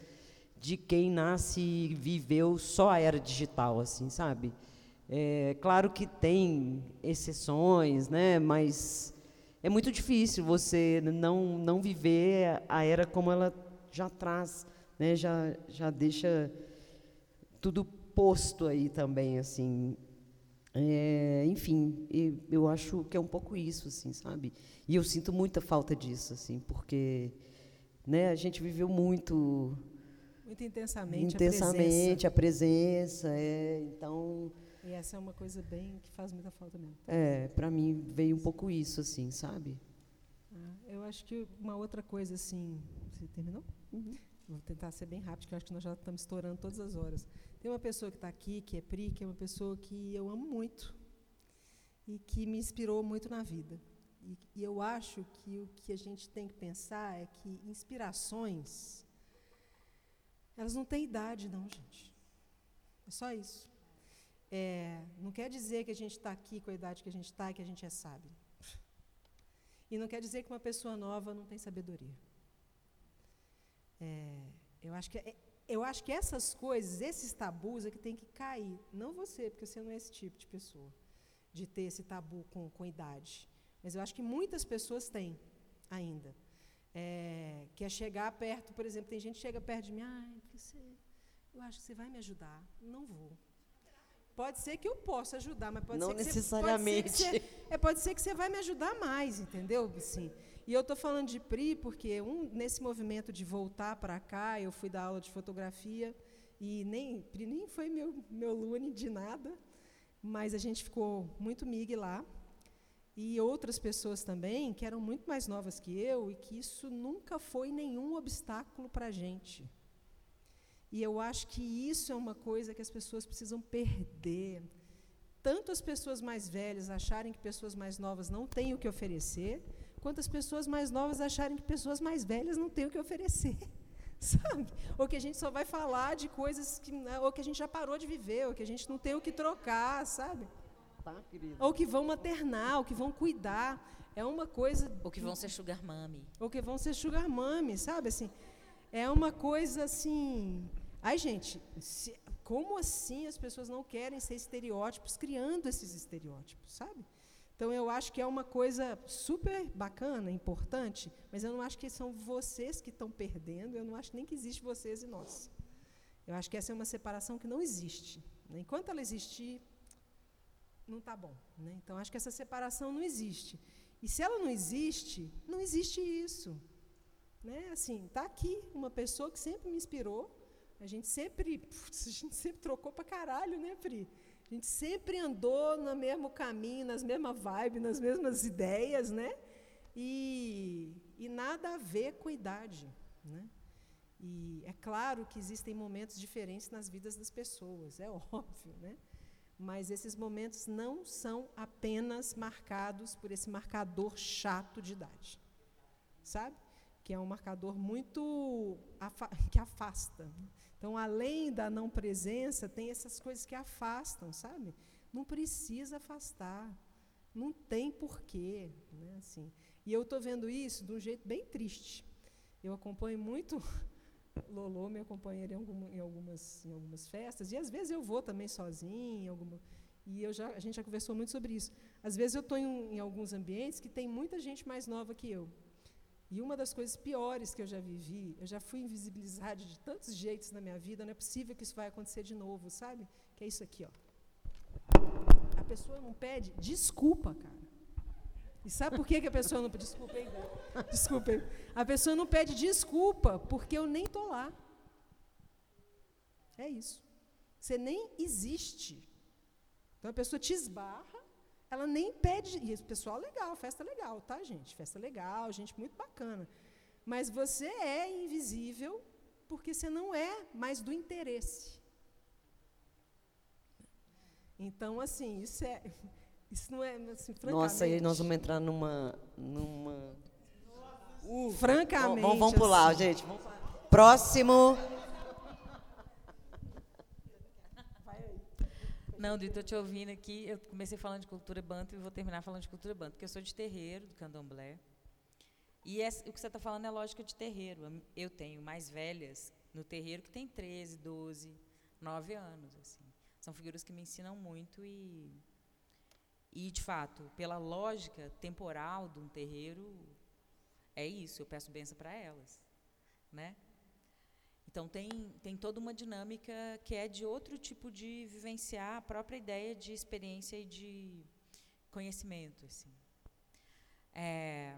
de quem nasce e viveu só a era digital, assim, sabe? É, claro que tem exceções, né? Mas é muito difícil você não não viver a era como ela já traz, né? Já já deixa tudo posto aí também, assim. É, enfim, eu acho que é um pouco isso, assim, sabe? E eu sinto muita falta disso, assim, porque né, a gente viveu muito muito intensamente, intensamente a presença, a presença é, então e essa é uma coisa bem que faz muita falta mesmo. É, para mim veio um pouco isso, assim, sabe? Ah, eu acho que uma outra coisa, assim, você terminou? Uhum. Vou tentar ser bem rápido, porque eu acho que nós já estamos estourando todas as horas. Tem uma pessoa que está aqui, que é Pri, que é uma pessoa que eu amo muito e que me inspirou muito na vida. E, e eu acho que o que a gente tem que pensar é que inspirações, elas não têm idade, não, gente. É só isso. É, não quer dizer que a gente está aqui com a idade que a gente está e que a gente é sábio. E não quer dizer que uma pessoa nova não tem sabedoria. É, eu acho que é, eu acho que essas coisas, esses tabus é que tem que cair. Não você, porque você não é esse tipo de pessoa, de ter esse tabu com, com idade. Mas eu acho que muitas pessoas têm ainda. É, que é chegar perto, por exemplo, tem gente que chega perto de mim, ah, você, eu acho que você vai me ajudar. Não vou. Pode ser que eu possa ajudar, mas pode não ser que necessariamente. Você, pode, ser que você, <laughs> é, pode ser que você vai me ajudar mais, entendeu? Assim, e eu estou falando de PRI porque um, nesse movimento de voltar para cá, eu fui dar aula de fotografia e nem PRI nem foi meu, meu lune de nada, mas a gente ficou muito mig lá. E outras pessoas também, que eram muito mais novas que eu, e que isso nunca foi nenhum obstáculo para a gente. E eu acho que isso é uma coisa que as pessoas precisam perder. tanto as pessoas mais velhas acharem que pessoas mais novas não têm o que oferecer, quanto as pessoas mais novas acharem que pessoas mais velhas não têm o que oferecer. <laughs> Sabe? Ou que a gente só vai falar de coisas que. Né, ou que a gente já parou de viver, ou que a gente não tem o que trocar, sabe? Tá, ou que vão maternar, ou que vão cuidar. É uma coisa. Ou que vão ser sugar mami. Ou que vão ser sugar mami, sabe? Assim, é uma coisa assim. Ai, gente, se, como assim as pessoas não querem ser estereótipos, criando esses estereótipos, sabe? Então eu acho que é uma coisa super bacana, importante, mas eu não acho que são vocês que estão perdendo, eu não acho nem que existe vocês e nós. Eu acho que essa é uma separação que não existe. Né? Enquanto ela existir, não está bom. Né? Então acho que essa separação não existe. E se ela não existe, não existe isso. Né? Assim, está aqui uma pessoa que sempre me inspirou, a gente sempre, putz, a gente sempre trocou para caralho, né, Pri? A gente sempre andou no mesmo caminho, nas mesmas vibes, nas mesmas ideias, né? E, e nada a ver com idade, né? E é claro que existem momentos diferentes nas vidas das pessoas, é <laughs> óbvio, né? Mas esses momentos não são apenas marcados por esse marcador chato de idade, sabe? Que é um marcador muito afa <laughs> que afasta. Então, além da não presença, tem essas coisas que afastam, sabe? Não precisa afastar. Não tem porquê. Né? Assim. E eu estou vendo isso de um jeito bem triste. Eu acompanho muito. Lolo me acompanha em, em, algumas, em algumas festas, e às vezes eu vou também sozinha, alguma, e eu já, a gente já conversou muito sobre isso. Às vezes eu estou em, em alguns ambientes que tem muita gente mais nova que eu. E uma das coisas piores que eu já vivi, eu já fui invisibilizada de tantos jeitos na minha vida, não é possível que isso vai acontecer de novo, sabe? Que é isso aqui, ó. A pessoa não pede desculpa, cara. E sabe por que, que a pessoa não? Desculpa. Hein? A pessoa não pede desculpa porque eu nem tô lá. É isso. Você nem existe. Então a pessoa te esbarra ela nem pede. E o pessoal legal, festa legal, tá, gente? Festa legal, gente muito bacana. Mas você é invisível porque você não é mais do interesse. Então, assim, isso é. Isso não é, assim, francamente. Nossa, aí nós vamos entrar numa. numa... Uh, francamente. Vamos, vamos pular, assim. gente. Vamos... Próximo. Não, estou te ouvindo aqui. Eu comecei falando de cultura banto e vou terminar falando de cultura banto, porque eu sou de terreiro, do candomblé. E é, o que você está falando é lógica de terreiro. Eu tenho mais velhas no terreiro que tem 13, 12, 9 anos. Assim. São figuras que me ensinam muito e, e, de fato, pela lógica temporal de um terreiro, é isso. Eu peço benção para elas. Né? Então, tem, tem toda uma dinâmica que é de outro tipo de vivenciar a própria ideia de experiência e de conhecimento. Assim. É,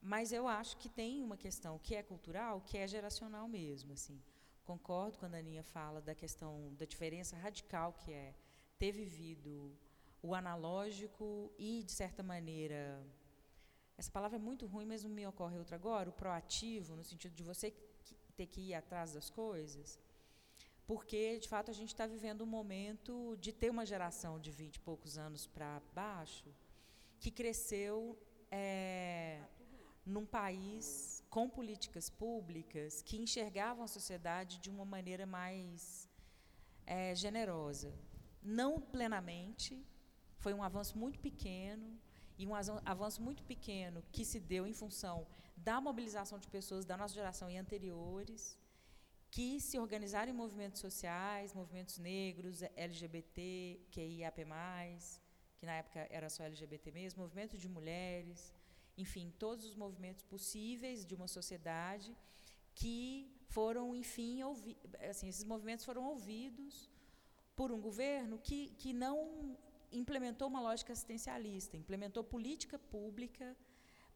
mas eu acho que tem uma questão que é cultural, que é geracional mesmo. Assim. Concordo quando a Aninha fala da questão da diferença radical que é ter vivido o analógico e, de certa maneira, essa palavra é muito ruim, mas não me ocorre outra agora, o proativo, no sentido de você ter que ir atrás das coisas, porque, de fato, a gente está vivendo um momento de ter uma geração de 20 e poucos anos para baixo que cresceu é, num país com políticas públicas que enxergavam a sociedade de uma maneira mais é, generosa. Não plenamente, foi um avanço muito pequeno, e um avanço muito pequeno que se deu em função da mobilização de pessoas da nossa geração e anteriores, que se organizaram em movimentos sociais, movimentos negros, LGBT, QIAP+, que na época era só LGBT mesmo, movimento de mulheres, enfim, todos os movimentos possíveis de uma sociedade que foram, enfim, ouvi assim, esses movimentos foram ouvidos por um governo que, que não implementou uma lógica assistencialista, implementou política pública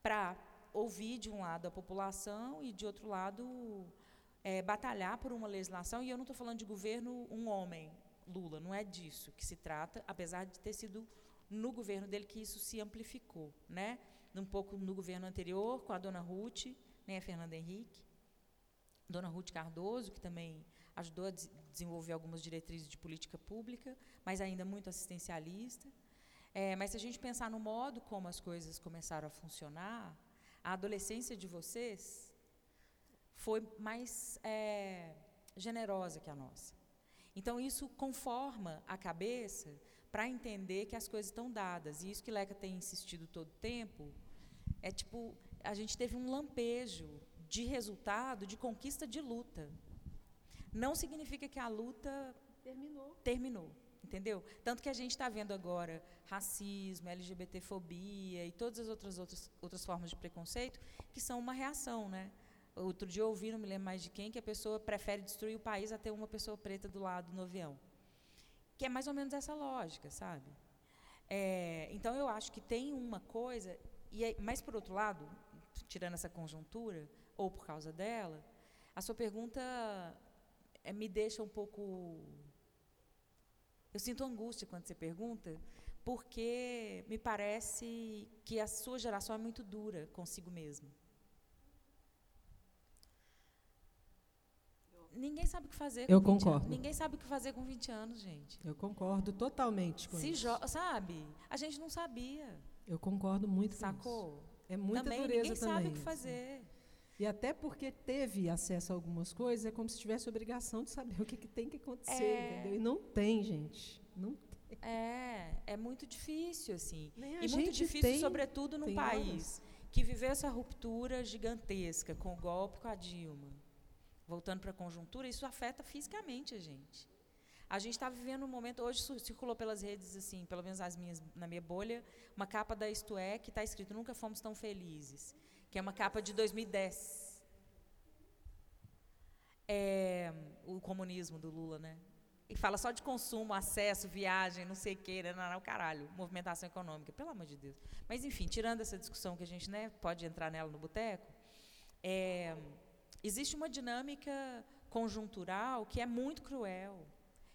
para ouvir de um lado a população e de outro lado é, batalhar por uma legislação. E eu não estou falando de governo um homem, Lula, não é disso que se trata, apesar de ter sido no governo dele que isso se amplificou, né? Um pouco no governo anterior com a dona Ruth, nem a Fernanda Henrique, dona Ruth Cardoso, que também ajudou a desenvolver algumas diretrizes de política pública, mas ainda muito assistencialista. É, mas se a gente pensar no modo como as coisas começaram a funcionar, a adolescência de vocês foi mais é, generosa que a nossa. Então, isso conforma a cabeça para entender que as coisas estão dadas. E isso que Leca tem insistido todo o tempo é tipo, a gente teve um lampejo de resultado de conquista de luta. Não significa que a luta terminou. Terminou, entendeu? Tanto que a gente está vendo agora racismo, LGBTfobia e todas as outras, outras outras formas de preconceito que são uma reação, né? Outro dia eu ouvi, não me lembro mais de quem, que a pessoa prefere destruir o país a ter uma pessoa preta do lado no avião. Que é mais ou menos essa lógica, sabe? É, então eu acho que tem uma coisa, e é, mas por outro lado, tirando essa conjuntura, ou por causa dela, a sua pergunta é, me deixa um pouco. Eu sinto angústia quando você pergunta, porque me parece que a sua geração é muito dura consigo mesmo. Ninguém sabe o que fazer com Eu 20 concordo. Anos. Ninguém sabe o que fazer com 20 anos, gente. Eu concordo totalmente com Se isso. sabe? A gente não sabia. Eu concordo muito com Sacou? isso. É muita também dureza ninguém também. sabe o que fazer. E até porque teve acesso a algumas coisas, é como se tivesse obrigação de saber <laughs> o que, que tem que acontecer, É. entendeu? E não tem, gente. Não tem. É, é muito difícil, assim. Nem E muito difícil, tem- sobretudo num país que viveu essa ruptura gigantesca com o golpe com a Dilma. Voltando para a conjuntura, isso afeta fisicamente a gente. A gente está vivendo um momento, hoje circulou pelas redes, assim, pelo menos as minhas, na minha bolha, uma capa da Isto É que está escrito Nunca Fomos Tão Felizes, que é uma capa de 2010. É, o comunismo do Lula, né? E fala só de consumo, acesso, viagem, não sei o que, né, não, não, caralho, movimentação econômica, pelo amor de Deus. Mas, enfim, tirando essa discussão que a gente né, pode entrar nela no boteco, é, existe uma dinâmica conjuntural que é muito cruel,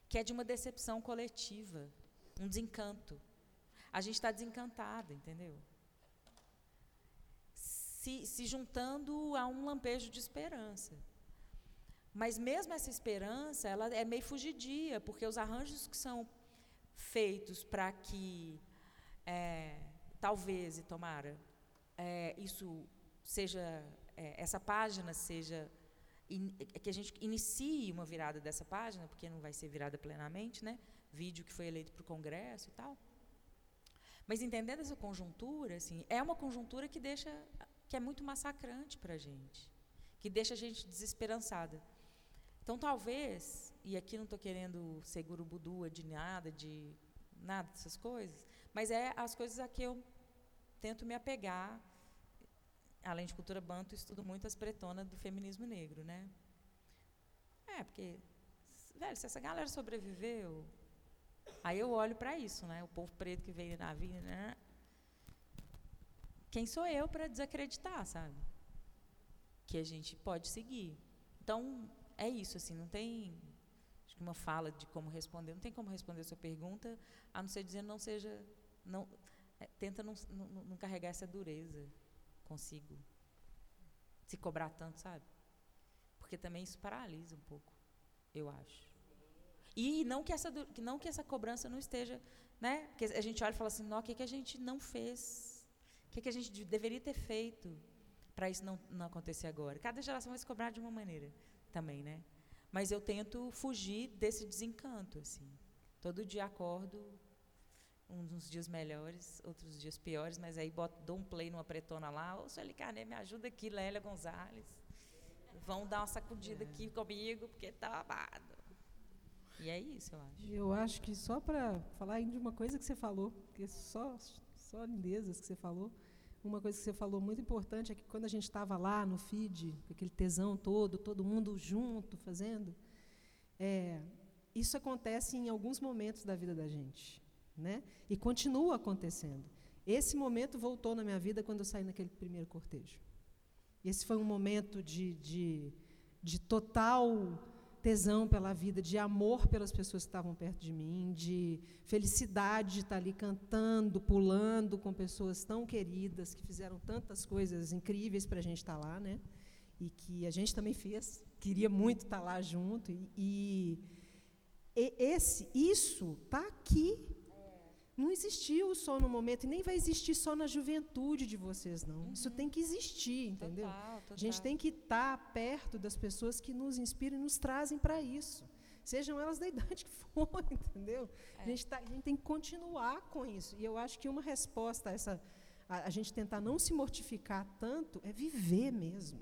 que é de uma decepção coletiva, um desencanto. A gente está desencantada, entendeu? Se, se juntando a um lampejo de esperança. Mas mesmo essa esperança, ela é meio fugidia, porque os arranjos que são feitos para que, é, talvez, e tomara, é, isso seja, é, essa página seja, in, que a gente inicie uma virada dessa página, porque não vai ser virada plenamente, né? Vídeo que foi eleito para o Congresso e tal. Mas entendendo essa conjuntura, assim, é uma conjuntura que deixa, que é muito massacrante para a gente, que deixa a gente desesperançada. Então, talvez, e aqui não estou querendo ser gurubudua de nada, de nada dessas coisas, mas é as coisas a que eu tento me apegar. Além de cultura banto, estudo muito as pretonas do feminismo negro, né? É, porque, velho, se essa galera sobreviveu, aí eu olho para isso, né? O povo preto que veio na vida, né? Quem sou eu para desacreditar, sabe? Que a gente pode seguir. Então, é isso, assim, não tem acho que uma fala de como responder, não tem como responder a sua pergunta, a não ser dizendo não seja, não, é, tenta não, não, não, carregar essa dureza consigo, se cobrar tanto, sabe? Porque também isso paralisa um pouco, eu acho. E não que essa, não que essa cobrança não esteja, né? Porque a gente olha e fala assim, não, o que, que a gente não fez? O que, que a gente deveria ter feito para isso não, não acontecer agora? Cada geração vai se cobrar de uma maneira também, né? Mas eu tento fugir desse desencanto, assim. Todo dia acordo, uns dias melhores, outros dias piores, mas aí boto, dou um play numa pretona lá, ô, Sueli Carné, me ajuda aqui, Lélia Gonzalez. Vão dar uma sacudida é. aqui comigo, porque tá babado. E é isso, eu acho. Eu acho que só para falar de uma coisa que você falou, porque só, só lindezas que você falou, uma coisa que você falou muito importante é que quando a gente estava lá no feed, com aquele tesão todo, todo mundo junto fazendo, é, isso acontece em alguns momentos da vida da gente, né? E continua acontecendo. Esse momento voltou na minha vida quando eu saí naquele primeiro cortejo. Esse foi um momento de, de, de total tesão pela vida, de amor pelas pessoas que estavam perto de mim, de felicidade de estar ali cantando, pulando com pessoas tão queridas que fizeram tantas coisas incríveis para a gente estar lá, né? e que a gente também fez, queria muito estar lá junto. E, e, esse, isso está aqui. Não existiu só no momento, e nem vai existir só na juventude de vocês, não. Uhum. Isso tem que existir, entendeu? Total, total. A gente tem que estar perto das pessoas que nos inspiram e nos trazem para isso. Sejam elas da <laughs> idade que for, entendeu? É. A, gente tá, a gente tem que continuar com isso. E eu acho que uma resposta a essa. A, a gente tentar não se mortificar tanto é viver mesmo.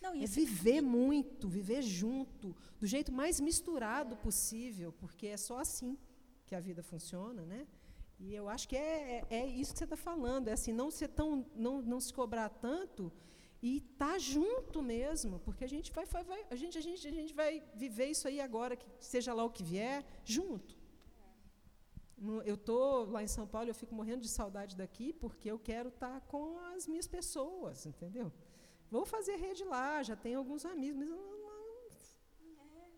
Não, é viver muito, viver junto, do jeito mais misturado possível, porque é só assim que a vida funciona, né? E eu acho que é, é, é isso que você está falando, é assim, não ser tão, não, não se cobrar tanto e estar tá junto mesmo, porque a gente vai, vai, a gente, a gente, a gente vai viver isso aí agora, que seja lá o que vier, junto. Eu estou lá em São Paulo, eu fico morrendo de saudade daqui, porque eu quero estar tá com as minhas pessoas, entendeu? Vou fazer rede lá, já tenho alguns amigos,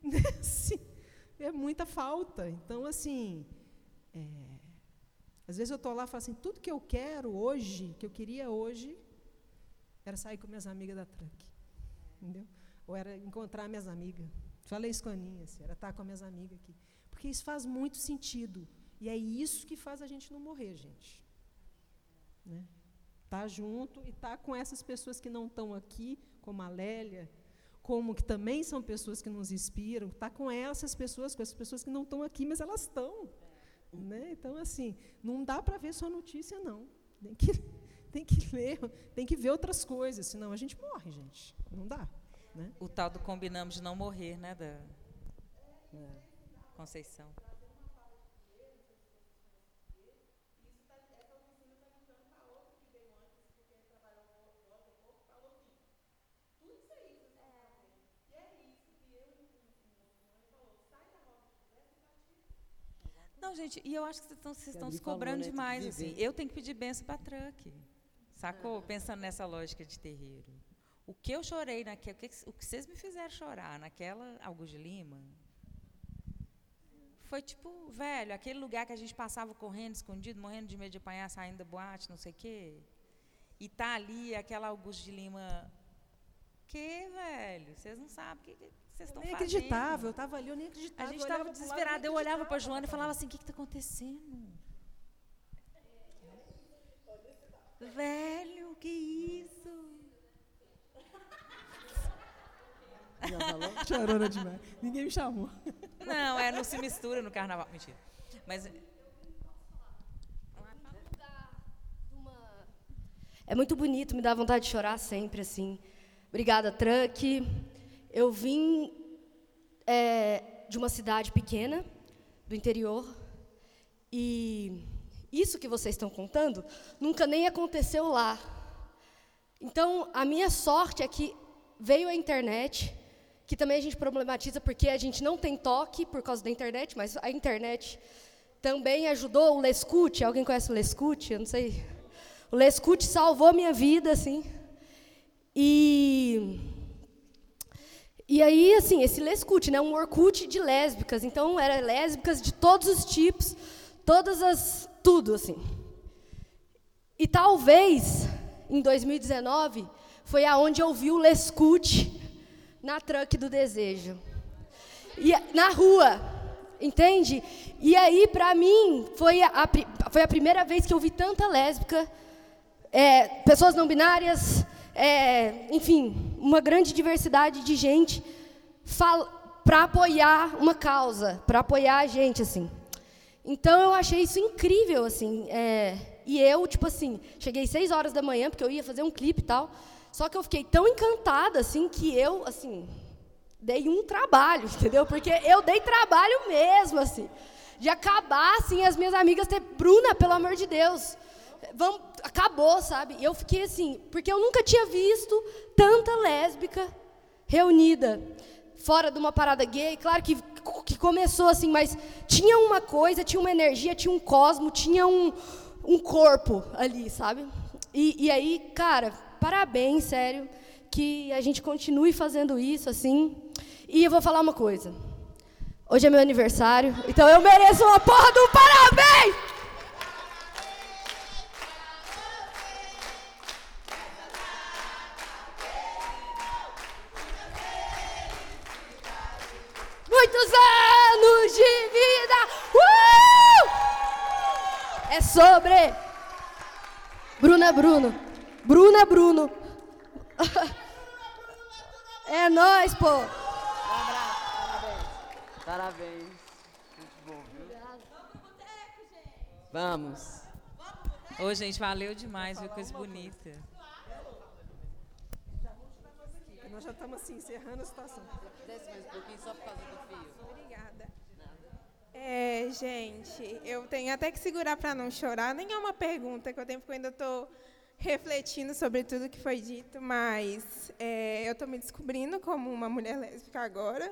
mas <laughs> assim, é muita falta. Então, assim, é, às vezes eu estou lá e falo assim, tudo que eu quero hoje, que eu queria hoje, era sair com minhas amigas da truck. Entendeu? Ou era encontrar minhas amigas. Falei isso com a Aninha, assim, era estar com minhas amigas aqui. Porque isso faz muito sentido. E é isso que faz a gente não morrer, gente. Né? Tá junto e tá com essas pessoas que não estão aqui, como a Lélia, como que também são pessoas que nos inspiram, tá com essas pessoas, com essas pessoas que não estão aqui, mas elas estão. Né? Então, assim, não dá para ver só notícia, não. Tem que, <laughs> tem que ler, tem que ver outras coisas, senão a gente morre, gente. Não dá. Né? O tal do combinamos de não morrer, né, da é. Conceição. Não, gente, e eu acho que vocês estão se cobrando falou, né, demais. Assim. Eu tenho que pedir benção para truck. Sacou? Pensando nessa lógica de terreiro. O que eu chorei naquela. O que vocês me fizeram chorar naquela Augusto de Lima foi tipo, velho, aquele lugar que a gente passava correndo, escondido, morrendo de medo de apanhar, saindo da boate, não sei o quê. E tá ali aquela Augusto de Lima. Que, velho? Vocês não sabem o que, vocês estão fazendo? acreditava, eu estava ali, eu nem acreditava. A gente estava desesperado. Eu olhava para a Joana e falava assim: o que está acontecendo? Velho, que isso? Já falou? Chorona demais. Ninguém me chamou. Não, é, não se mistura no carnaval. Mentira. Mas. É muito bonito, me dá vontade de chorar sempre, assim. Obrigada, Truck. Eu vim é, de uma cidade pequena, do interior, e isso que vocês estão contando nunca nem aconteceu lá. Então, a minha sorte é que veio a internet, que também a gente problematiza porque a gente não tem toque por causa da internet, mas a internet também ajudou o Lescute. Alguém conhece o Lescute? Eu não sei. O Lescute salvou minha vida, assim. E e aí, assim, esse Lescute, né, um Orkut de lésbicas. Então, era lésbicas de todos os tipos, todas as. tudo, assim. E talvez, em 2019, foi aonde eu vi o Lescute na truck do desejo. E, na rua, entende? E aí, para mim, foi a, foi a primeira vez que eu vi tanta lésbica, é, pessoas não binárias, é, enfim, uma grande diversidade de gente para apoiar uma causa, para apoiar a gente, assim. Então eu achei isso incrível, assim. É, e eu, tipo assim, cheguei seis horas da manhã porque eu ia fazer um clipe e tal. Só que eu fiquei tão encantada, assim, que eu, assim, dei um trabalho, <laughs> entendeu? Porque eu dei trabalho mesmo, assim, de acabar, assim, as minhas amigas ter Bruna, pelo amor de Deus vamos, acabou, sabe? Eu fiquei assim, porque eu nunca tinha visto tanta lésbica reunida fora de uma parada gay. Claro que, que começou assim, mas tinha uma coisa, tinha uma energia, tinha um cosmo, tinha um, um corpo ali, sabe? E, e aí, cara, parabéns, sério, que a gente continue fazendo isso assim. E eu vou falar uma coisa. Hoje é meu aniversário, então eu mereço uma porra do parabéns! Anos de vida. Uh! É sobre. Bruna Bruno. Bruna Bruno. <laughs> É nós, pô. Parabéns. Parabéns. Muito bom, viu? Vamos. Ô, gente, valeu demais, viu? Coisa bonita. Nós já estamos assim, encerrando a situação. Desce mais um pouquinho só por causa do fio. É, gente, eu tenho até que segurar para não chorar. Nem é uma pergunta que eu tenho, porque eu ainda estou refletindo sobre tudo que foi dito, mas é, eu estou me descobrindo como uma mulher lésbica agora.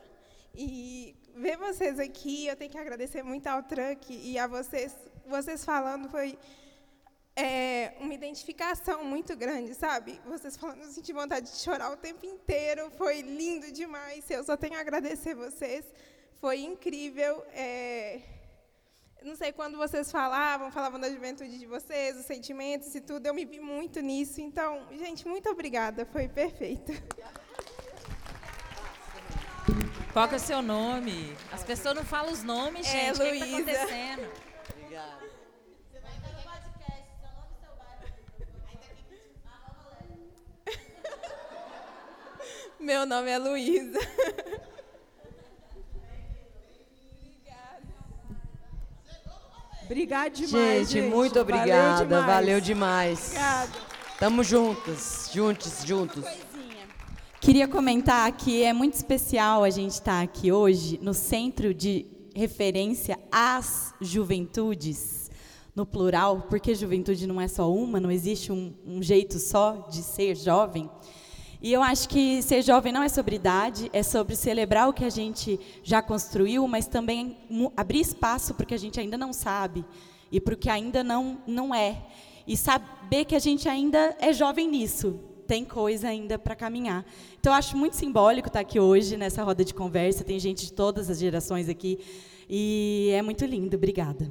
E ver vocês aqui, eu tenho que agradecer muito ao Truck e a vocês. Vocês falando foi é, uma identificação muito grande, sabe? Vocês falando, eu senti vontade de chorar o tempo inteiro, foi lindo demais. Eu só tenho a agradecer vocês, foi incrível. É, não sei quando vocês falavam, falavam da juventude de vocês, os sentimentos e tudo, eu me vi muito nisso. Então, gente, muito obrigada, foi perfeito. Qual que é o seu nome? As pessoas não falam os nomes, gente. É, o que está acontecendo? Obrigada. Meu nome é Luísa. <laughs> Obrigada demais, gente, gente. muito obrigada. Valeu demais. Valeu demais. Obrigada. Tamo juntas, juntos, juntos. Queria comentar que é muito especial a gente estar aqui hoje no Centro de Referência às Juventudes, no plural, porque juventude não é só uma, não existe um, um jeito só de ser jovem. E eu acho que ser jovem não é sobre idade, é sobre celebrar o que a gente já construiu, mas também abrir espaço para o que a gente ainda não sabe e para o que ainda não, não é. E saber que a gente ainda é jovem nisso, tem coisa ainda para caminhar. Então, acho muito simbólico estar aqui hoje, nessa roda de conversa. Tem gente de todas as gerações aqui. E é muito lindo. Obrigada.